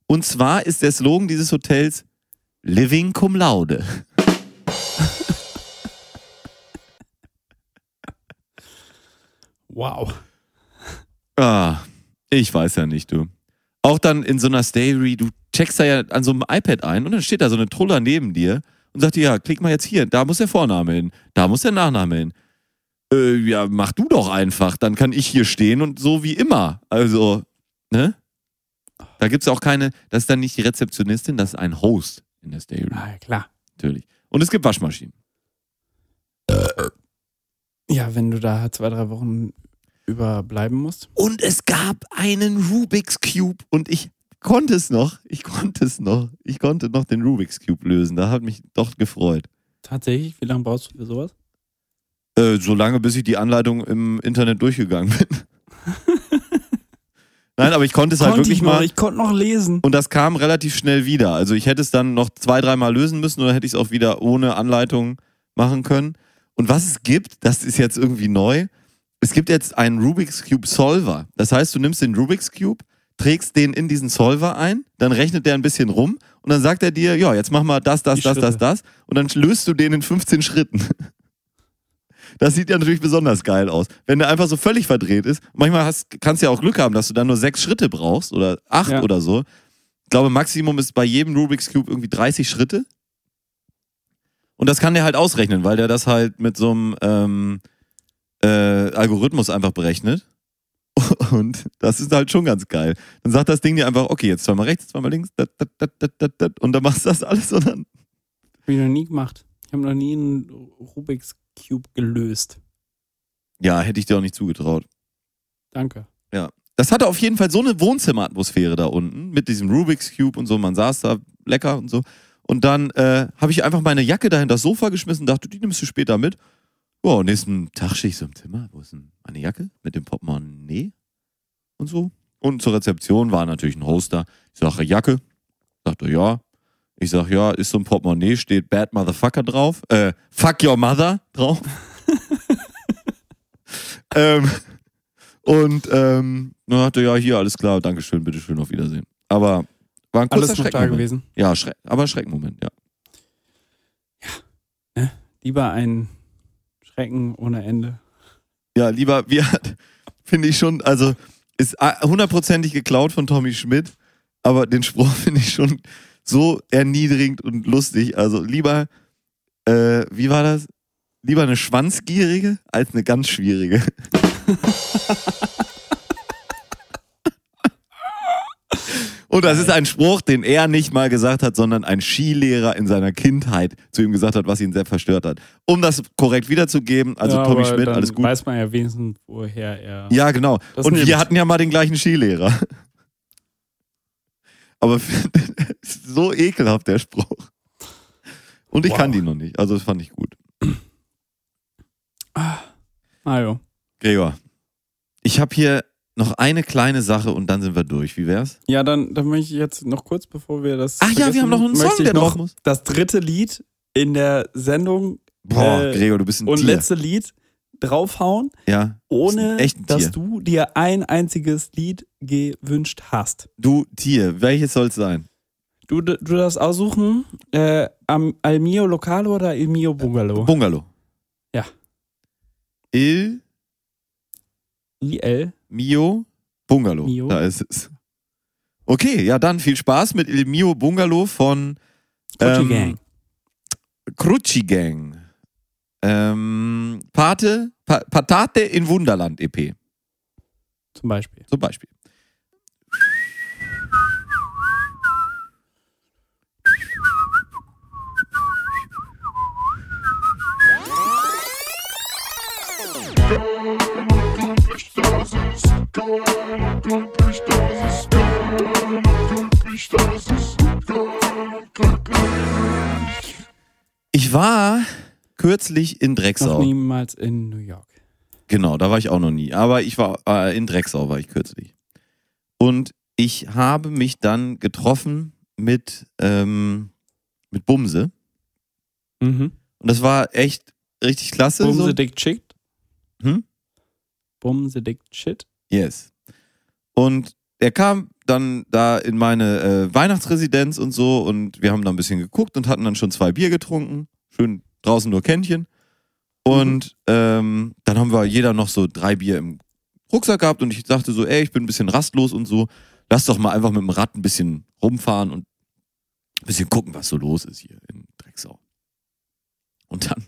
[SPEAKER 3] Und zwar ist der Slogan dieses Hotels Living cum laude.
[SPEAKER 2] Wow.
[SPEAKER 3] Ah, ich weiß ja nicht, du. Auch dann in so einer Stayry, du checkst da ja an so einem iPad ein und dann steht da so eine Truller neben dir und sagt dir, ja, klick mal jetzt hier, da muss der Vorname hin, da muss der Nachname hin. Äh, ja, mach du doch einfach, dann kann ich hier stehen und so wie immer. Also, ne? Da gibt's auch keine, das ist dann nicht die Rezeptionistin, das ist ein Host in der Stayry,
[SPEAKER 2] Ah, klar.
[SPEAKER 3] natürlich. Und es gibt Waschmaschinen.
[SPEAKER 2] Ja, wenn du da zwei, drei Wochen überbleiben musst.
[SPEAKER 3] Und es gab einen Rubik's Cube und ich konnte es noch. Ich konnte es noch. Ich konnte noch den Rubik's Cube lösen. Da hat mich doch gefreut.
[SPEAKER 2] Tatsächlich, wie lange brauchst du für sowas?
[SPEAKER 3] Äh, so lange, bis ich die Anleitung im Internet durchgegangen bin. Nein, aber ich konnte es halt
[SPEAKER 2] Konnte
[SPEAKER 3] wirklich
[SPEAKER 2] ich noch,
[SPEAKER 3] mal.
[SPEAKER 2] ich konnte noch lesen.
[SPEAKER 3] Und das kam relativ schnell wieder. Also ich hätte es dann noch zwei, dreimal lösen müssen oder hätte ich es auch wieder ohne Anleitung machen können. Und was es gibt, das ist jetzt irgendwie neu. Es gibt jetzt einen Rubik's Cube Solver. Das heißt, du nimmst den Rubik's Cube, trägst den in diesen Solver ein, dann rechnet der ein bisschen rum und dann sagt er dir, ja, jetzt mach mal das, das,
[SPEAKER 2] Die
[SPEAKER 3] das, das,
[SPEAKER 2] Schritte.
[SPEAKER 3] das und dann löst du den in 15 Schritten. Das sieht ja natürlich besonders geil aus. Wenn der einfach so völlig verdreht ist, manchmal hast, kannst du ja auch Glück haben, dass du dann nur sechs Schritte brauchst oder acht
[SPEAKER 2] Ja.
[SPEAKER 3] oder so. Ich glaube, Maximum ist bei jedem Rubik's Cube irgendwie 30 Schritte. Und das kann der halt ausrechnen, weil der das halt mit so einem ähm, äh, Algorithmus einfach berechnet. Und das ist halt schon ganz geil. Dann sagt das Ding dir einfach, okay, jetzt zweimal rechts, zweimal links, dat, dat, dat, und dann machst du das alles und dann.
[SPEAKER 2] Hab ich noch nie gemacht. Ich habe noch nie einen Rubik's Cube gelöst.
[SPEAKER 3] Ja, hätte ich dir auch nicht zugetraut.
[SPEAKER 2] Danke.
[SPEAKER 3] Das hatte auf jeden Fall so eine Wohnzimmeratmosphäre da unten mit diesem Rubik's Cube und so. Man saß da lecker und so. Und dann äh, habe ich einfach meine Jacke da hinter das Sofa geschmissen, dachte, die nimmst du später mit. Ja, und nächsten Tag stehe ich so im Zimmer. Wo ist denn meine Jacke? Mit dem Portemonnaie und so. Und zur Rezeption war natürlich ein Hoster. Ich sage, Jacke? Sagt er, ja. Ich sag, ja, ist so ein Portemonnaie, steht Bad Motherfucker drauf. Äh, fuck your mother drauf. ähm, und ähm, dann hat er, ja, hier, alles klar, Dankeschön, bitteschön, auf Wiedersehen. Aber war ein kurzer
[SPEAKER 2] Alles noch da gewesen.
[SPEAKER 3] Ja, Schreck, aber Schreckmoment, ja.
[SPEAKER 2] Lieber ein Schrecken ohne Ende.
[SPEAKER 3] Ja, lieber, wir finde ich schon, also ist hundertprozentig geklaut von Tommy Schmidt, aber den Spruch finde ich schon so erniedrigend und lustig. Also lieber, äh, wie war das? Lieber eine Schwanzgierige als eine ganz schwierige. Und das ist ein Spruch, den er nicht mal gesagt hat, sondern ein Skilehrer in seiner Kindheit zu ihm gesagt hat, was ihn sehr verstört hat. Um das korrekt wiederzugeben, also
[SPEAKER 2] Ja,
[SPEAKER 3] Tommy Schmidt, alles gut.
[SPEAKER 2] weiß man ja wenigstens, woher er.
[SPEAKER 3] Ja, genau. Und wir hatten ja mal den gleichen Skilehrer. Aber so ekelhaft, der Spruch. Und ich
[SPEAKER 2] Wow.
[SPEAKER 3] kann die noch nicht. Also das fand ich gut.
[SPEAKER 2] Ah, jo.
[SPEAKER 3] Gregor, ich habe hier noch eine kleine Sache und dann sind wir durch. Wie wär's?
[SPEAKER 2] Ja, dann, dann möchte ich jetzt noch kurz, bevor wir das.
[SPEAKER 3] Ach ja, wir haben noch einen Song, der
[SPEAKER 2] noch
[SPEAKER 3] muss.
[SPEAKER 2] das dritte Lied in der Sendung
[SPEAKER 3] Boah,
[SPEAKER 2] Äh,
[SPEAKER 3] Gregor, du bist ein
[SPEAKER 2] und
[SPEAKER 3] Tier.
[SPEAKER 2] letzte Lied draufhauen,
[SPEAKER 3] ja,
[SPEAKER 2] ohne dass du dir ein einziges Lied gewünscht hast.
[SPEAKER 3] du Tier. Welches soll's sein?
[SPEAKER 2] Du, du darfst aussuchen, äh, am, Al mio Localo oder Il mio Bungalow?
[SPEAKER 3] Bungalow.
[SPEAKER 2] Ja.
[SPEAKER 3] Il
[SPEAKER 2] IL.
[SPEAKER 3] Mio Bungalow.
[SPEAKER 2] Mio.
[SPEAKER 3] Da ist es. Okay, ja dann viel Spaß mit Il Mio Bungalow von
[SPEAKER 2] Gucci
[SPEAKER 3] ähm,
[SPEAKER 2] Gang.
[SPEAKER 3] Crucci Gang. Ähm, Pate, pa Patate in Wunderland EP
[SPEAKER 2] Zum Beispiel.
[SPEAKER 3] zum Beispiel. Ich war kürzlich in
[SPEAKER 2] Noch
[SPEAKER 3] Drecksau.
[SPEAKER 2] niemals in New York.
[SPEAKER 3] Genau, da war ich auch noch nie. Aber ich war äh, in Drecksau war ich kürzlich. Und ich habe mich dann getroffen mit, ähm, mit Bumse.
[SPEAKER 2] Mhm.
[SPEAKER 3] Und das war echt richtig klasse.
[SPEAKER 2] Bumse
[SPEAKER 3] so.
[SPEAKER 2] Dick Chick.
[SPEAKER 3] Hm?
[SPEAKER 2] Bumse Dick Shit.
[SPEAKER 3] Yes. Und er kam dann da in meine äh, Weihnachtsresidenz und so und wir haben da ein bisschen geguckt und hatten dann schon zwei Bier getrunken. Schön draußen nur Kännchen. Und ähm, dann haben wir jeder noch so drei Bier im Rucksack gehabt und ich sagte so, ey, ich bin ein bisschen rastlos und so. Lass doch mal einfach mit dem Rad ein bisschen rumfahren und ein bisschen gucken, was so los ist hier in Drecksau. Und dann,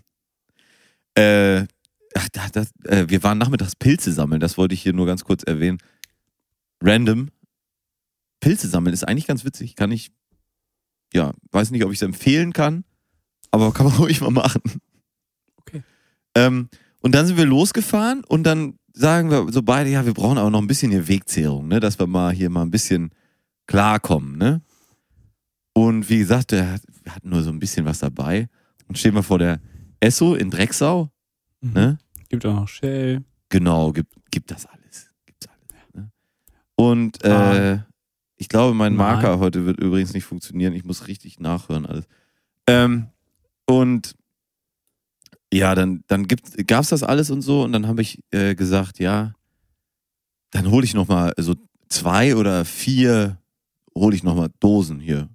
[SPEAKER 3] äh, ach, da, das, äh, wir waren nachmittags Pilze sammeln, das wollte ich hier nur ganz kurz erwähnen. Random. Pilze sammeln ist eigentlich ganz witzig. Kann ich, ja, weiß nicht, ob ich es empfehlen kann, aber kann man ruhig mal machen.
[SPEAKER 2] Okay.
[SPEAKER 3] Ähm, und dann sind wir losgefahren und dann sagen wir so beide, ja, wir brauchen aber noch ein bisschen hier Wegzehrung, ne, dass wir mal hier mal ein bisschen klarkommen, ne? Und wie gesagt, wir hat- wir hatten nur so ein bisschen was dabei. Und stehen wir vor der Esso in Drecksau,
[SPEAKER 2] Mhm.
[SPEAKER 3] ne?
[SPEAKER 2] Gibt auch noch Shell.
[SPEAKER 3] Genau, gibt, gibt das alles. Gibt's alles. Ne? Und äh, ich glaube, mein. Marker heute wird übrigens nicht funktionieren. Ich muss richtig nachhören alles. Ähm, und ja, dann, dann gibt, gab's das alles und so. Und dann habe ich äh, gesagt, ja, dann hole ich noch mal so zwei oder vier, hole ich noch mal Dosen hier.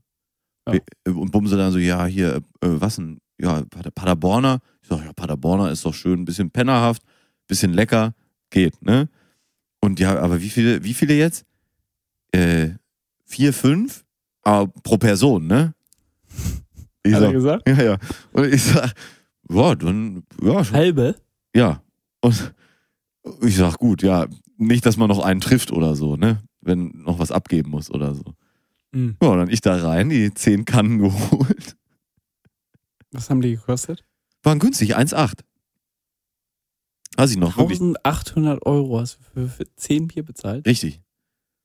[SPEAKER 2] Ja.
[SPEAKER 3] Äh, Und Bumse dann so, ja, hier, äh, was denn? Ja, Pader- Paderborner. Ich sag, ja, Paderborner ist doch schön, ein bisschen pennerhaft, bisschen lecker, geht, ne? Und ja, aber wie viele, wie viele jetzt? Äh, vier, fünf? Aber pro Person, ne? Ich
[SPEAKER 2] Hat er
[SPEAKER 3] sag,
[SPEAKER 2] gesagt?
[SPEAKER 3] ja, ja. Und ich sag, ja, dann, ja, schon,
[SPEAKER 2] Halbe.
[SPEAKER 3] ja. Und ich sag, gut, ja, nicht, dass man noch einen trifft oder so, ne? Wenn noch was abgeben muss oder so.
[SPEAKER 2] Mhm.
[SPEAKER 3] Ja, und dann ich da rein, die zehn Kannen geholt.
[SPEAKER 2] Was haben die gekostet?
[SPEAKER 3] Waren günstig, 1,8. Weiß ich noch, wirklich.
[SPEAKER 2] 1800 Euro hast du für, für 10 Bier bezahlt.
[SPEAKER 3] Richtig.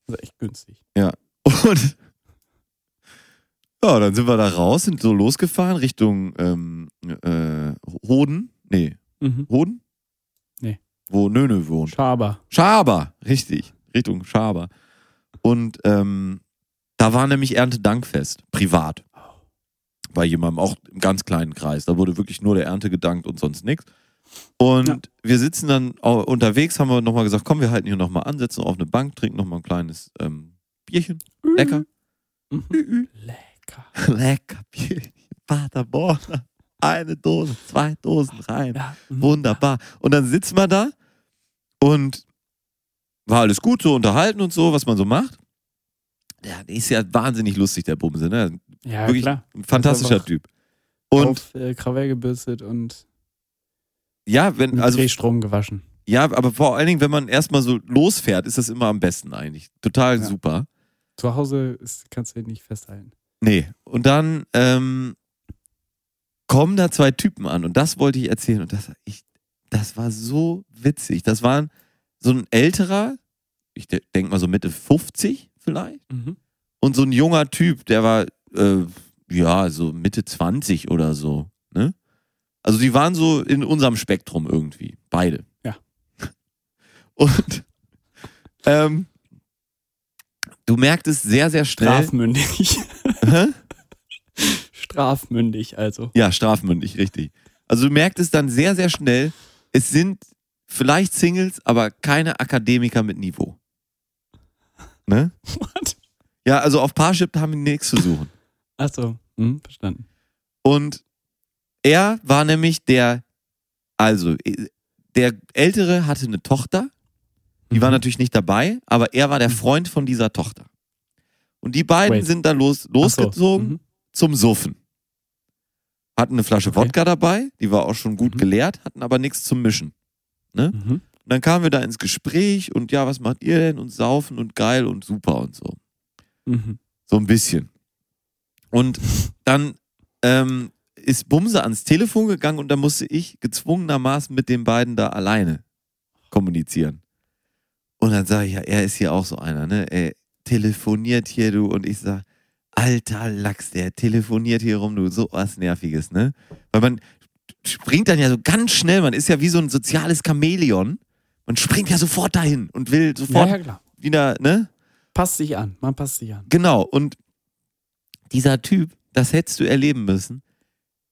[SPEAKER 2] Das ist echt günstig.
[SPEAKER 3] Und ja, dann sind wir da raus, sind so losgefahren Richtung ähm, äh, Hoden. Nee,
[SPEAKER 2] Mhm.
[SPEAKER 3] Hoden?
[SPEAKER 2] Nee.
[SPEAKER 3] Wo Nöne wohnt.
[SPEAKER 2] Schaber.
[SPEAKER 3] Schaber, richtig. Richtung Schaber. Und ähm, da war nämlich Erntedankfest, privat. Bei jemandem, auch im ganz kleinen Kreis. Da wurde wirklich nur der Ernte gedankt und sonst nichts. Und
[SPEAKER 2] Ja.
[SPEAKER 3] wir sitzen dann unterwegs, haben wir nochmal gesagt, komm, wir halten hier nochmal an, setzen auf eine Bank, trinken nochmal ein kleines ähm, Bierchen. Lecker.
[SPEAKER 2] Mhm. Lecker.
[SPEAKER 3] Lecker Bierchen. Paderborner. Eine Dose, zwei Dosen rein.
[SPEAKER 2] Ja.
[SPEAKER 3] Wunderbar. Und dann sitzt man da und war alles gut, so unterhalten und so, was man so macht. Der ist ja wahnsinnig lustig, der Bumse, ne?
[SPEAKER 2] Ja,
[SPEAKER 3] Wirklich
[SPEAKER 2] klar.
[SPEAKER 3] ein fantastischer Typ. Und
[SPEAKER 2] Auf äh, Krawall gebürstet und
[SPEAKER 3] ja, wenn, also,
[SPEAKER 2] Drehstrom gewaschen.
[SPEAKER 3] ja, aber vor allen Dingen, wenn man erstmal so losfährt, ist das immer am besten eigentlich. Total
[SPEAKER 2] Ja.
[SPEAKER 3] super.
[SPEAKER 2] Zu Hause ist, kannst du ihn nicht festhalten.
[SPEAKER 3] Nee. Und dann ähm, kommen da zwei Typen an und das wollte ich erzählen. Und das, ich, das war so witzig. Das war so ein älterer, ich de denke mal so Mitte 50 vielleicht.
[SPEAKER 2] Mhm.
[SPEAKER 3] Und so ein junger Typ, der war, äh, ja, so Mitte 20 oder so. Ne? Also die waren so in unserem Spektrum irgendwie. Beide.
[SPEAKER 2] Ja.
[SPEAKER 3] Und ähm, du merktest sehr, sehr schnell.
[SPEAKER 2] Strafmündig. Strafmündig, also.
[SPEAKER 3] Ja, strafmündig, richtig. Also du merktest dann sehr, sehr schnell, es sind vielleicht Singles, aber keine Akademiker mit Niveau. Ne?
[SPEAKER 2] What?
[SPEAKER 3] Ja, also auf Parship haben die nichts zu suchen.
[SPEAKER 2] Achso, hm, verstanden.
[SPEAKER 3] Und er war nämlich der, also äh, der Ältere hatte eine Tochter, die war
[SPEAKER 2] Mhm.
[SPEAKER 3] natürlich nicht dabei, aber er war der Freund von dieser Tochter. Und die beiden
[SPEAKER 2] Wait.
[SPEAKER 3] sind da los,
[SPEAKER 2] Ach so,
[SPEAKER 3] losgezogen
[SPEAKER 2] mhm.
[SPEAKER 3] zum Suffen. Hatten eine Flasche
[SPEAKER 2] Okay.
[SPEAKER 3] Wodka dabei, die war auch schon gut
[SPEAKER 2] Mhm.
[SPEAKER 3] geleert, hatten aber nichts zum Mischen.
[SPEAKER 2] Mhm.
[SPEAKER 3] Und dann kamen wir da ins Gespräch und ja, was macht ihr denn? Und saufen und geil und super und so.
[SPEAKER 2] Mhm.
[SPEAKER 3] So ein bisschen. Und dann ähm, ist Bumse ans Telefon gegangen und da musste ich gezwungenermaßen mit den beiden da alleine kommunizieren. Und dann sage ich, ja, er ist hier auch so einer, ne? Er telefoniert hier, du, und ich sag, alter Lachs, der telefoniert hier rum, du, so was Nerviges, ne? Weil man springt dann ja so ganz schnell, man ist ja wie so ein soziales Chamäleon. Man springt ja sofort dahin und will
[SPEAKER 2] Ja,
[SPEAKER 3] sofort
[SPEAKER 2] ja, klar.
[SPEAKER 3] wieder, ne?
[SPEAKER 2] Passt sich an. Man passt sich an.
[SPEAKER 3] Genau, und dieser Typ, das hättest du erleben müssen.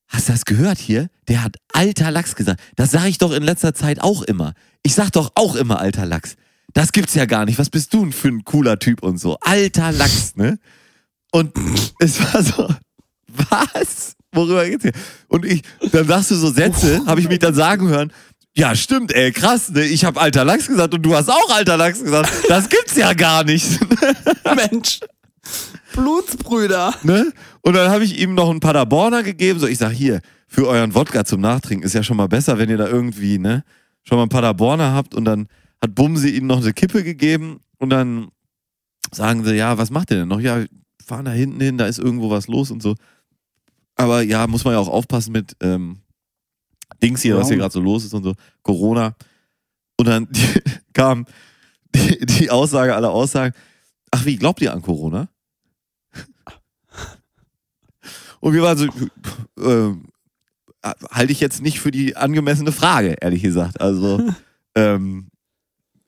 [SPEAKER 3] Hast du das gehört hier? Der hat alter Lachs gesagt. Das sage ich doch in letzter Zeit auch immer. Ich sag doch auch immer alter Lachs. Das gibt's ja gar nicht. Was bist du denn für ein cooler Typ und so? Alter Lachs, ne? Und es war so, was? Worüber geht's hier? Und ich, dann sagst du so Sätze, habe ich mich dann sagen hören. Ja, stimmt, ey, krass, ne? Ich habe alter Lachs gesagt und du hast auch alter Lachs gesagt. Das gibt's ja gar nicht.
[SPEAKER 2] Mensch. Blutsbrüder.
[SPEAKER 3] ne? Und dann habe ich ihm noch einen Paderborner gegeben. So, ich sag hier, für euren Wodka zum Nachtrinken ist ja schon mal besser, wenn ihr da irgendwie, ne, schon mal einen Paderborner habt und dann hat Bumsi ihnen noch eine Kippe gegeben und dann sagen sie, ja, was macht ihr denn noch? Ja, fahren da hinten hin, da ist irgendwo was los und so. Aber ja, muss man ja auch aufpassen mit ähm, Dings hier, was hier gerade so los ist und so, Corona. Und dann die, kam die, die Aussage aller Aussagen, ach wie, glaubt ihr an Corona? Und wir waren so, äh, halte ich jetzt nicht für die angemessene Frage, ehrlich gesagt. Also, ähm,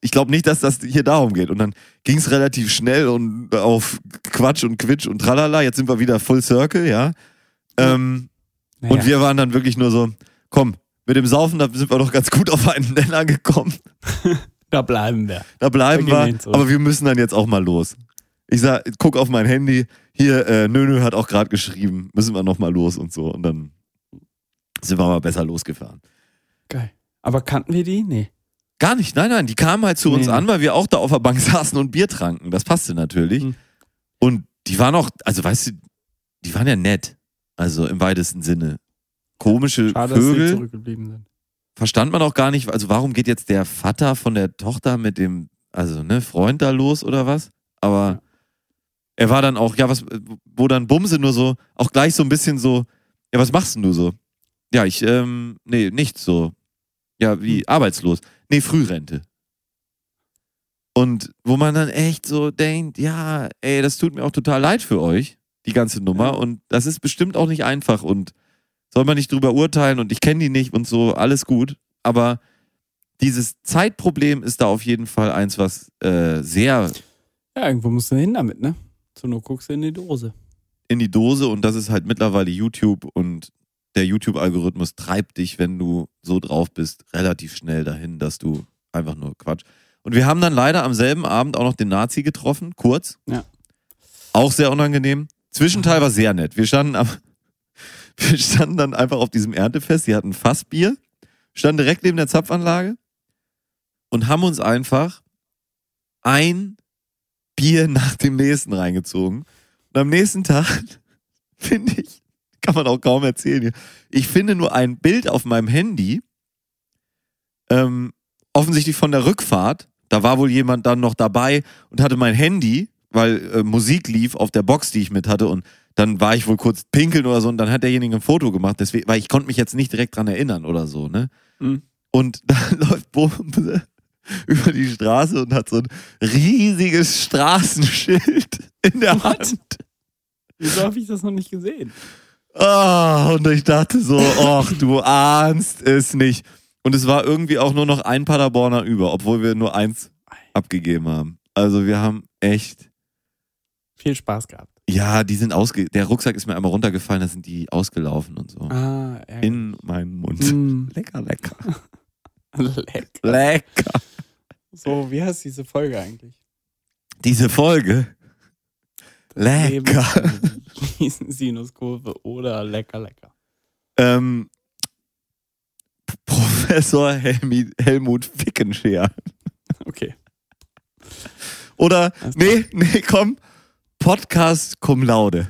[SPEAKER 3] ich glaube nicht, dass das hier darum geht. Und dann ging es relativ schnell und auf Quatsch und Quitsch und tralala. Jetzt sind wir wieder Full Circle, ja. Ähm,
[SPEAKER 2] Naja.
[SPEAKER 3] Und wir waren dann wirklich nur so, komm, mit dem Saufen, da sind wir doch ganz gut auf einen Nenner gekommen.
[SPEAKER 2] da bleiben wir.
[SPEAKER 3] Da bleiben
[SPEAKER 2] Da wir
[SPEAKER 3] aber wir müssen dann jetzt auch mal los. Ich sag, guck auf mein Handy, hier, äh, Nönö hat auch gerade geschrieben, müssen wir noch mal los und so. Und dann sind wir mal besser losgefahren.
[SPEAKER 2] Geil. Aber kannten wir die? Nee.
[SPEAKER 3] Gar nicht, nein, nein, die kamen halt zu uns
[SPEAKER 2] Nee.
[SPEAKER 3] an, weil wir auch da auf der Bank saßen und Bier tranken. Das passte natürlich.
[SPEAKER 2] Hm.
[SPEAKER 3] Und die waren auch, also weißt du, die waren ja nett. Also im weitesten Sinne. Komische
[SPEAKER 2] Schade, dass sie
[SPEAKER 3] Vögel.
[SPEAKER 2] zurückgeblieben sind.
[SPEAKER 3] verstand man auch gar nicht, also warum geht jetzt der Vater von der Tochter mit dem, also ne, Freund da los oder was? Aber
[SPEAKER 2] Ja.
[SPEAKER 3] er war dann auch, ja, was, wo dann Bumse nur so, auch gleich so ein bisschen so, ja, was machst denn du so? Ja, ich, ähm, nee, nichts so. Ja, wie,
[SPEAKER 2] Hm.
[SPEAKER 3] arbeitslos. Nee, Frührente. Und wo man dann echt so denkt, ja, ey, das tut mir auch total leid für euch, die ganze Nummer.
[SPEAKER 2] Ja.
[SPEAKER 3] Und das ist bestimmt auch nicht einfach und soll man nicht drüber urteilen und ich kenne die nicht und so, alles gut. Aber dieses Zeitproblem ist da auf jeden Fall eins, was äh, sehr
[SPEAKER 2] Ja, irgendwo musst du hin damit, ne? So nur guckst du in die Dose.
[SPEAKER 3] in die Dose und das ist halt mittlerweile YouTube und der YouTube-Algorithmus treibt dich, wenn du so drauf bist, relativ schnell dahin, dass du einfach nur Quatsch. Und wir haben dann leider am selben Abend auch noch den Nazi getroffen, kurz.
[SPEAKER 2] Ja.
[SPEAKER 3] Auch sehr unangenehm. Zwischenteil war sehr nett. Wir standen am, wir standen dann einfach auf diesem Erntefest, die hatten Fassbier, standen direkt neben der Zapfanlage und haben uns einfach ein Bier nach dem nächsten reingezogen. Und am nächsten Tag, finde ich, kann man auch kaum erzählen hier. Ich finde nur ein Bild auf meinem Handy, ähm, offensichtlich von der Rückfahrt. Da war wohl jemand dann noch dabei und hatte mein Handy weil äh, Musik lief auf der Box, die ich mit hatte und dann war ich wohl kurz pinkeln oder so und dann hat derjenige ein Foto gemacht, deswegen, weil ich konnte mich jetzt nicht direkt dran erinnern oder so, ne?
[SPEAKER 2] Mhm.
[SPEAKER 3] Und dann läuft Bumse über die Straße und hat so ein riesiges Straßenschild in der
[SPEAKER 2] What?
[SPEAKER 3] Hand.
[SPEAKER 2] Wieso habe ich das noch nicht gesehen?
[SPEAKER 3] Ah, und ich dachte so, ach, du ahnst es nicht. Und es war irgendwie auch nur noch ein Paderborner über, obwohl wir nur eins abgegeben haben. Also wir haben echt,
[SPEAKER 2] Viel Spaß gehabt.
[SPEAKER 3] ja, die sind ausge, der Rucksack ist mir einmal runtergefallen, da sind die ausgelaufen und so.
[SPEAKER 2] Ah, ärgerlich.
[SPEAKER 3] In meinen Mund.
[SPEAKER 2] Mm,
[SPEAKER 3] Lecker, lecker.
[SPEAKER 2] lecker.
[SPEAKER 3] Lecker.
[SPEAKER 2] So, wie heißt diese Folge eigentlich?
[SPEAKER 3] Diese Folge. Lecker.
[SPEAKER 2] mit Sinuskurve oder lecker, lecker.
[SPEAKER 3] Ähm, Professor Helmi, Helmut Fickenscheer.
[SPEAKER 2] Okay.
[SPEAKER 3] Oder,
[SPEAKER 2] Alles
[SPEAKER 3] nee, nee, komm. Podcast cum laude.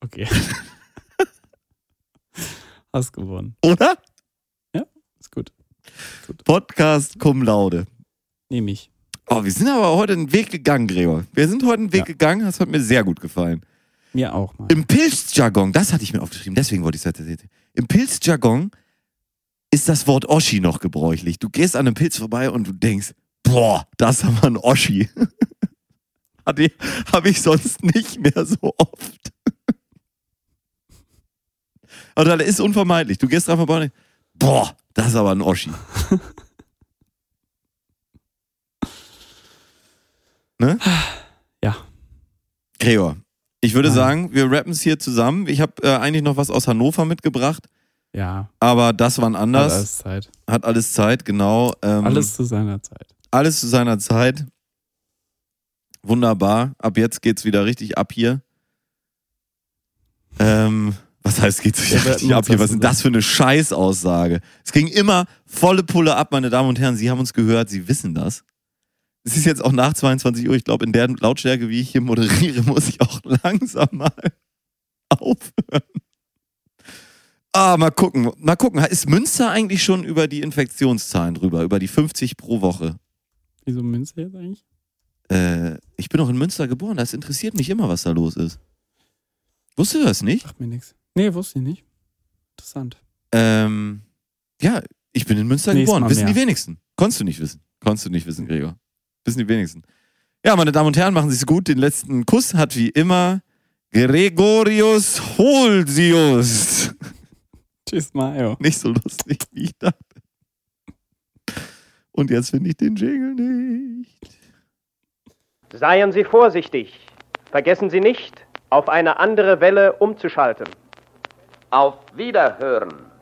[SPEAKER 2] Okay. Hast gewonnen.
[SPEAKER 3] Oder?
[SPEAKER 2] Ist gut.
[SPEAKER 3] Podcast cum laude.
[SPEAKER 2] Nehme ich.
[SPEAKER 3] Oh, wir sind aber heute einen Weg gegangen, Gregor. Wir sind heute einen Weg
[SPEAKER 2] Ja.
[SPEAKER 3] gegangen, das hat mir sehr gut gefallen.
[SPEAKER 2] Mir auch mal.
[SPEAKER 3] Im Pilzjargon, das hatte ich mir aufgeschrieben, deswegen wollte ich es erzählen. Im Pilzjargon ist das Wort Oschi noch gebräuchlich. Du gehst an einem Pilz vorbei und du denkst, boah, das ist aber ein Oschi. Habe ich sonst nicht mehr so oft. Aber das ist unvermeidlich. Du gehst dran vorbei und denkst, boah, das ist aber ein Oschi. ne?
[SPEAKER 2] Ja.
[SPEAKER 3] Gregor, ich würde
[SPEAKER 2] Ah.
[SPEAKER 3] sagen, wir rappen es hier zusammen. Ich habe äh, eigentlich noch was aus Hannover mitgebracht,
[SPEAKER 2] Ja.
[SPEAKER 3] aber das war anders.
[SPEAKER 2] Alles Zeit.
[SPEAKER 3] Hat alles Zeit, genau. Ähm,
[SPEAKER 2] Alles zu seiner Zeit.
[SPEAKER 3] alles zu seiner Zeit. Wunderbar. Ab jetzt geht's wieder richtig ab hier. Ähm, was heißt geht's wieder
[SPEAKER 2] Ja,
[SPEAKER 3] richtig ab hier?
[SPEAKER 2] das
[SPEAKER 3] Was ist denn das für eine Scheißaussage? Es ging immer volle Pulle ab, meine Damen und Herren. Sie haben uns gehört, Sie wissen das. Es ist jetzt auch nach 22 Uhr. Ich glaube, in der Lautstärke, wie ich hier moderiere, muss ich auch langsam mal aufhören. Ah, mal gucken. Mal gucken. Ist Münster eigentlich schon über die Infektionszahlen drüber? Über die 50 pro Woche?
[SPEAKER 2] Wieso Münze jetzt eigentlich?
[SPEAKER 3] Äh, ich bin auch in Münster geboren. Das interessiert mich immer, was da los ist. Wusstest du das nicht?
[SPEAKER 2] Sagt mir nichts. Nee, wusste ich nicht. Interessant.
[SPEAKER 3] Ähm, ja, ich bin in Münster
[SPEAKER 2] Nächstes
[SPEAKER 3] geboren.
[SPEAKER 2] Mal
[SPEAKER 3] Wissen
[SPEAKER 2] mehr.
[SPEAKER 3] die wenigsten. Konntest du nicht wissen. Konntest du nicht wissen, Gregor. Wissen die wenigsten. Ja, meine Damen und Herren, machen Sie es gut. Den letzten Kuss hat wie immer Gregorius Holsius.
[SPEAKER 2] Tschüss, Mario.
[SPEAKER 3] Nicht so lustig, wie ich dachte. Und jetzt finde ich den Jingle nicht.
[SPEAKER 6] Seien Sie vorsichtig. Vergessen Sie nicht, auf eine andere Welle umzuschalten.
[SPEAKER 7] Auf Wiederhören.